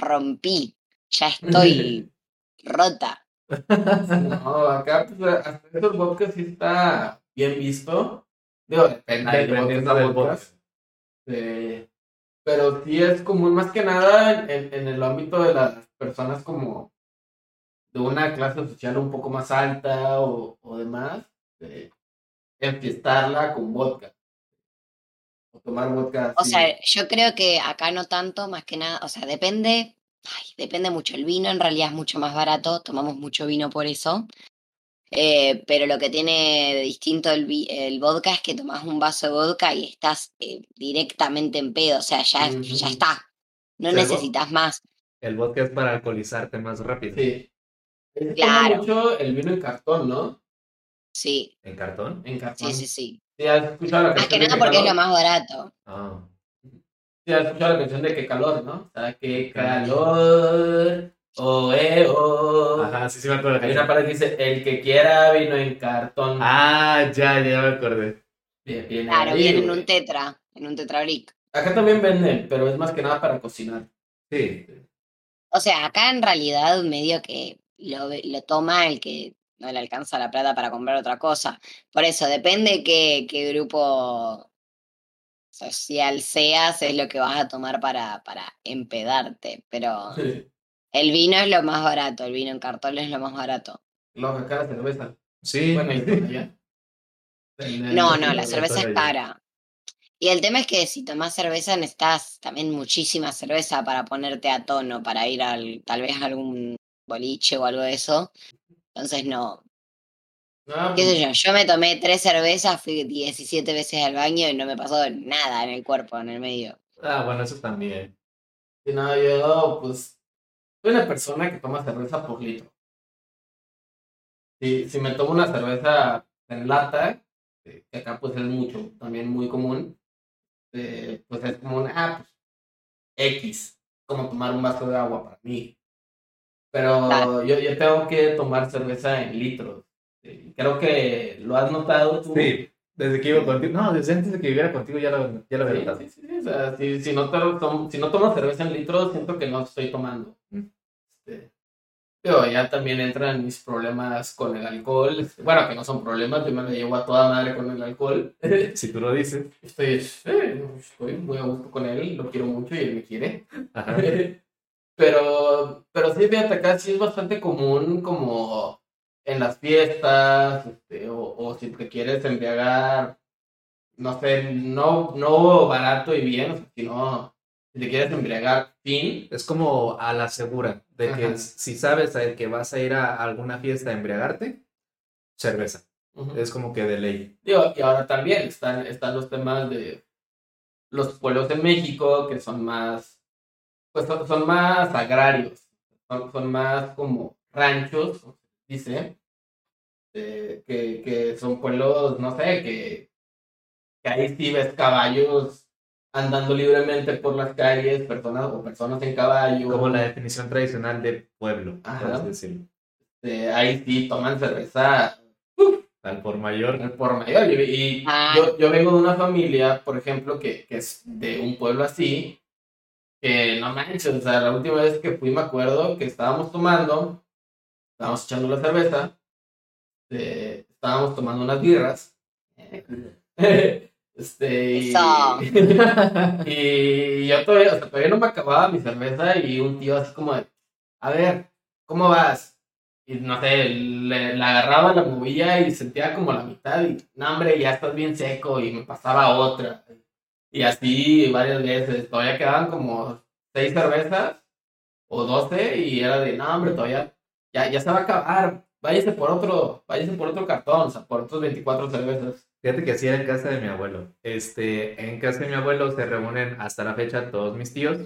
rompí. Ya estoy rota. No, acá pues, hasta esos vodkas sí está bien visto. Digo, depende Dependiendo del vodkas. Eh, pero sí es común más que nada en, en- el ámbito de las personas como de una clase social un poco más alta o, o demás, de enfiestarla con vodka. O tomar vodka. O así. sea, yo creo que acá no tanto, más que nada, o sea, depende, ay, depende mucho. El vino en realidad es mucho más barato, tomamos mucho vino por eso. Eh, pero lo que tiene de distinto el, el vodka es que tomas un vaso de vodka y estás eh, directamente en pedo, o sea, ya, ya está. No necesitas más. El vodka es para alcoholizarte más rápido. Sí. Claro. mucho el vino en cartón, ¿no? Sí, ¿En cartón? En cartón. sí, sí, sí. Sí, ¿has escuchado la Más que nada porque es lo más barato. Ah. Sí, has escuchado la canción de qué calor, ¿no? O sea, qué calor. Oh, eh, oh. Ajá, sí, sí me acuerdo. Hay una parte que dice, el que quiera vino en cartón. Ah, ya, ya me acordé. Bien, bien Claro, ahí, viene en un tetra, en un tetrabric. Acá también venden, pero es más que nada para cocinar. Sí. O sea, acá en realidad medio que lo, lo toma el que no le alcanza la plata para comprar otra cosa. Por eso, depende qué, qué grupo social seas, es lo que vas a tomar para, para empedarte. Pero el vino es lo más barato, el vino en cartón es lo más barato. Luego acá la cerveza. Sí. Bueno, allá. No, no, la cerveza es cara. Y el tema es que si tomás cerveza necesitas también muchísima cerveza para ponerte a tono, para ir al, tal vez a algún boliche o algo de eso. Entonces no, No, qué sé yo, yo me tomé tres cervezas, fui 17 veces al baño y no me pasó nada en el cuerpo, en el medio. Ah, bueno, eso también. sí, no, yo, pues, soy una persona que toma cerveza por litro. Si, si me tomo una cerveza en lata, eh, que acá pues es mucho, también muy común, eh, pues es como una, ah, pues, X, como tomar un vaso de agua para mí. Pero Claro. yo, yo tengo que tomar cerveza en litros. Eh, Creo que lo has notado tú. Sí, desde que iba contigo. No, desde antes de que viviera contigo ya lo, ya lo había Sí, notado. sí, sí, sí, o sea, si, si no to- tom- si no tomo cerveza en litros, siento que no estoy tomando. Este, pero ya también entran mis problemas con el alcohol. Bueno, que no son problemas, yo me lo llevo a toda madre con el alcohol. Si tú lo dices. Estoy, eh, estoy muy a gusto con él, lo quiero mucho y él me quiere. Ajá. Pero, pero sí, fíjate, acá sí es bastante común como en las fiestas, este, o, o si te quieres embriagar, no sé, no, no barato y bien, o sea, sino si te quieres embriagar fin, Es como a la segura de que Ajá. si sabes a- que vas a ir a alguna fiesta a embriagarte, cerveza. Es como que de ley. Digo, y ahora también están, están los temas de los pueblos de México que son más, pues son, son más agrarios, son, son más como ranchos, dice, eh, que, que son pueblos, no sé, que, que ahí sí ves caballos andando libremente por las calles, personas o personas en caballo. Como la definición tradicional de pueblo, Ajá. decirlo. eh, ahí sí toman cerveza Al por mayor. al por mayor. Y, y Ah. yo, yo vengo de una familia, por ejemplo, que, que es de un pueblo así, que no manches, o sea, la última vez que fui me acuerdo que estábamos tomando, estábamos echando la cerveza, eh, estábamos tomando unas birras. Este, y, y yo todavía, o sea, todavía no me acababa mi cerveza y un tío así como de, a ver, ¿cómo vas? Y no sé, le, la agarraba, la movía y sentía como la mitad y, no hombre, ya estás bien seco y me pasaba otra. Y así varias veces. Todavía quedaban como seis cervezas o doce y era de, no, hombre, todavía ya, ya se va a acabar. Váyase por otro, váyase por otro cartón, o sea, por otros 24 cervezas. Fíjate que así era en casa de mi abuelo. Este, en casa de mi abuelo se reúnen hasta la fecha todos mis tíos,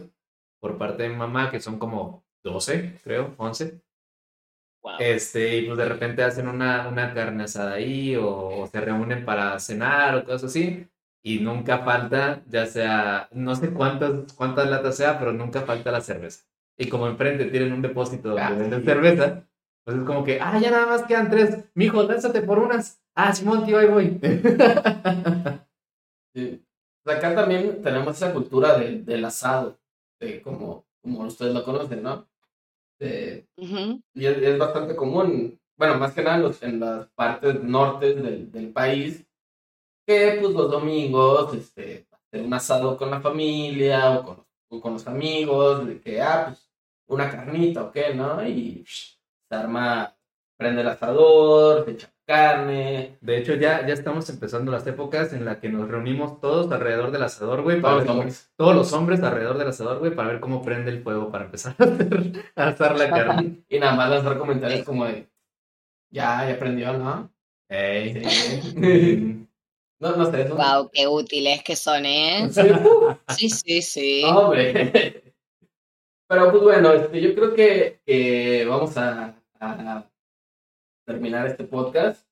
por parte de mi mamá, que son como 12, creo, 11. Wow. Este, y pues de repente hacen una, una carne asada ahí, o, o se reúnen para cenar o cosas así. Y nunca falta, ya sea, no sé cuántas, cuántas latas sea, pero nunca falta la cerveza. Y como enfrente tienen un depósito donde Ah, venden sí. cerveza, pues es como que, ah, ya nada más quedan tres. Mijo, lánzate por unas. Ah, Simón, tío, ahí voy. Sí. Acá también tenemos esa cultura de- del asado, de como, como ustedes lo conocen, ¿no? De- y es, es bastante común, bueno, más que nada en, los- en las partes nortes del, del país, que pues los domingos, este, hacer un asado con la familia o con, o con los amigos, de que, ah, pues, una carnita o qué, ¿no? Y psh, se arma, prende el asador, se echa carne, De hecho, ya, ya estamos empezando las épocas en las que nos reunimos todos alrededor del asador, güey. para todos cómo- todos los hombres alrededor del asador, güey, para ver cómo prende el fuego para empezar a, hacer, a la carne. Y nada más lanzar comentarios como de, ya, ya aprendió, ¿no? Ey. Sí. No, no sé, eso. Wow, qué útiles que son, ¿eh? Sí, Sí, sí, sí. hombre. Pero pues bueno, este, yo creo que, que vamos a, a terminar este podcast.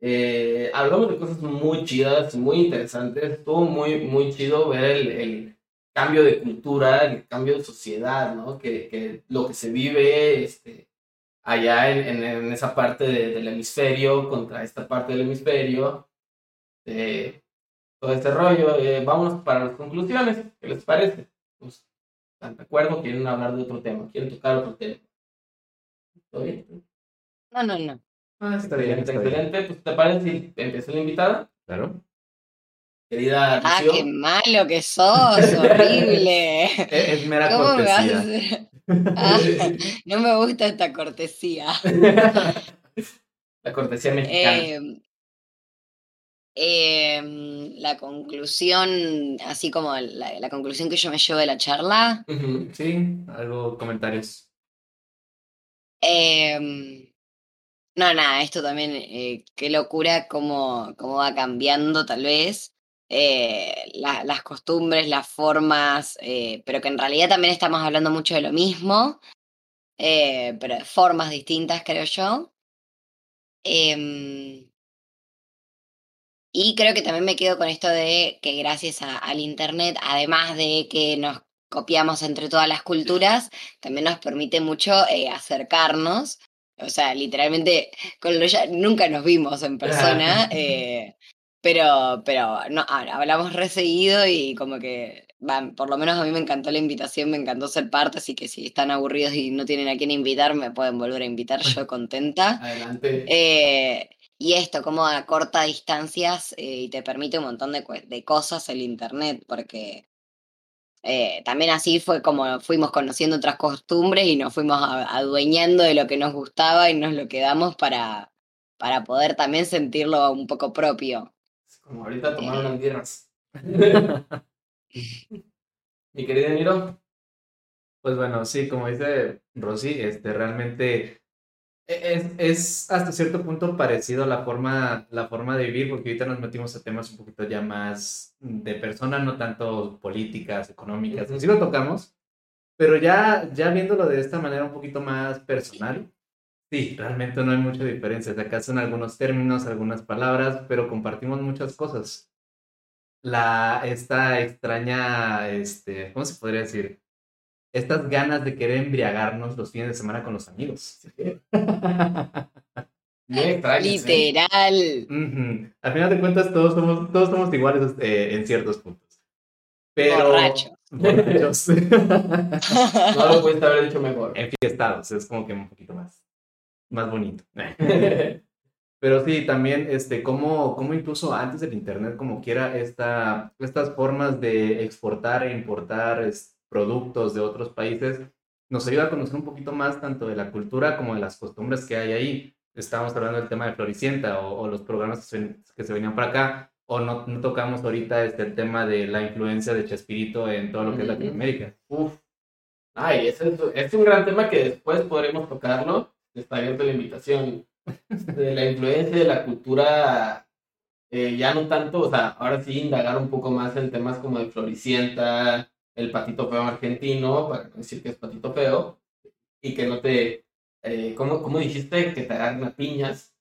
Eh, hablamos de cosas muy chidas, muy interesantes. Estuvo muy, muy chido ver el, el cambio de cultura, el cambio de sociedad, ¿no? Que, que lo que se vive este, allá en, en, en esa parte de- del hemisferio contra esta parte del hemisferio. eh, todo este rollo. Eh, vámonos para las conclusiones. ¿Qué les parece? Pues, ¿Están de acuerdo? ¿Quieren hablar de otro tema? ¿Quieren tocar otro tema? ¿Todo bien? No, no, no. Ah, está bien, está excelente. Pues, ¿te parece si empieza la invitada? Claro. Querida Ah, qué malo que sos, horrible. Es, es mera ¿Cómo me vas a cortesía. hacer? Ah, no me gusta esta cortesía. la cortesía mexicana. Eh, la conclusión, así como la, la conclusión que yo me llevo de la charla. Sí, algo, comentarios. em, no, nada, esto también, eh, qué locura cómo, cómo va cambiando tal vez eh, la- las costumbres, las formas, eh, pero que en realidad también estamos hablando mucho de lo mismo, pero de formas distintas, creo yo. Em, y creo que también me quedo con esto de que gracias a- al Internet, además de que nos copiamos entre todas las culturas, también nos permite mucho acercarnos. O sea, literalmente, con lo ya nunca nos vimos en persona, eh, pero, pero no, ha- hablamos re seguido y como que, por lo menos a mí me encantó la invitación, me encantó ser parte, así que si están aburridos y no tienen a quién invitar, me pueden volver a invitar, yo contenta. Adelante. Eh, y esto, como a corta distancias eh, y te permite un montón de, de cosas el internet, porque eh, también así fue como fuimos conociendo otras costumbres y nos fuimos adueñando de lo que nos gustaba y nos lo quedamos para, para poder también sentirlo un poco propio. Como ahorita tomaron Eh. las. Mi querida Niro. Pues bueno, sí, como dice Rosy, este, realmente es, es hasta cierto punto parecido a la forma, la forma de vivir, porque ahorita nos metimos a temas un poquito ya más de persona, no tanto políticas, económicas, sí lo tocamos, pero ya, ya viéndolo de esta manera un poquito más personal, sí, realmente no hay mucha diferencia. De acá son algunos términos, algunas palabras, pero compartimos muchas cosas. La, esta extraña, este, ¿cómo se podría decir? Estas ganas de querer embriagarnos los fines de semana con los amigos. Extraño. ¿eh? Literal. Ujú. Al final de cuentas, todos somos, todos somos iguales eh, en ciertos puntos. Pero. Borrachos. Borrachos. No lo pudiste haber dicho mejor. Enfiestados, es como que un poquito más, más bonito. Pero sí, también, este, como, como incluso antes del Internet, como quiera, esta, estas formas de exportar e importar es, productos de otros países, nos ayuda a conocer un poquito más tanto de la cultura como de las costumbres que hay ahí. Estábamos hablando del tema de Floricienta o, o los programas que se, que se venían para acá. o no, no tocamos ahorita este, el tema de la influencia de Chespirito en todo lo que es Ujú. Latinoamérica. Uf. Ay, ese es, es un gran tema que después podremos tocarlo. Está abierta la invitación. De la influencia de la cultura, eh, ya no tanto, o sea, ahora sí indagar un poco más en temas como de Floricienta, el patito feo argentino, para no decir que es patito feo, y que no te, eh, ¿cómo, cómo dijiste? Que te a piñas.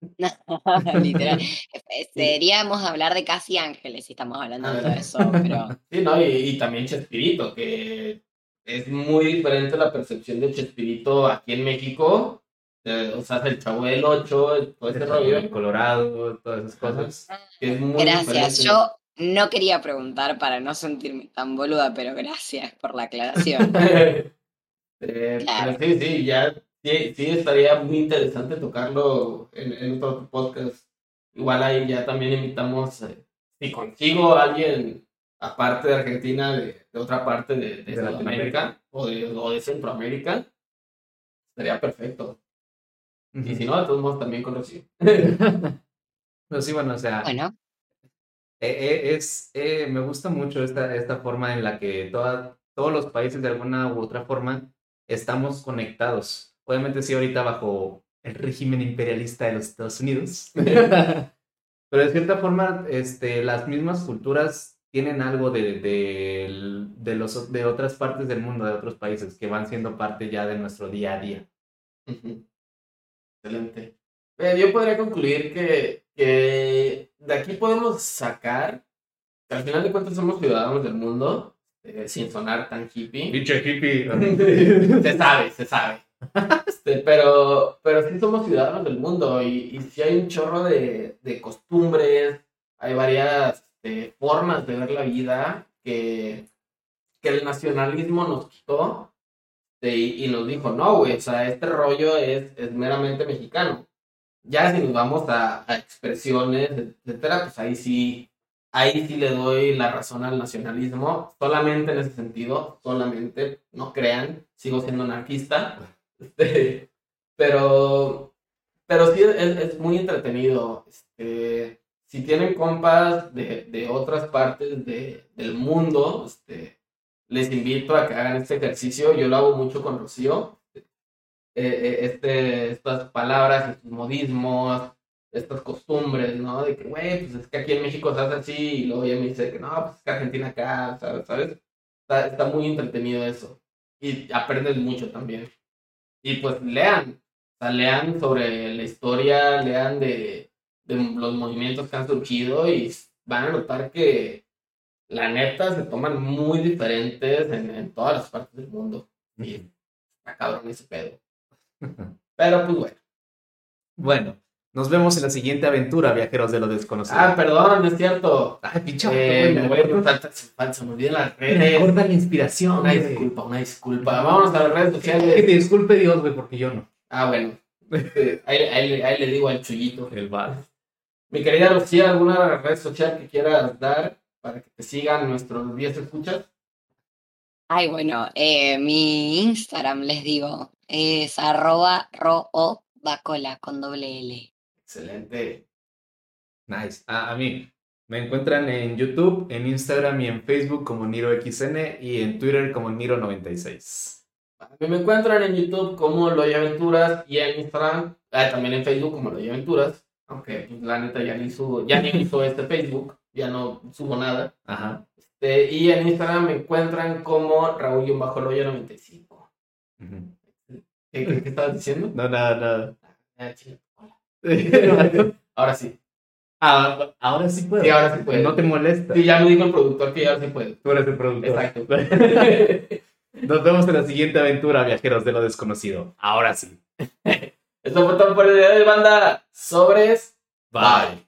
Literal. Eh, Deberíamos hablar de casi ángeles si estamos hablando de todo eso, pero Sí, ¿no? Y, y también Chespirito, que es muy diferente la percepción de Chespirito aquí en México. eh, o sea, el chavo del 8, todo ese rollo. El Colorado, todas esas cosas. que es muy gracias. diferente. Yo no quería preguntar para no sentirme tan boluda, pero gracias por la aclaración. Eh, Claro. Sí, sí, ya sí, sí estaría muy interesante tocarlo en, en otro podcast. Igual ahí ya también invitamos, eh, si consigo a alguien aparte de Argentina, de, de otra parte de, de De Latinoamérica o de, o de Centroamérica, estaría perfecto. Y si no, de todos modos también conocí. Pero sí, bueno, o sea, Bueno, eh, eh, es, eh, me gusta mucho esta, esta forma en la que toda- todos los países de alguna u otra forma estamos conectados. Obviamente sí, ahorita bajo el régimen imperialista de los Estados Unidos. Pero de cierta forma, este, las mismas culturas tienen algo de, de, de los, de otras partes del mundo, de otros países, que van siendo parte ya de nuestro día a día. Excelente. Eh, yo podría concluir que, que de aquí podemos sacar que al final de cuentas somos ciudadanos del mundo, eh, sin sonar tan hippie. Pinche hippie. se sabe, se sabe. Este, pero, pero sí somos ciudadanos del mundo y, y sí hay un chorro de, de costumbres, hay varias este, formas de ver la vida que, que el nacionalismo nos quitó este, y, y nos dijo, no, güey, o sea, este rollo es, es meramente mexicano. Ya si nos vamos a, expresiones, etcétera, pues ahí sí, ahí sí le doy la razón al nacionalismo, solamente en ese sentido, solamente, no crean, sigo siendo anarquista, este, pero, pero sí es, es muy entretenido. Este, si tienen compas de, de otras partes de, del mundo, este, les invito a que hagan este ejercicio. Yo lo hago mucho con Rocío. Eh, eh, este, estas palabras, estos modismos, estas costumbres, ¿no? De que, güey, pues es que aquí en México se hace así, y luego ella me dice que no, pues es que Argentina acá, ¿sabes? ¿Sabes? Está, está muy entretenido eso. Y aprendes mucho también. Y pues lean, o sea, lean sobre la historia, lean de, de los movimientos que han surgido y van a notar que la neta se toman muy diferentes en, en todas las partes del mundo. Y está cabrón ese pedo. Pero pues bueno. Bueno, nos vemos en la siguiente aventura, viajeros de lo desconocido. Ah, perdón, no es cierto. Ay, pinche Eh, me voy a me se, me olvidan las me redes. corta la inspiración. Una güey. disculpa, una disculpa. Vámonos a las redes Que sociales. te disculpe Dios, güey, porque yo no. Ah, bueno. Eh, Ahí, ahí- ahí le digo al chullito. El bar. Mi querida Lucía, ¿alguna red social que quieras dar para que te sigan nuestros 10 escuchas? ay, bueno, eh, mi Instagram, les digo, es arroba roobacola con doble L. Excelente. Nice. Ah, a mí. Me encuentran en YouTube, en Instagram y en Facebook como NiroXN y en Twitter como Niro96. A mí me encuentran en YouTube como Loy Aventuras y en Instagram, ah, también en Facebook como Loy Aventuras. Aunque pues, la neta ya ni subo, ya ni uso este Facebook, ya no subo nada. Ajá. Este, y en Instagram me encuentran como Raúl-Loya95. Ujú. ¿Qué, qué, qué estabas diciendo? No, nada, nada. Ah, hola. Ahora sí. Ah, ahora sí puedo. Sí, ahora sí puedes. No te molesta. Sí, ya me dijo el productor que ya ahora sí puede. Tú eres el productor. Exacto. Nos vemos en la siguiente aventura, viajeros de lo desconocido. Ahora sí. Esto fue todo por el día de hoy, banda. Sobres. Bye.